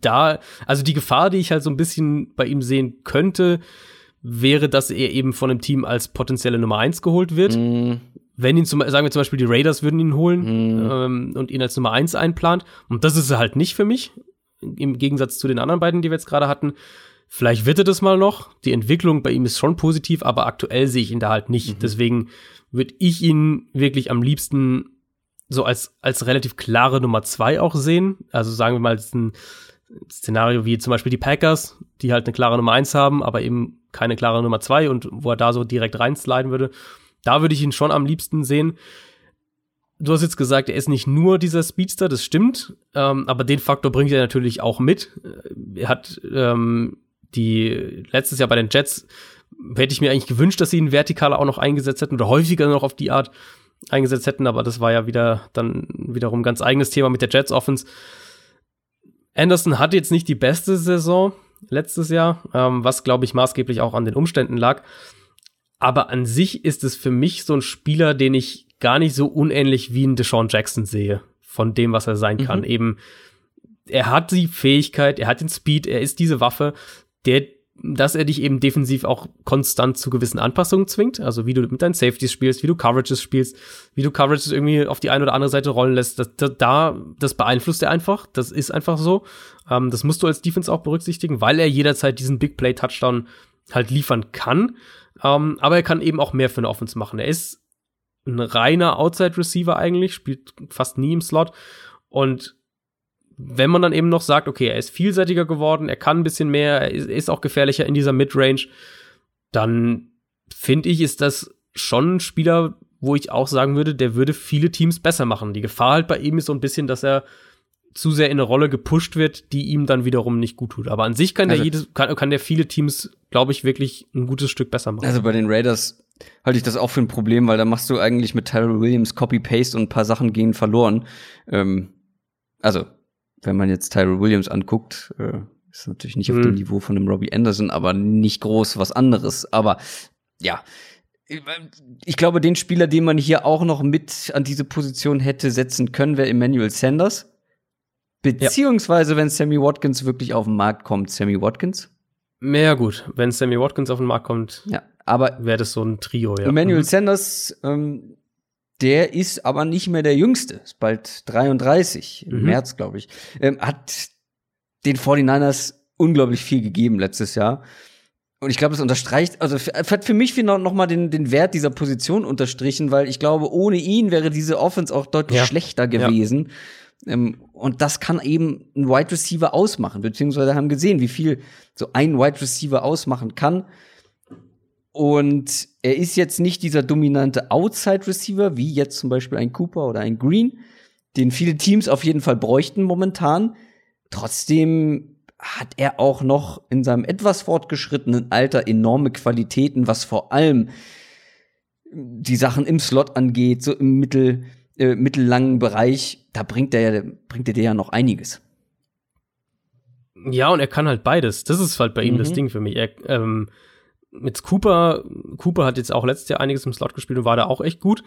da, also die Gefahr, die ich halt so ein bisschen bei ihm sehen könnte, wäre, dass er eben von einem Team als potenzielle Nummer eins geholt wird. Mm. Wenn ihn zum, sagen wir zum Beispiel die Raiders würden ihn holen mm. ähm, und ihn als Nummer eins einplant. Und das ist er halt nicht für mich. Im Gegensatz zu den anderen beiden, die wir jetzt gerade hatten. Vielleicht wird er das mal noch. Die Entwicklung bei ihm ist schon positiv, aber aktuell sehe ich ihn da halt nicht. Mhm. Deswegen würde ich ihn wirklich am liebsten so als, als relativ klare Nummer zwei auch sehen. Also sagen wir mal, ist ein Szenario wie zum Beispiel die Packers, die halt eine klare Nummer eins haben, aber eben keine klare Nummer zwei und wo er da so direkt reinsliden würde. Da würde ich ihn schon am liebsten sehen. Du hast jetzt gesagt, er ist nicht nur dieser Speedster, das stimmt, ähm, aber den Faktor bringt er natürlich auch mit. Er hat ähm, die letztes Jahr bei den Jets hätte ich mir eigentlich gewünscht, dass sie ihn vertikaler auch noch eingesetzt hätten oder häufiger noch auf die Art eingesetzt hätten, aber das war ja wieder dann wiederum ganz eigenes Thema mit der Jets Offense. Anderson hat jetzt nicht die beste Saison letztes Jahr, ähm, was glaube ich maßgeblich auch an den Umständen lag. Aber an sich ist es für mich so ein Spieler, den ich gar nicht so unähnlich wie ein Deshaun Jackson sehe, von dem, was er sein kann. Mhm. Eben, er hat die Fähigkeit, er hat den Speed, er ist diese Waffe, der, dass er dich eben defensiv auch konstant zu gewissen Anpassungen zwingt. Also wie du mit deinen Safeties spielst, wie du Coverages spielst, wie du Coverages irgendwie auf die eine oder andere Seite rollen lässt. Das, das, da, das beeinflusst er einfach. Das ist einfach so. Ähm, das musst du als Defense auch berücksichtigen, weil er jederzeit diesen Big Play Touchdown halt liefern kann. Ähm, aber er kann eben auch mehr für eine Offense machen. Er ist ein reiner Outside Receiver eigentlich, spielt fast nie im Slot und wenn man dann eben noch sagt, okay, er ist vielseitiger geworden, er kann ein bisschen mehr, er ist auch gefährlicher in dieser Midrange, dann finde ich, ist das schon ein Spieler, wo ich auch sagen würde, der würde viele Teams besser machen. Die Gefahr halt bei ihm ist so ein bisschen, dass er zu sehr in eine Rolle gepusht wird, die ihm dann wiederum nicht gut tut. Aber an sich kann also, der jedes, kann, kann der viele Teams, glaube ich, wirklich ein gutes Stück besser machen. Also bei den Raiders halte ich das auch für ein Problem, weil da machst du eigentlich mit Tyrell Williams Copy-Paste und ein paar Sachen gehen verloren. Ähm, also wenn man jetzt Tyrell Williams anguckt, äh, ist natürlich nicht mhm. auf dem mhm. Niveau von einem Robbie Anderson, aber nicht groß was anderes. Aber ja, ich glaube, den Spieler, den man hier auch noch mit an diese Position hätte setzen können, wäre Emmanuel Sanders. Beziehungsweise, ja. wenn Sammy Watkins wirklich auf den Markt kommt, Sammy Watkins. Mehr gut, wenn Sammy Watkins auf den Markt kommt, ja, aber wäre das so ein Trio, ja. Emmanuel mhm. Sanders ähm, der ist aber nicht mehr der Jüngste, ist bald 33, im mhm. März, glaube ich. Ähm, hat den 49ers unglaublich viel gegeben letztes Jahr. Und ich glaube, das unterstreicht, also hat für mich noch, noch mal den, den Wert dieser Position unterstrichen, weil ich glaube, ohne ihn wäre diese Offense auch deutlich ja. schlechter gewesen. Ja. Ähm, und das kann eben ein Wide Receiver ausmachen, beziehungsweise haben gesehen, wie viel so ein Wide Receiver ausmachen kann. Und er ist jetzt nicht dieser dominante Outside-Receiver, wie jetzt zum Beispiel ein Cooper oder ein Green, den viele Teams auf jeden Fall bräuchten momentan. Trotzdem hat er auch noch in seinem etwas fortgeschrittenen Alter enorme Qualitäten, was vor allem die Sachen im Slot angeht, so im mittel, äh, mittellangen Bereich. Da bringt er ja, bringt er dir ja noch einiges. Ja, und er kann halt beides. Das ist halt bei ihm das mhm. Ding für mich. Er, ähm, mit Cooper, Cooper hat jetzt auch letztes Jahr einiges im Slot gespielt und war da auch echt gut.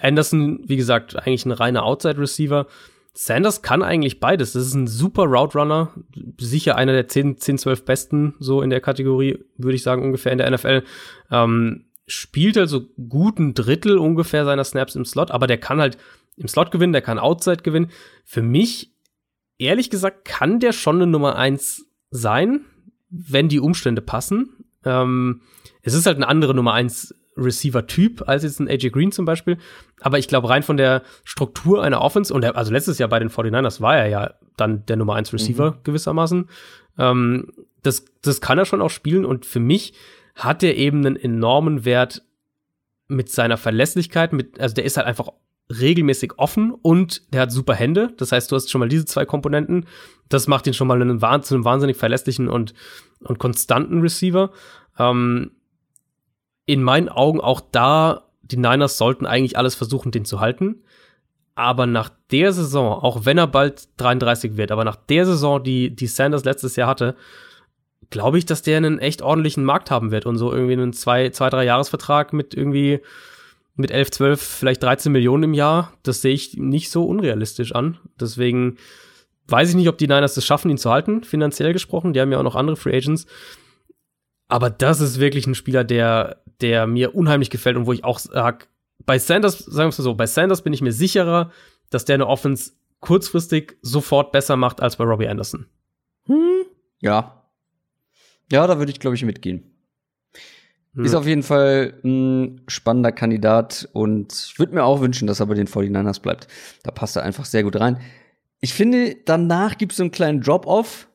Anderson, wie gesagt, eigentlich ein reiner Outside-Receiver. Sanders kann eigentlich beides. Das ist ein super Route Runner. Sicher einer der 10, 10 12 besten, so in der Kategorie, würde ich sagen, ungefähr in der NFL. Ähm, spielt also guten Drittel ungefähr seiner Snaps im Slot, aber der kann halt im Slot gewinnen, der kann Outside gewinnen. Für mich, ehrlich gesagt, kann der schon eine Nummer eins sein, wenn die Umstände passen. Ähm, es ist halt eine andere Nummer 1 Receiver-Typ als jetzt ein AJ Green zum Beispiel. Aber ich glaube, rein von der Struktur einer Offense, und der, also letztes Jahr bei den 49ers war er ja dann der Nummer 1 Receiver mhm. gewissermaßen. Ähm, das, das kann er schon auch spielen und für mich hat er eben einen enormen Wert mit seiner Verlässlichkeit, mit, also der ist halt einfach regelmäßig offen und der hat super Hände. Das heißt, du hast schon mal diese zwei Komponenten. Das macht ihn schon mal einen, zu einem wahnsinnig verlässlichen und, und konstanten Receiver. Ähm, in meinen Augen auch da, die Niners sollten eigentlich alles versuchen, den zu halten. Aber nach der Saison, auch wenn er bald 33 wird, aber nach der Saison, die, die Sanders letztes Jahr hatte, glaube ich, dass der einen echt ordentlichen Markt haben wird und so irgendwie einen zwei, zwei, drei Jahresvertrag mit irgendwie mit 11, 12, vielleicht 13 Millionen im Jahr, das sehe ich nicht so unrealistisch an. Deswegen weiß ich nicht, ob die Niners es schaffen, ihn zu halten, finanziell gesprochen. Die haben ja auch noch andere Free Agents. Aber das ist wirklich ein Spieler, der, der mir unheimlich gefällt und wo ich auch sage, bei Sanders, sagen wir es mal so, bei Sanders bin ich mir sicherer, dass der eine Offense kurzfristig sofort besser macht als bei Robbie Anderson. Hm, ja. Ja, da würde ich, glaube ich, mitgehen. Hm. Ist auf jeden Fall ein spannender Kandidat und ich würde mir auch wünschen, dass er bei den 49ers bleibt. Da passt er einfach sehr gut rein. Ich finde, danach gibt es so einen kleinen Drop-Off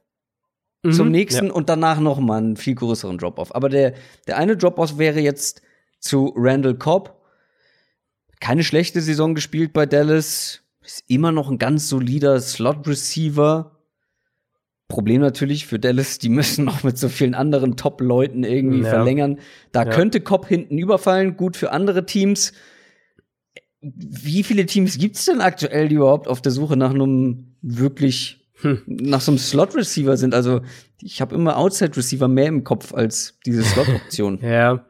mhm, zum nächsten ja. und danach noch mal einen viel größeren Drop-Off. Aber der, der eine Drop-Off wäre jetzt zu Randall Cobb. Keine schlechte Saison gespielt bei Dallas. Ist immer noch ein ganz solider Slot-Receiver. Problem natürlich für Dallas, die müssen noch mit so vielen anderen Top-Leuten irgendwie ja. verlängern. Da ja. könnte Cobb hinten überfallen, gut für andere Teams. Wie viele Teams gibt's denn aktuell, die überhaupt auf der Suche nach einem wirklich hm. nach so einem Slot-Receiver sind? Also ich habe immer Outside-Receiver mehr im Kopf als diese Slot-Option. ja.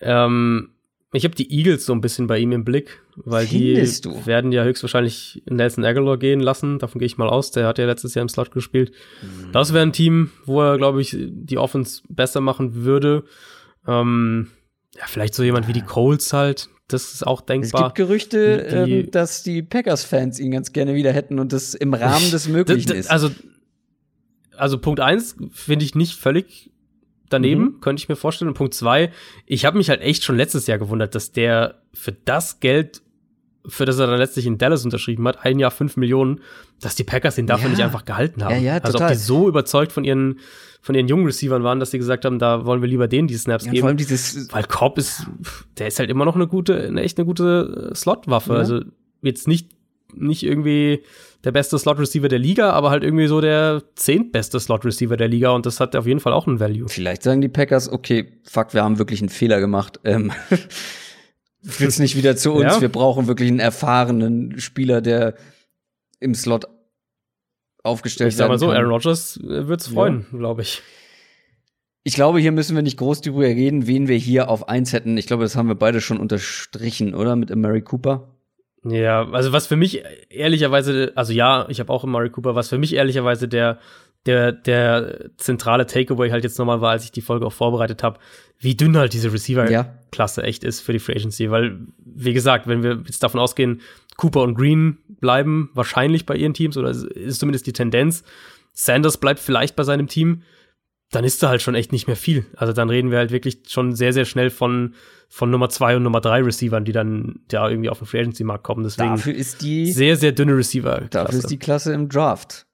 Ähm, ich habe die Eagles so ein bisschen bei ihm im Blick, weil Findest die du? werden ja höchstwahrscheinlich Nelson Aguilar gehen lassen. Davon gehe ich mal aus. Der hat ja letztes Jahr im Slot gespielt. Mhm. Das wäre ein Team, wo er, glaube ich, die Offense besser machen würde. Ähm, ja, vielleicht so jemand wie die Colts halt. Das ist auch denkbar. Es gibt Gerüchte, die, ähm, dass die Packers-Fans ihn ganz gerne wieder hätten und das im Rahmen des Möglichen ist. Also, also Punkt eins finde ich nicht völlig daneben, mhm. könnte ich mir vorstellen. Und Punkt zwei, ich habe mich halt echt schon letztes Jahr gewundert, dass der für das Geld, für das er dann letztlich in Dallas unterschrieben hat, ein Jahr fünf Millionen, dass die Packers ihn dafür ja. nicht einfach gehalten haben. Ja, ja. Also ob die so überzeugt von ihren von ihren jungen Receivern waren, dass sie gesagt haben, da wollen wir lieber denen die Snaps ja, geben. Vor allem dieses Weil Cobb ist, der ist halt immer noch eine gute, eine echt eine gute Slot-Waffe. Ja. Also jetzt nicht nicht irgendwie der beste Slot-Receiver der Liga, aber halt irgendwie so der zehntbeste Slot-Receiver der Liga und das hat auf jeden Fall auch einen Value. Vielleicht sagen die Packers, okay, fuck, wir haben wirklich einen Fehler gemacht. Ähm, jetzt nicht wieder zu uns. Ja. Wir brauchen wirklich einen erfahrenen Spieler, der im Slot aufgestellt ich sag mal so, Aaron Rodgers äh, wird's freuen, ja. glaube ich. Ich glaube, hier müssen wir nicht groß drüber reden, wen wir hier auf eins hätten. Ich glaube, das haben wir beide schon unterstrichen, oder? Mit Mary Cooper. Ja, also was für mich ehrlicherweise, also ja, ich habe auch Murray Cooper, was für mich ehrlicherweise der der der zentrale Takeaway halt jetzt nochmal war, als ich die Folge auch vorbereitet habe, wie dünn halt diese Receiver-Klasse ja. echt ist für die Free Agency, weil wie gesagt, wenn wir jetzt davon ausgehen, Cooper und Green bleiben wahrscheinlich bei ihren Teams oder ist zumindest die Tendenz, Sanders bleibt vielleicht bei seinem Team, dann ist da halt schon echt nicht mehr viel. Also dann reden wir halt wirklich schon sehr, sehr schnell von, von Nummer zwei und Nummer drei Receivern, die dann ja irgendwie auf den Free Agency Markt kommen. Deswegen dafür ist die sehr, sehr dünne Receiver. -Klasse. Dafür ist die Klasse im Draft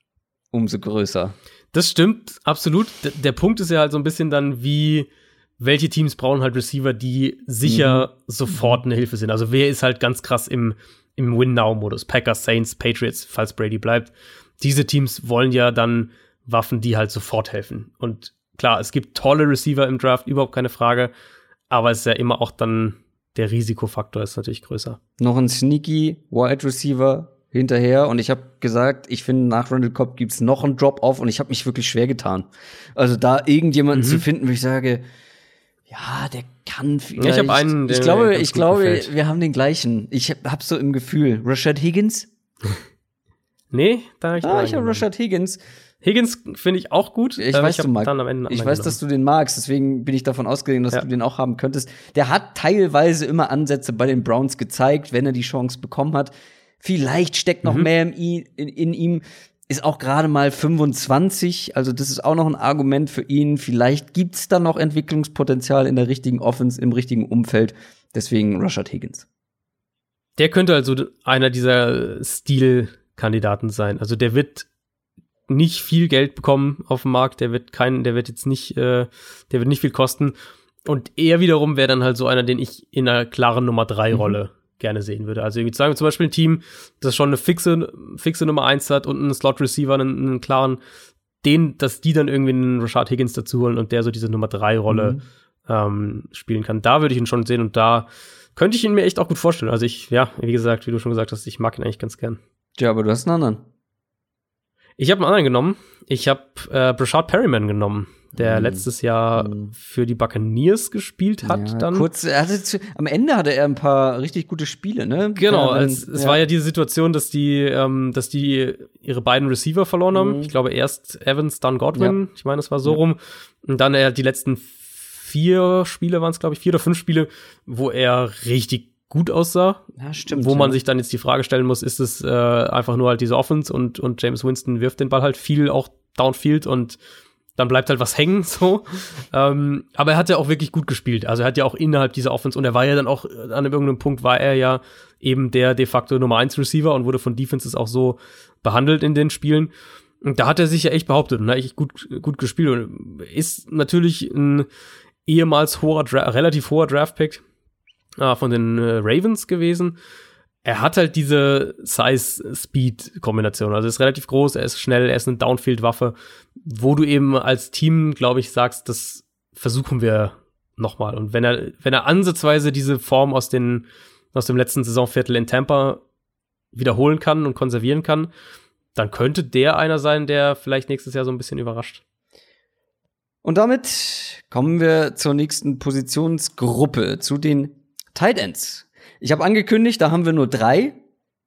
umso größer. Das stimmt, absolut. D der Punkt ist ja halt so ein bisschen dann, wie, welche Teams brauchen halt Receiver, die sicher mhm. sofort eine Hilfe sind. Also wer ist halt ganz krass im, im Win-Now-Modus? Packers, Saints, Patriots, falls Brady bleibt. Diese Teams wollen ja dann Waffen, die halt sofort helfen. Und klar, es gibt tolle Receiver im Draft, überhaupt keine Frage. Aber es ist ja immer auch dann der Risikofaktor ist natürlich größer. Noch ein sneaky Wide Receiver hinterher und ich habe gesagt, ich finde nach Randall Cobb gibt's noch einen Drop-off und ich habe mich wirklich schwer getan. Also da irgendjemanden mhm. zu finden, wo ich sage, ja, der kann vielleicht. ich habe einen. Ich glaube, ich glaube, wir haben den gleichen. Ich habe hab so im Gefühl, Rashad Higgins. nee, da hab ich. Ah, ich habe Rashad Higgins. Higgins finde ich auch gut. Ich ähm, weiß, ich du mag, ich weiß, dass du den magst, deswegen bin ich davon ausgegangen, dass ja. du den auch haben könntest. Der hat teilweise immer Ansätze bei den Browns gezeigt, wenn er die Chance bekommen hat. Vielleicht steckt noch mhm. mehr in, in, in ihm. Ist auch gerade mal 25, also das ist auch noch ein Argument für ihn. Vielleicht gibt's da noch Entwicklungspotenzial in der richtigen Offense, im richtigen Umfeld. Deswegen Rashad Higgins. Der könnte also einer dieser Stilkandidaten sein. Also der wird nicht viel Geld bekommen auf dem Markt, der wird keinen, der wird jetzt nicht, äh, der wird nicht viel kosten. Und er wiederum wäre dann halt so einer, den ich in einer klaren Nummer drei mhm. Rolle mhm. gerne sehen würde. Also irgendwie sagen wir zum Beispiel ein Team, das schon eine fixe, fixe Nummer eins hat und einen Slot Receiver, einen, einen klaren, den, dass die dann irgendwie einen Rashad Higgins dazu holen und der so diese Nummer drei Rolle mhm. ähm, spielen kann. Da würde ich ihn schon sehen und da könnte ich ihn mir echt auch gut vorstellen. Also ich, ja, wie gesagt, wie du schon gesagt hast, ich mag ihn eigentlich ganz gern. Ja, aber du hast einen anderen. Ich habe einen anderen genommen. Ich habe äh, Brashard Perryman genommen, der Mhm. letztes Jahr Mhm. für die Buccaneers gespielt hat. Ja, dann Kurz, er hatte zu, am Ende hatte er ein paar richtig gute Spiele, ne? Genau, Ja, dann- als, es war ja diese Situation, dass die, ähm, dass die ihre beiden Receiver verloren haben. Mhm. Ich glaube erst Evans, dann Godwin. Ich meine, es war so rum. Und dann er die letzten vier Spiele waren es, glaube ich, vier oder fünf Spiele, wo er richtig gut aussah. ja, stimmt. wo man ja. sich dann jetzt die Frage stellen muss, ist es äh, einfach nur halt diese Offense und, und James Winston wirft den Ball halt viel auch downfield und dann bleibt halt was hängen, so. ähm, aber er hat ja auch wirklich gut gespielt. Also er hat ja auch innerhalb dieser Offense und er war ja dann auch, äh, an irgendeinem Punkt war er ja eben der de facto Nummer 1 Receiver und wurde von Defenses auch so behandelt in den Spielen. Und da hat er sich ja echt behauptet und hat echt gut, gut gespielt und ist natürlich ein ehemals hoher, Dra relativ hoher Draftpick äh, von den äh, Ravens gewesen. Er hat halt diese Size-Speed-Kombination. Also ist relativ groß, er ist schnell, er ist eine Downfield-Waffe, wo du eben als Team, glaube ich, sagst, das versuchen wir nochmal. Und wenn er, wenn er ansatzweise diese Form aus, den, aus dem letzten Saisonviertel in Tampa wiederholen kann und konservieren kann, dann könnte der einer sein, der vielleicht nächstes Jahr so ein bisschen überrascht. Und damit kommen wir zur nächsten Positionsgruppe, zu den Tight Ends. Ich habe angekündigt, da haben wir nur drei,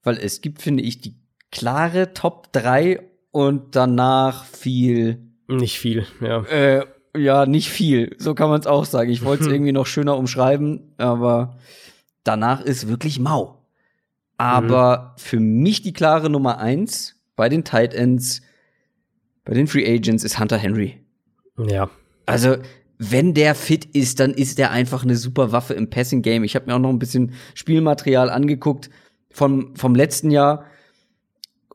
weil es gibt, finde ich, die klare Top 3 und danach viel, Nicht viel, ja. äh, ja, nicht viel. So kann man es auch sagen. Ich wollte es irgendwie noch schöner umschreiben, aber danach ist wirklich mau. Aber für mich die klare Nummer eins bei den Tight Ends, bei den Free Agents ist Hunter Henry. Ja. Also, wenn der fit ist, dann ist der einfach eine super Waffe im Passing Game. Ich habe mir auch noch ein bisschen Spielmaterial angeguckt vom, vom letzten Jahr.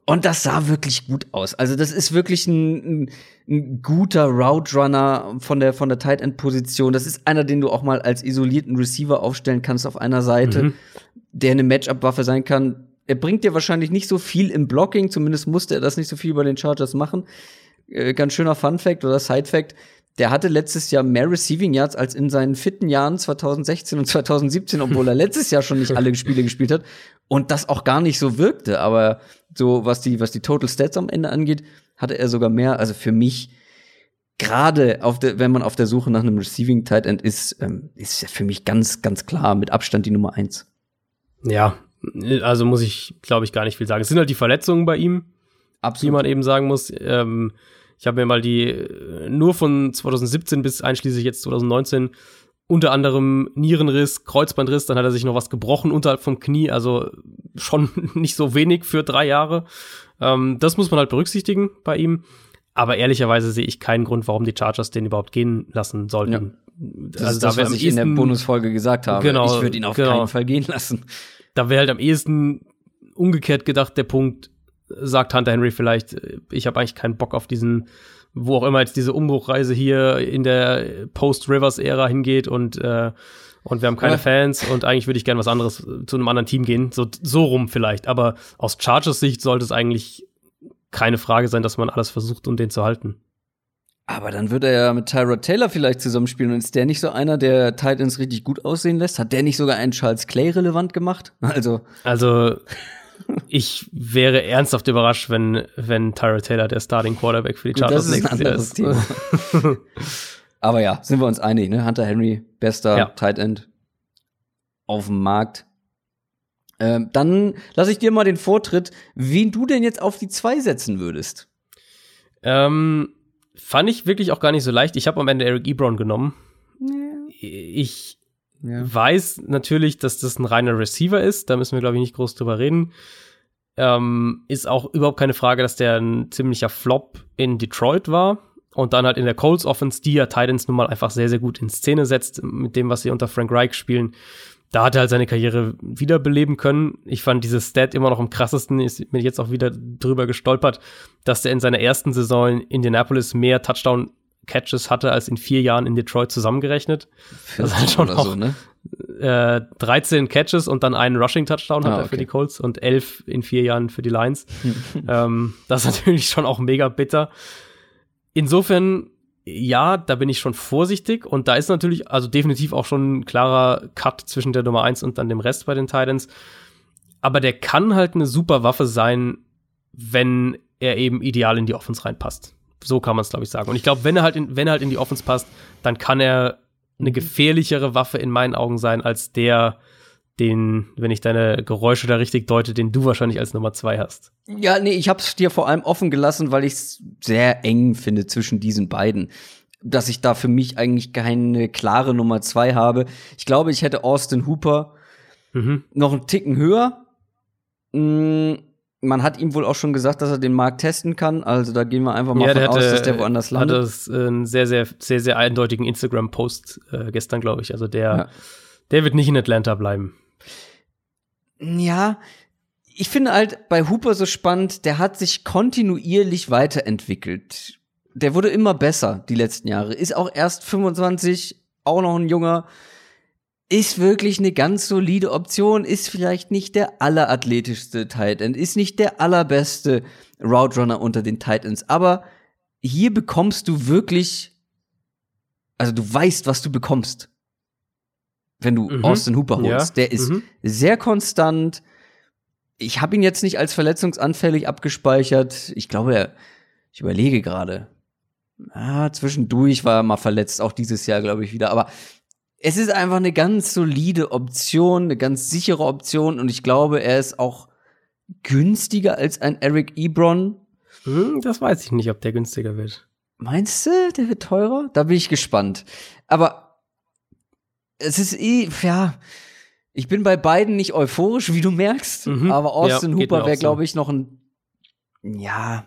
Und das sah wirklich gut aus. Also, das ist wirklich ein, ein, ein guter Route Runner von der, von der Tight End Position. Das ist einer, den du auch mal als isolierten Receiver aufstellen kannst auf einer Seite, Mhm. der eine Matchup-Waffe sein kann. Er bringt dir wahrscheinlich nicht so viel im Blocking, zumindest musste er das nicht so viel bei den Chargers machen. Äh, ganz schöner Fun Fact oder Side Fact. Der hatte letztes Jahr mehr Receiving Yards als in seinen fitten Jahren 2016 und 2017, obwohl er letztes Jahr schon nicht alle Spiele gespielt hat und das auch gar nicht so wirkte. Aber so was die was die Total Stats am Ende angeht, hatte er sogar mehr. Also für mich gerade auf der, wenn man auf der Suche nach einem Receiving Tight End ist, ähm, ist für mich ganz ganz klar mit Abstand die Nummer eins. Ja, also muss ich, glaube ich, gar nicht viel sagen. Es sind halt die Verletzungen bei ihm, wie man eben sagen muss. Ähm, ich habe mir mal die äh, nur von 2017 bis einschließlich jetzt 2019 unter anderem Nierenriss, Kreuzbandriss, dann hat er sich noch was gebrochen unterhalb vom Knie, also schon nicht so wenig für drei Jahre. Ähm, das muss man halt berücksichtigen bei ihm. Aber ehrlicherweise sehe ich keinen Grund, warum die Chargers den überhaupt gehen lassen sollten. Das ist das, wär was ich in der Bonusfolge gesagt habe. Genau, ich würde ihn auf genau. keinen Fall gehen lassen. da wäre halt am ehesten umgekehrt gedacht der Punkt, sagt Hunter Henry vielleicht, äh, ich habe eigentlich keinen Bock auf diesen, wo auch immer jetzt diese Umbruchreise hier in der Post-Rivers-Ära hingeht und, äh, und wir haben keine Ja. Fans und eigentlich würde ich gerne was anderes äh, zu einem anderen Team gehen. So, so rum vielleicht. Aber aus Chargers Sicht sollte es eigentlich keine Frage sein, dass man alles versucht, um den zu halten. Aber dann würde er ja mit Tyrod Taylor vielleicht zusammenspielen. Und ist der nicht so einer, der Titans richtig gut aussehen lässt? Hat der nicht sogar einen Charles Clay relevant gemacht? Also, Also, ich wäre ernsthaft überrascht, wenn, wenn Tyrod Taylor der Starting Quarterback für die gut, Chargers das ist ein anderes Thema. Aber ja, sind wir uns einig, ne? Hunter Henry, bester Ja. Tight End auf dem Markt. Ähm, dann lasse ich dir mal den Vortritt, wen du denn jetzt auf die zwei setzen würdest. Ähm, fand ich wirklich auch gar nicht so leicht. Ich habe am Ende Eric Ebron genommen. Ich Ja. weiß natürlich, dass das ein reiner Receiver ist. Da müssen wir, glaube ich, nicht groß drüber reden. Ähm, ist auch überhaupt keine Frage, dass der ein ziemlicher Flop in Detroit war. Und dann halt in der Colts Offense, die ja Titans nun mal einfach sehr, sehr gut in Szene setzt, mit dem, was sie unter Frank Reich spielen. Da hat er halt seine Karriere wiederbeleben können. Ich fand dieses Stat immer noch am krassesten, ist mir jetzt auch wieder drüber gestolpert, dass der in seiner ersten Saison in Indianapolis mehr Touchdown-Catches hatte als in vier Jahren in Detroit zusammengerechnet. Das ist halt schon auch- so, ne? Äh, 13 Catches und dann einen Rushing-Touchdown hat Ah, er für okay. die Colts und 11 in vier Jahren für die Lions. ähm, das ist natürlich schon auch mega bitter. Insofern, ja, da bin ich schon vorsichtig und da ist natürlich, also definitiv auch schon ein klarer Cut zwischen der Nummer 1 und dann dem Rest bei den Titans. Aber der kann halt eine super Waffe sein, wenn er eben ideal in die Offense reinpasst. So kann man es, glaube ich, sagen. Und ich glaube, wenn er halt in, wenn er halt in die Offense passt, dann kann er eine gefährlichere Waffe in meinen Augen sein als der, den, wenn ich deine Geräusche da richtig deute, den du wahrscheinlich als Nummer zwei hast. Ja, nee, ich hab's dir vor allem offen gelassen, weil ich es sehr eng finde zwischen diesen beiden. Dass ich da für mich eigentlich keine klare Nummer zwei habe. Ich glaube, ich hätte Austin Hooper mhm. noch einen Ticken höher. Mm, man hat ihm wohl auch schon gesagt, dass er den Markt testen kann. Also da gehen wir einfach mal ja, von aus, dass der woanders landet. Hat das äh, einen sehr, sehr, sehr, sehr eindeutigen Instagram-Post äh, gestern, glaube ich. Also der, ja. der wird nicht in Atlanta bleiben. Ja, ich finde halt bei Hooper so spannend, der hat sich kontinuierlich weiterentwickelt. Der wurde immer besser die letzten Jahre. Ist auch erst 25, auch noch ein junger. Ist wirklich eine ganz solide Option, ist vielleicht nicht der allerathletischste Tight End, ist nicht der allerbeste Route Runner unter den Titans, aber hier bekommst du wirklich, also du weißt, was du bekommst wenn du mhm. Austin Hooper holst. Ja. Der ist mhm. sehr konstant. Ich habe ihn jetzt nicht als verletzungsanfällig abgespeichert. Ich glaube, ich überlege gerade. Ah, zwischendurch war er mal verletzt, auch dieses Jahr, glaube ich, wieder. Aber es ist einfach eine ganz solide Option, eine ganz sichere Option. Und ich glaube, er ist auch günstiger als ein Eric Ebron. Hm, das weiß ich nicht, ob der günstiger wird. Meinst du, der wird teurer? Da bin ich gespannt. Aber es ist eh, ja, ich bin bei beiden nicht euphorisch, wie du merkst, mhm. aber Austin ja, Hooper wäre, so. glaube ich, noch ein, ja,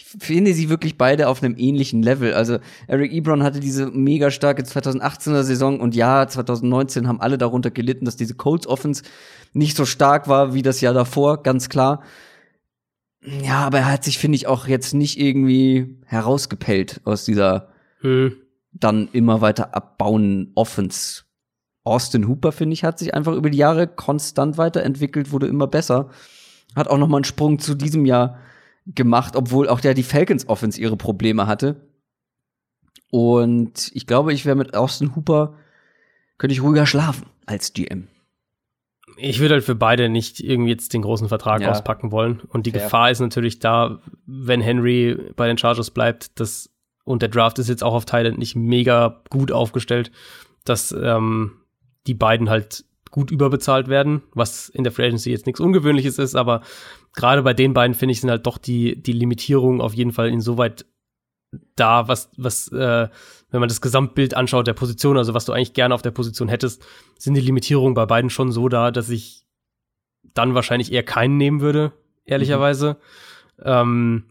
ich finde sie wirklich beide auf einem ähnlichen Level. Also Eric Ebron hatte diese mega starke 2018er Saison und ja, 2019 haben alle darunter gelitten, dass diese Colts Offense nicht so stark war wie das Jahr davor, ganz klar. Ja, aber er hat sich, finde ich, auch jetzt nicht irgendwie herausgepellt aus dieser hm. dann immer weiter abbauen Offense. Austin Hooper, finde ich, hat sich einfach über die Jahre konstant weiterentwickelt, wurde immer besser. Hat auch noch mal einen Sprung zu diesem Jahr gemacht, obwohl auch der die Falcons Offense ihre Probleme hatte. Und ich glaube, ich wäre mit Austin Hooper, könnte ich ruhiger schlafen als GM. Ich würde halt für beide nicht irgendwie jetzt den großen Vertrag ja. auspacken wollen. Und die Fair. Gefahr ist natürlich da, wenn Henry bei den Chargers bleibt, dass, und der Draft ist jetzt auch auf Thailand nicht mega gut aufgestellt, dass ähm, die beiden halt gut überbezahlt werden, was in der Free Agency jetzt nichts Ungewöhnliches ist, aber gerade bei den beiden finde ich sind halt doch die die Limitierungen auf jeden Fall insoweit da, was was äh, wenn man das Gesamtbild anschaut der Position, also was du eigentlich gerne auf der Position hättest, sind die Limitierungen bei beiden schon so da, dass ich dann wahrscheinlich eher keinen nehmen würde, ehrlicherweise. Mhm. Ähm,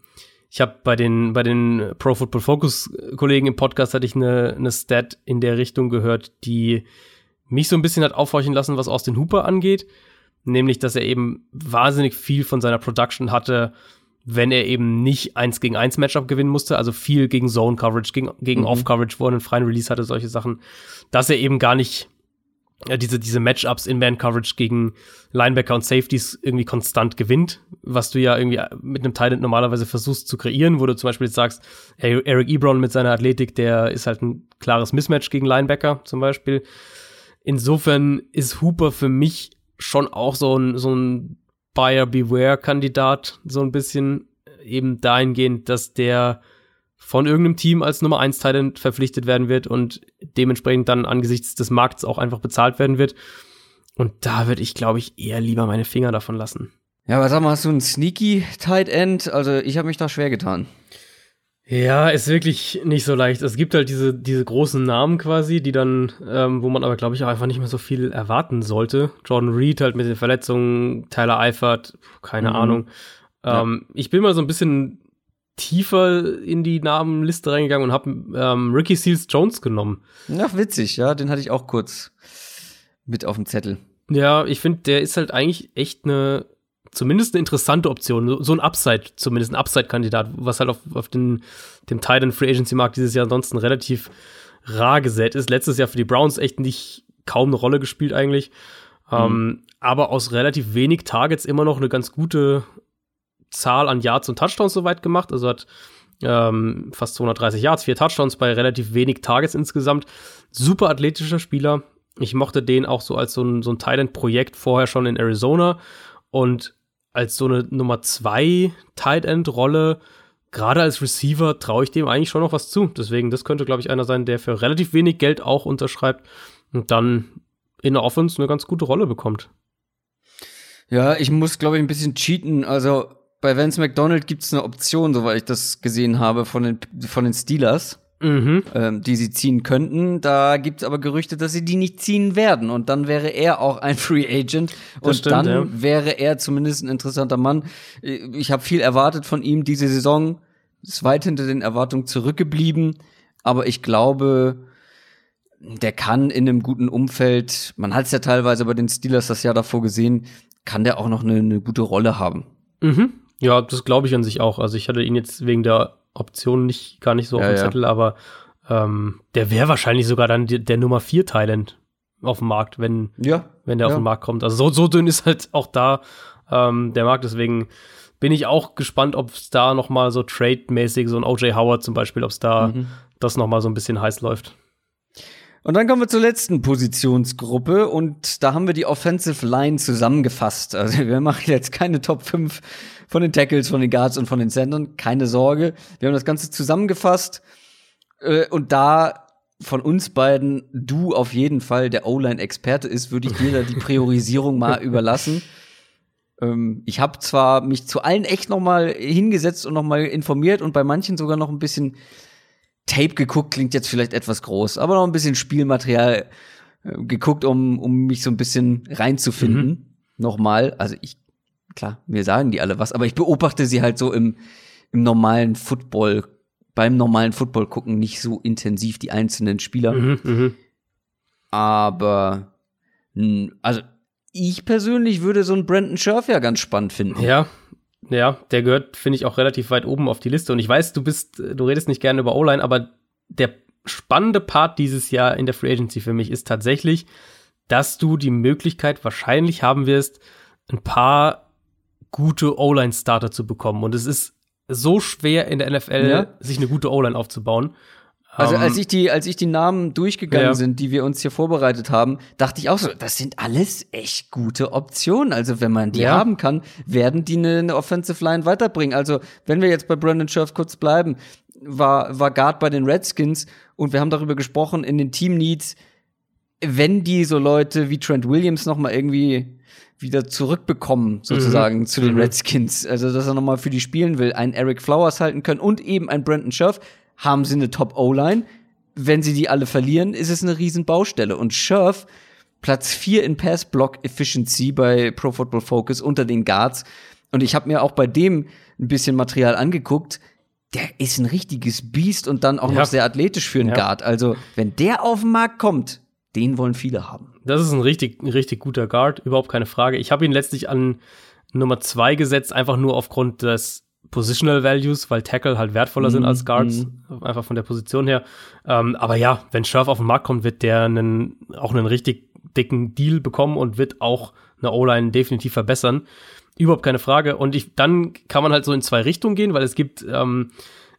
ich habe bei den bei den Pro Football Focus Kollegen im Podcast hatte ich eine eine Stat in der Richtung gehört, die mich so ein bisschen hat aufhorchen lassen, was Austin Hooper angeht. Nämlich, dass er eben wahnsinnig viel von seiner Production hatte, wenn er eben nicht eins gegen eins Matchup gewinnen musste, also viel gegen Zone Coverage, gegen, gegen mhm. Off Coverage, wo er einen freien Release hatte, solche Sachen, dass er eben gar nicht ja, diese, diese Matchups in Man Coverage gegen Linebacker und Safeties irgendwie konstant gewinnt, was du ja irgendwie mit einem Titan normalerweise versuchst zu kreieren, wo du zum Beispiel jetzt sagst, hey, Eric Ebron mit seiner Athletik, der ist halt ein klares Mismatch gegen Linebacker zum Beispiel. Insofern ist Hooper für mich schon auch so ein, so ein Buyer Beware-Kandidat, so ein bisschen eben dahingehend, dass der von irgendeinem Team als Nummer 1 Talent verpflichtet werden wird und dementsprechend dann angesichts des Markts auch einfach bezahlt werden wird. Und da würde ich, glaube ich, eher lieber meine Finger davon lassen. Ja, aber sag mal, hast du einen sneaky Tight End? Also ich habe mich da schwer getan. Ja, ist wirklich nicht so leicht. Es gibt halt diese, diese großen Namen quasi, die dann, ähm, wo man aber, glaube ich, auch einfach nicht mehr so viel erwarten sollte. Jordan Reed halt mit den Verletzungen, Tyler Eifert, keine mhm. Ahnung. Ähm, ja. Ich bin mal so ein bisschen tiefer in die Namenliste reingegangen und habe ähm, Ricky Seals Jones genommen. Ach, witzig, ja, den hatte ich auch kurz mit auf dem Zettel. Ja, ich finde, der ist halt eigentlich echt eine zumindest eine interessante Option, so ein Upside, zumindest ein Upside-Kandidat, was halt auf, auf den, dem Titan Free Agency-Markt dieses Jahr ansonsten relativ rar gesät ist. Letztes Jahr für die Browns echt nicht kaum eine Rolle gespielt eigentlich. Mhm. Ähm, aber aus relativ wenig Targets immer noch eine ganz gute Zahl an Yards und Touchdowns soweit gemacht. Also hat ähm, fast 230 Yards, vier Touchdowns bei relativ wenig Targets insgesamt. Super athletischer Spieler. Ich mochte den auch so als so ein, so ein Thailand-Projekt vorher schon in Arizona und als so eine Nummer zwei Tight End Rolle, gerade als Receiver, traue ich dem eigentlich schon noch was zu. Deswegen, das könnte, glaube ich, einer sein, der für relativ wenig Geld auch unterschreibt und dann in der Offense eine ganz gute Rolle bekommt. Ja, ich muss, glaube ich, ein bisschen cheaten. Also bei Vance McDonald gibt es eine Option, soweit ich das gesehen habe, von den, von den Steelers, mhm. ähm, die sie ziehen könnten. Da gibt es aber Gerüchte, dass sie die nicht ziehen werden. Und dann wäre er auch ein Free Agent. Und stimmt, dann ja. wäre er zumindest ein interessanter Mann. Ich habe viel erwartet von ihm diese Saison. Ist weit hinter den Erwartungen zurückgeblieben. Aber ich glaube, der kann in einem guten Umfeld, man hat es ja teilweise bei den Steelers das Jahr davor gesehen, kann der auch noch eine, eine gute Rolle haben. Mhm. Ja, das glaube ich an sich auch. Also ich hatte ihn jetzt wegen der Option nicht gar nicht so auf ja, dem Zettel, ja. aber ähm, der wäre wahrscheinlich sogar dann die, der Nummer 4 Thailand auf dem Markt, wenn, ja, wenn der auf den Markt kommt. Also so, so dünn ist halt auch da ähm, der Markt. Deswegen bin ich auch gespannt, ob es da noch mal so trade-mäßig, so ein O.J. Howard zum Beispiel, ob es da mhm. das noch mal so ein bisschen heiß läuft. Und dann kommen wir zur letzten Positionsgruppe und da haben wir die Offensive Line zusammengefasst. Also wir machen jetzt keine Top 5 von den Tackles, von den Guards und von den Sendern, keine Sorge. Wir haben das Ganze zusammengefasst äh, und da von uns beiden du auf jeden Fall der O-Line-Experte ist, würde ich dir da die Priorisierung mal überlassen. Ähm, ich habe zwar mich zu allen echt noch mal hingesetzt und noch mal informiert und bei manchen sogar noch ein bisschen Tape geguckt, klingt jetzt vielleicht etwas groß, aber noch ein bisschen Spielmaterial äh, geguckt, um, um mich so ein bisschen reinzufinden. Mhm. Nochmal, also ich, klar, mir sagen die alle was, aber ich beobachte sie halt so im, im normalen Football, beim normalen Football gucken, nicht so intensiv die einzelnen Spieler. Mhm, mh. Aber, also ich persönlich würde so einen Brandon Scherf ja ganz spannend finden. Ja, ja, der gehört, finde ich, auch relativ weit oben auf die Liste. Und ich weiß, du bist, du redest nicht gerne über O-Line, aber der spannende Part dieses Jahr in der Free Agency für mich ist tatsächlich, dass du die Möglichkeit wahrscheinlich haben wirst, ein paar gute O-Line-Starter zu bekommen. Und es ist so schwer in der NFL, ja. sich eine gute O-Line aufzubauen. Also als ähm, ich die, als ich die Namen durchgegangen ja. sind, die wir uns hier vorbereitet haben, dachte ich auch so, das sind alles echt gute Optionen. Also wenn man die ja. haben kann, werden die eine, eine, Offensive Line weiterbringen. Also wenn wir jetzt bei Brandon Scherf kurz bleiben, war, war Guard bei den Redskins und wir haben darüber gesprochen in den Team Needs, wenn die so Leute wie Trent Williams noch mal irgendwie wieder zurückbekommen, sozusagen, mhm. zu den mhm. Redskins. Also, dass er nochmal für die spielen will, einen Eric Flowers halten können und eben einen Brandon Scherf haben sie eine Top-O-Line. Wenn sie die alle verlieren, ist es eine riesen Baustelle. Und Scherf, Platz 4 in Pass-Block-Efficiency bei Pro Football Focus unter den Guards. Und ich habe mir auch bei dem ein bisschen Material angeguckt. Der ist ein richtiges Biest und dann auch ja. noch sehr athletisch für einen ja. Guard. Also, wenn der auf den Markt kommt, den wollen viele haben. Das ist ein richtig, ein richtig guter Guard, überhaupt keine Frage. Ich habe ihn letztlich an Nummer 2 gesetzt, einfach nur aufgrund des Positional Values, weil Tackle halt wertvoller mm, sind als Guards, mm. einfach von der Position her. Ähm, aber ja, wenn Scherf auf den Markt kommt, wird der einen, auch einen richtig dicken Deal bekommen und wird auch eine O-Line definitiv verbessern. Überhaupt keine Frage. Und ich, dann kann man halt so in zwei Richtungen gehen, weil es gibt, ähm,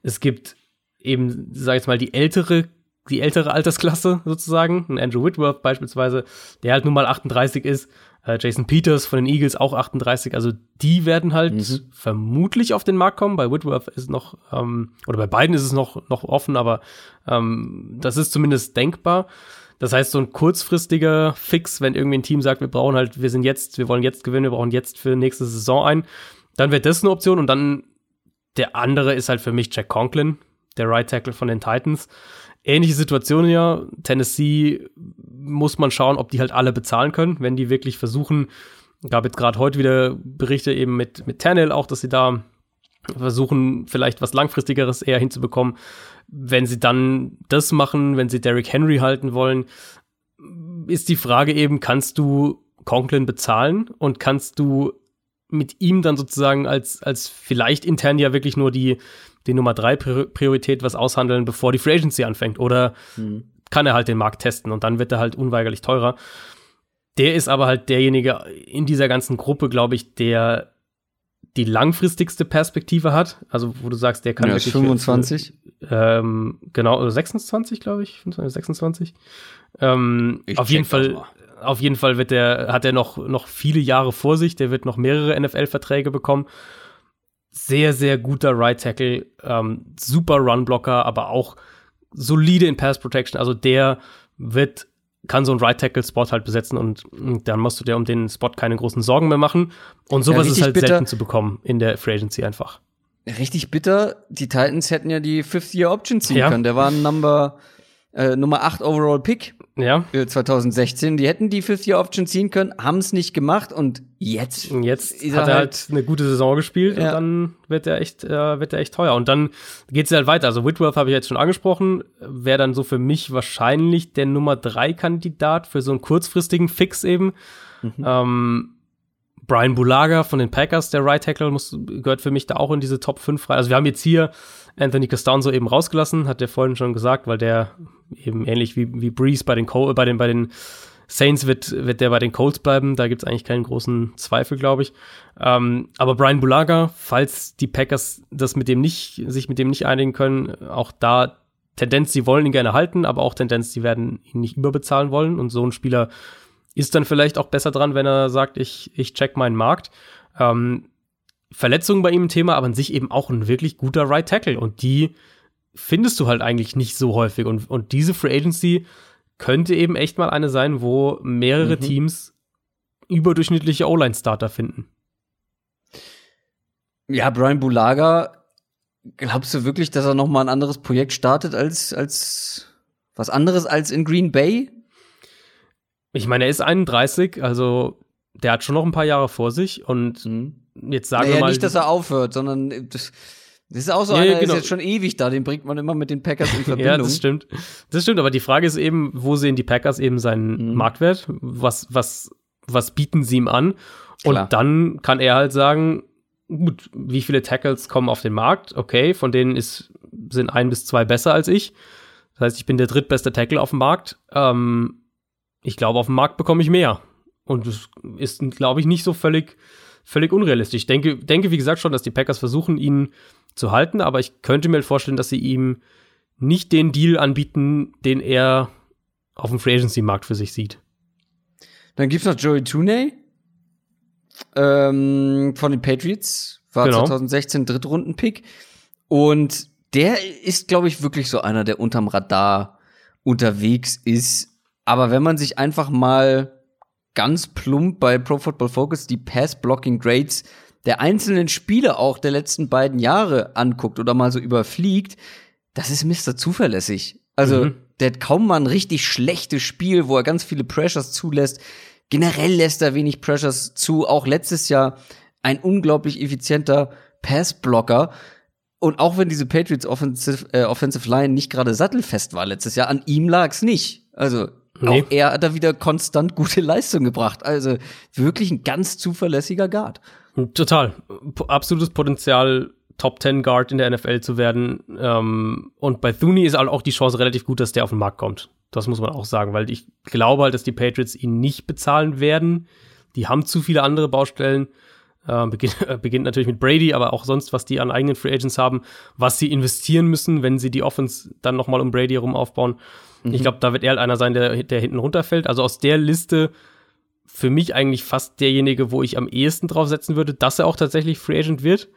es gibt eben, sag ich jetzt mal, die ältere die ältere Altersklasse sozusagen, ein Andrew Whitworth beispielsweise, der halt nun mal 38 ist äh, Jason Peters von den Eagles auch 38. Also die werden halt mhm. vermutlich auf den Markt kommen. Bei Whitworth ist noch, ähm, oder bei beiden ist es noch, noch offen, aber ähm, das ist zumindest denkbar. Das heißt, so ein kurzfristiger Fix, wenn irgendwie ein Team sagt, wir brauchen halt, wir sind jetzt, wir wollen jetzt gewinnen, wir brauchen jetzt für nächste Saison ein, dann wird das eine Option und dann der andere ist halt für mich Jack Conklin, der Right Tackle von den Titans ähnliche Situation ja. Tennessee muss man schauen, ob die halt alle bezahlen können, wenn die wirklich versuchen. Gab jetzt gerade heute wieder Berichte eben mit, mit Tannell auch, dass sie da versuchen, vielleicht was Langfristigeres eher hinzubekommen. Wenn sie dann das machen, wenn sie Derrick Henry halten wollen, ist die Frage eben, kannst du Conklin bezahlen und kannst du mit ihm dann sozusagen als, als vielleicht intern ja wirklich nur die, die Nummer drei Priorität was aushandeln, bevor die Free Agency anfängt? Oder mhm. kann er halt den Markt testen und dann wird er halt unweigerlich teurer? Der ist aber halt derjenige in dieser ganzen Gruppe, glaube ich, der die langfristigste Perspektive hat. Also, wo du sagst, der kann Ja, wirklich. 25. Ähm, genau, 26, glaube ich. 25, 26. Ähm, Ich auf jeden Fall, auf jeden Fall wird der, hat er noch, noch viele Jahre vor sich. Der wird noch mehrere NFL-Verträge bekommen. Sehr, sehr guter Right Tackle, ähm, super Run-Blocker, aber auch solide in Pass Protection. Also der wird, kann so einen Right Tackle Spot halt besetzen und, und dann musst du dir um den Spot keine großen Sorgen mehr machen. Und sowas ist richtig halt bitter. selten zu bekommen in der Free Agency einfach. Richtig bitter. Die Titans hätten ja die Fifth-Year-Option ziehen Ja. können. Der war ein Number, äh, Nummer 8 Overall-Pick Ja. für 2016. Die hätten die Fifth-Year-Option ziehen können, haben es nicht gemacht und jetzt Und jetzt hat er halt eine gute Saison gespielt Ja. und dann wird er echt, äh, wird er echt teuer. Und dann geht's halt weiter. Also Whitworth habe ich jetzt schon angesprochen, wäre dann so für mich wahrscheinlich der Nummer drei Kandidat für so einen kurzfristigen Fix eben. Ähm, Brian Bulaga von den Packers, der Right Tackle, muss, gehört für mich da auch in diese Top 5 rein. Also wir haben jetzt hier Anthony Costanzo eben rausgelassen, hat der vorhin schon gesagt, weil der eben ähnlich wie, wie Breeze bei den, Col bei den, bei den Saints wird, wird der bei den Colts bleiben. Da gibt's eigentlich keinen großen Zweifel, glaube ich. Ähm, aber Brian Bulaga, falls die Packers das mit dem nicht, sich mit dem nicht einigen können, auch da Tendenz, sie wollen ihn gerne halten, aber auch Tendenz, sie werden ihn nicht überbezahlen wollen. Und so ein Spieler ist dann vielleicht auch besser dran, wenn er sagt, ich, ich check meinen Markt. Ähm, Verletzungen bei ihm ein Thema, aber an sich eben auch ein wirklich guter Right Tackle. Und die findest du halt eigentlich nicht so häufig. Und, und diese Free Agency könnte eben echt mal eine sein, wo mehrere Mhm. Teams überdurchschnittliche O-Line-Starter finden. Ja, Brian Bulaga, glaubst du wirklich, dass er noch mal ein anderes Projekt startet als als was anderes als in Green Bay? Ich meine, er ist 31, also der hat schon noch ein paar Jahre vor sich. Und jetzt sagen naja, wir mal. nicht, dass er aufhört, sondern das, das ist auch so Ja, einer, ja, genau. ist jetzt schon ewig da, den bringt man immer mit den Packers in Verbindung. Ja, das stimmt. Das stimmt, aber die Frage ist eben, wo sehen die Packers eben seinen Mhm. Marktwert? Was, was, was bieten sie ihm an? Klar. Und dann kann er halt sagen, gut, wie viele Tackles kommen auf den Markt? Okay, von denen ist, sind ein bis zwei besser als ich. Das heißt, ich bin der drittbeste Tackle auf dem Markt. Ähm, ich glaube, auf dem Markt bekomme ich mehr. Und das ist, glaube ich, nicht so völlig, völlig unrealistisch. Ich denke, denke, wie gesagt, schon, dass die Packers versuchen, ihn zu halten, aber ich könnte mir vorstellen, dass sie ihm nicht den Deal anbieten, den er auf dem Free Agency Markt für sich sieht. Dann gibt's noch Joey Tooney ähm, von den Patriots, war Genau. 2016 Drittrunden-Pick. Und der ist, glaube ich, wirklich so einer, der unterm Radar unterwegs ist. Aber wenn man sich einfach mal ganz plump bei Pro Football Focus die Pass-Blocking-Grades der einzelnen Spiele auch der letzten beiden Jahre anguckt oder mal so überfliegt, das ist Mr. Zuverlässig. Also, Mhm. der hat kaum mal ein richtig schlechtes Spiel, wo er ganz viele Pressures zulässt. Generell lässt er wenig Pressures zu. Auch letztes Jahr ein unglaublich effizienter Passblocker. Und auch wenn diese Patriots Offensive, äh, Offensive Line nicht gerade sattelfest war letztes Jahr, an ihm lag's nicht. Also Nee. auch er hat da wieder konstant gute Leistung gebracht. Also wirklich ein ganz zuverlässiger Guard. Total. P absolutes Potenzial, Top 10 Guard in der NFL zu werden. Ähm, und bei Thuney ist halt auch die Chance relativ gut, dass der auf den Markt kommt. Das muss man auch sagen, weil ich glaube halt, dass die Patriots ihn nicht bezahlen werden. Die haben zu viele andere Baustellen. Äh, beginnt, äh, beginnt natürlich mit Brady, aber auch sonst, was die an eigenen Free Agents haben, was sie investieren müssen, wenn sie die Offense dann noch mal um Brady herum aufbauen. Ich glaube, da wird er halt einer sein, der, der hinten runterfällt. Also aus der Liste für mich eigentlich fast derjenige, wo ich am ehesten drauf setzen würde, dass er auch tatsächlich Free Agent wird.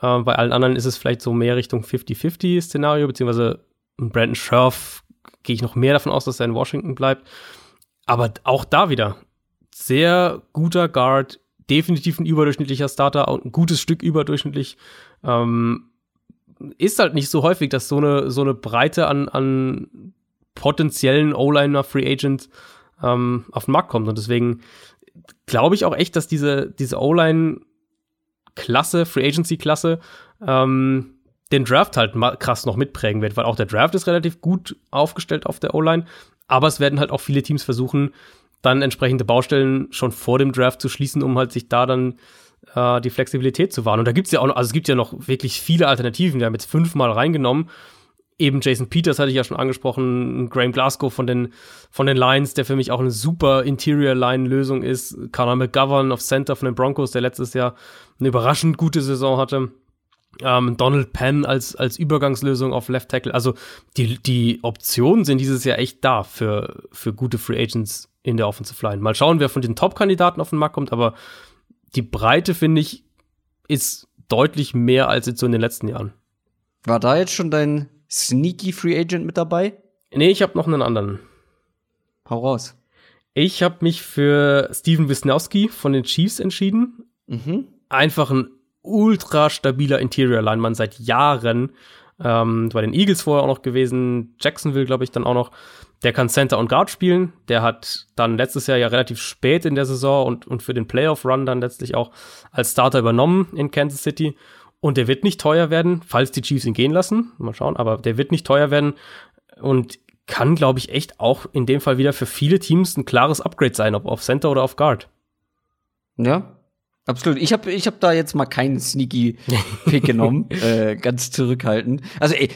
Äh, bei allen anderen ist es vielleicht so mehr Richtung 50-50-Szenario, beziehungsweise Brandon Scherf gehe ich noch mehr davon aus, dass er in Washington bleibt. Aber auch da wieder sehr guter Guard, definitiv ein überdurchschnittlicher Starter und ein gutes Stück überdurchschnittlich. Ähm, ist halt nicht so häufig, dass so eine, so eine Breite an, an potenziellen O-Liner Free Agents ähm, auf den Markt kommt. Und deswegen glaube ich auch echt, dass diese, diese O-Line-Klasse, Free Agency-Klasse, ähm, den Draft halt krass noch mitprägen wird, weil auch der Draft ist relativ gut aufgestellt auf der O-Line, aber es werden halt auch viele Teams versuchen, dann entsprechende Baustellen schon vor dem Draft zu schließen, um halt sich da dann äh, die Flexibilität zu wahren. Und da gibt's ja auch noch, also es gibt ja noch wirklich viele Alternativen. Wir haben jetzt fünfmal reingenommen. Eben Jason Peters hatte ich ja schon angesprochen, Graham Glasgow von den, von den Lions, der für mich auch eine super Interior-Line-Lösung ist. Connor McGovern auf Center von den Broncos, der letztes Jahr eine überraschend gute Saison hatte. Ähm, Donald Penn als, als Übergangslösung auf Left Tackle. Also die, die Optionen sind dieses Jahr echt da für, für gute Free Agents in der Offensive Line. Mal schauen, wer von den Top-Kandidaten auf den Markt kommt, aber die Breite, finde ich, ist deutlich mehr als jetzt so in den letzten Jahren. War da jetzt schon dein Sneaky Free Agent mit dabei? Nee, ich habe noch einen anderen. Hau raus. Ich habe mich für Steven Wisnowski von den Chiefs entschieden. Mhm. Einfach ein ultra stabiler Interior Lineman seit Jahren. Ähm, bei den Eagles vorher auch noch gewesen, Jacksonville, glaube ich, dann auch noch. Der kann Center und Guard spielen. Der hat dann letztes Jahr ja relativ spät in der Saison und, und für den Playoff-Run dann letztlich auch als Starter übernommen in Kansas City. Und der wird nicht teuer werden, falls die Chiefs ihn gehen lassen. Mal schauen, aber der wird nicht teuer werden und kann, glaube ich, echt auch in dem Fall wieder für viele Teams ein klares Upgrade sein, ob auf Center oder auf Guard. Ja, absolut. Ich habe ich hab da jetzt mal keinen sneaky Pick genommen, äh, ganz zurückhaltend. Also ey,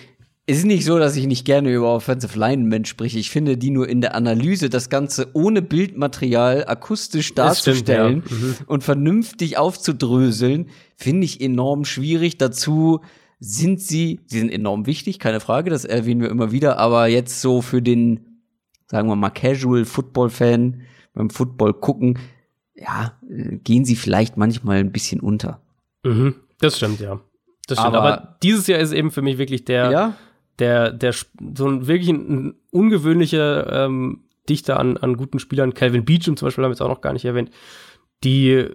es ist nicht so, dass ich nicht gerne über Offensive Linemen spreche. Ich finde die nur in der Analyse, das Ganze ohne Bildmaterial akustisch darzustellen stimmt, ja. mhm. und vernünftig aufzudröseln, finde ich enorm schwierig. Dazu sind sie, sie sind enorm wichtig, keine Frage, das erwähnen wir immer wieder, aber jetzt so für den, sagen wir mal, Casual Football-Fan beim Football gucken, ja, gehen sie vielleicht manchmal ein bisschen unter. Mhm. Das stimmt, ja. Das stimmt. Aber- Aber, dieses Jahr ist eben für mich wirklich der, Ja, der, der so ein wirklich ein, ein ungewöhnlicher ähm, Dichter an, an guten Spielern. Calvin Beecham zum Beispiel haben wir jetzt auch noch gar nicht erwähnt, die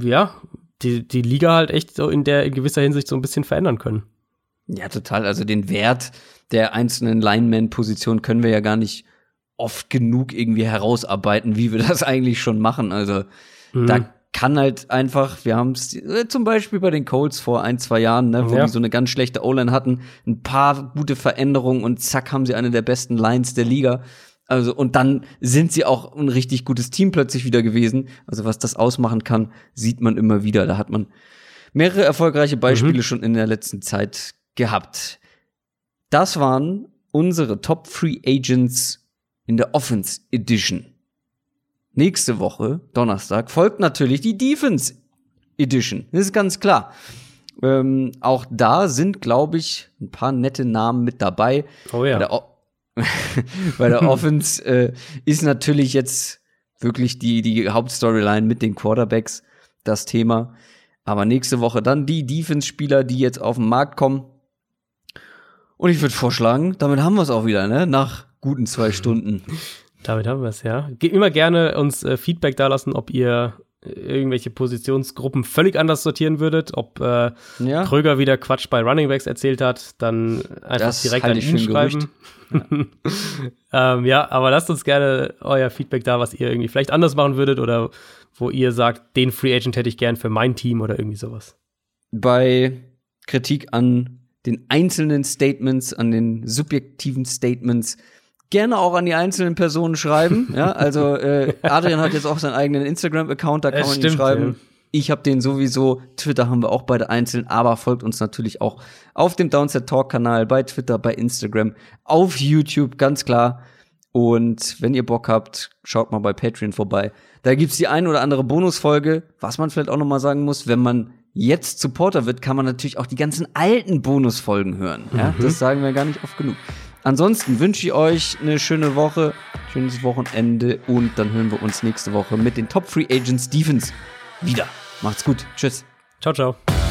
ja die, die Liga halt echt so in der in gewisser Hinsicht so ein bisschen verändern können. Ja, total. Also den Wert der einzelnen Lineman-Positionen können wir ja gar nicht oft genug irgendwie herausarbeiten, wie wir das eigentlich schon machen. Also Mhm. da kann halt einfach, wir haben es äh, zum Beispiel bei den Colts vor ein, zwei Jahren, ne, wo Ja. die so eine ganz schlechte O-Line hatten, ein paar gute Veränderungen und zack haben sie eine der besten Lines der Liga. Also, und dann sind sie auch ein richtig gutes Team plötzlich wieder gewesen. Also, was das ausmachen kann, sieht man immer wieder. Da hat man mehrere erfolgreiche Beispiele schon in der letzten Zeit gehabt. Das waren unsere Top Free Agents in der Offense Edition. Nächste Woche, Donnerstag, folgt natürlich die Defense Edition. Das ist ganz klar. Ähm, auch da sind, glaube ich, ein paar nette Namen mit dabei. Oh Bei ja. der, o bei der Offense äh, ist natürlich jetzt wirklich die, die Hauptstoryline mit den Quarterbacks das Thema. Aber nächste Woche dann die Defense-Spieler, die jetzt auf den Markt kommen. Und ich würde vorschlagen, damit haben wir es auch wieder, ne? Nach guten zwei Stunden. Damit haben wir es, ja. Ge immer gerne uns äh, Feedback dalassen, ob ihr äh, irgendwelche Positionsgruppen völlig anders sortieren würdet, ob äh, Ja. Kröger wieder Quatsch bei Running Backs erzählt hat, dann einfach Das direkt an ihn schreiben. ähm, ja, aber lasst uns gerne euer Feedback da, was ihr irgendwie vielleicht anders machen würdet oder wo ihr sagt, den Free Agent hätte ich gern für mein Team oder irgendwie sowas. bei Kritik an den einzelnen Statements, an den subjektiven Statements, gerne auch an die einzelnen Personen schreiben. ja, also äh, Adrian hat jetzt auch seinen eigenen Instagram-Account, da kann Es man ihn stimmt, schreiben. ja. Ich habe den sowieso. Twitter haben wir auch beide einzeln, aber folgt uns natürlich auch auf dem Downset Talk Kanal, bei Twitter, bei Instagram, auf YouTube, ganz klar. Und wenn ihr Bock habt, schaut mal bei Patreon vorbei. Da gibt's die ein oder andere Bonusfolge. Was man vielleicht auch noch mal sagen muss, wenn man jetzt Supporter wird, kann man natürlich auch die ganzen alten Bonusfolgen hören. Ja, das sagen wir gar nicht oft genug. Ansonsten wünsche ich euch eine schöne Woche, schönes Wochenende und dann hören wir uns nächste Woche mit den Top Free Agents Defense wieder. Macht's gut. Tschüss. Ciao, ciao.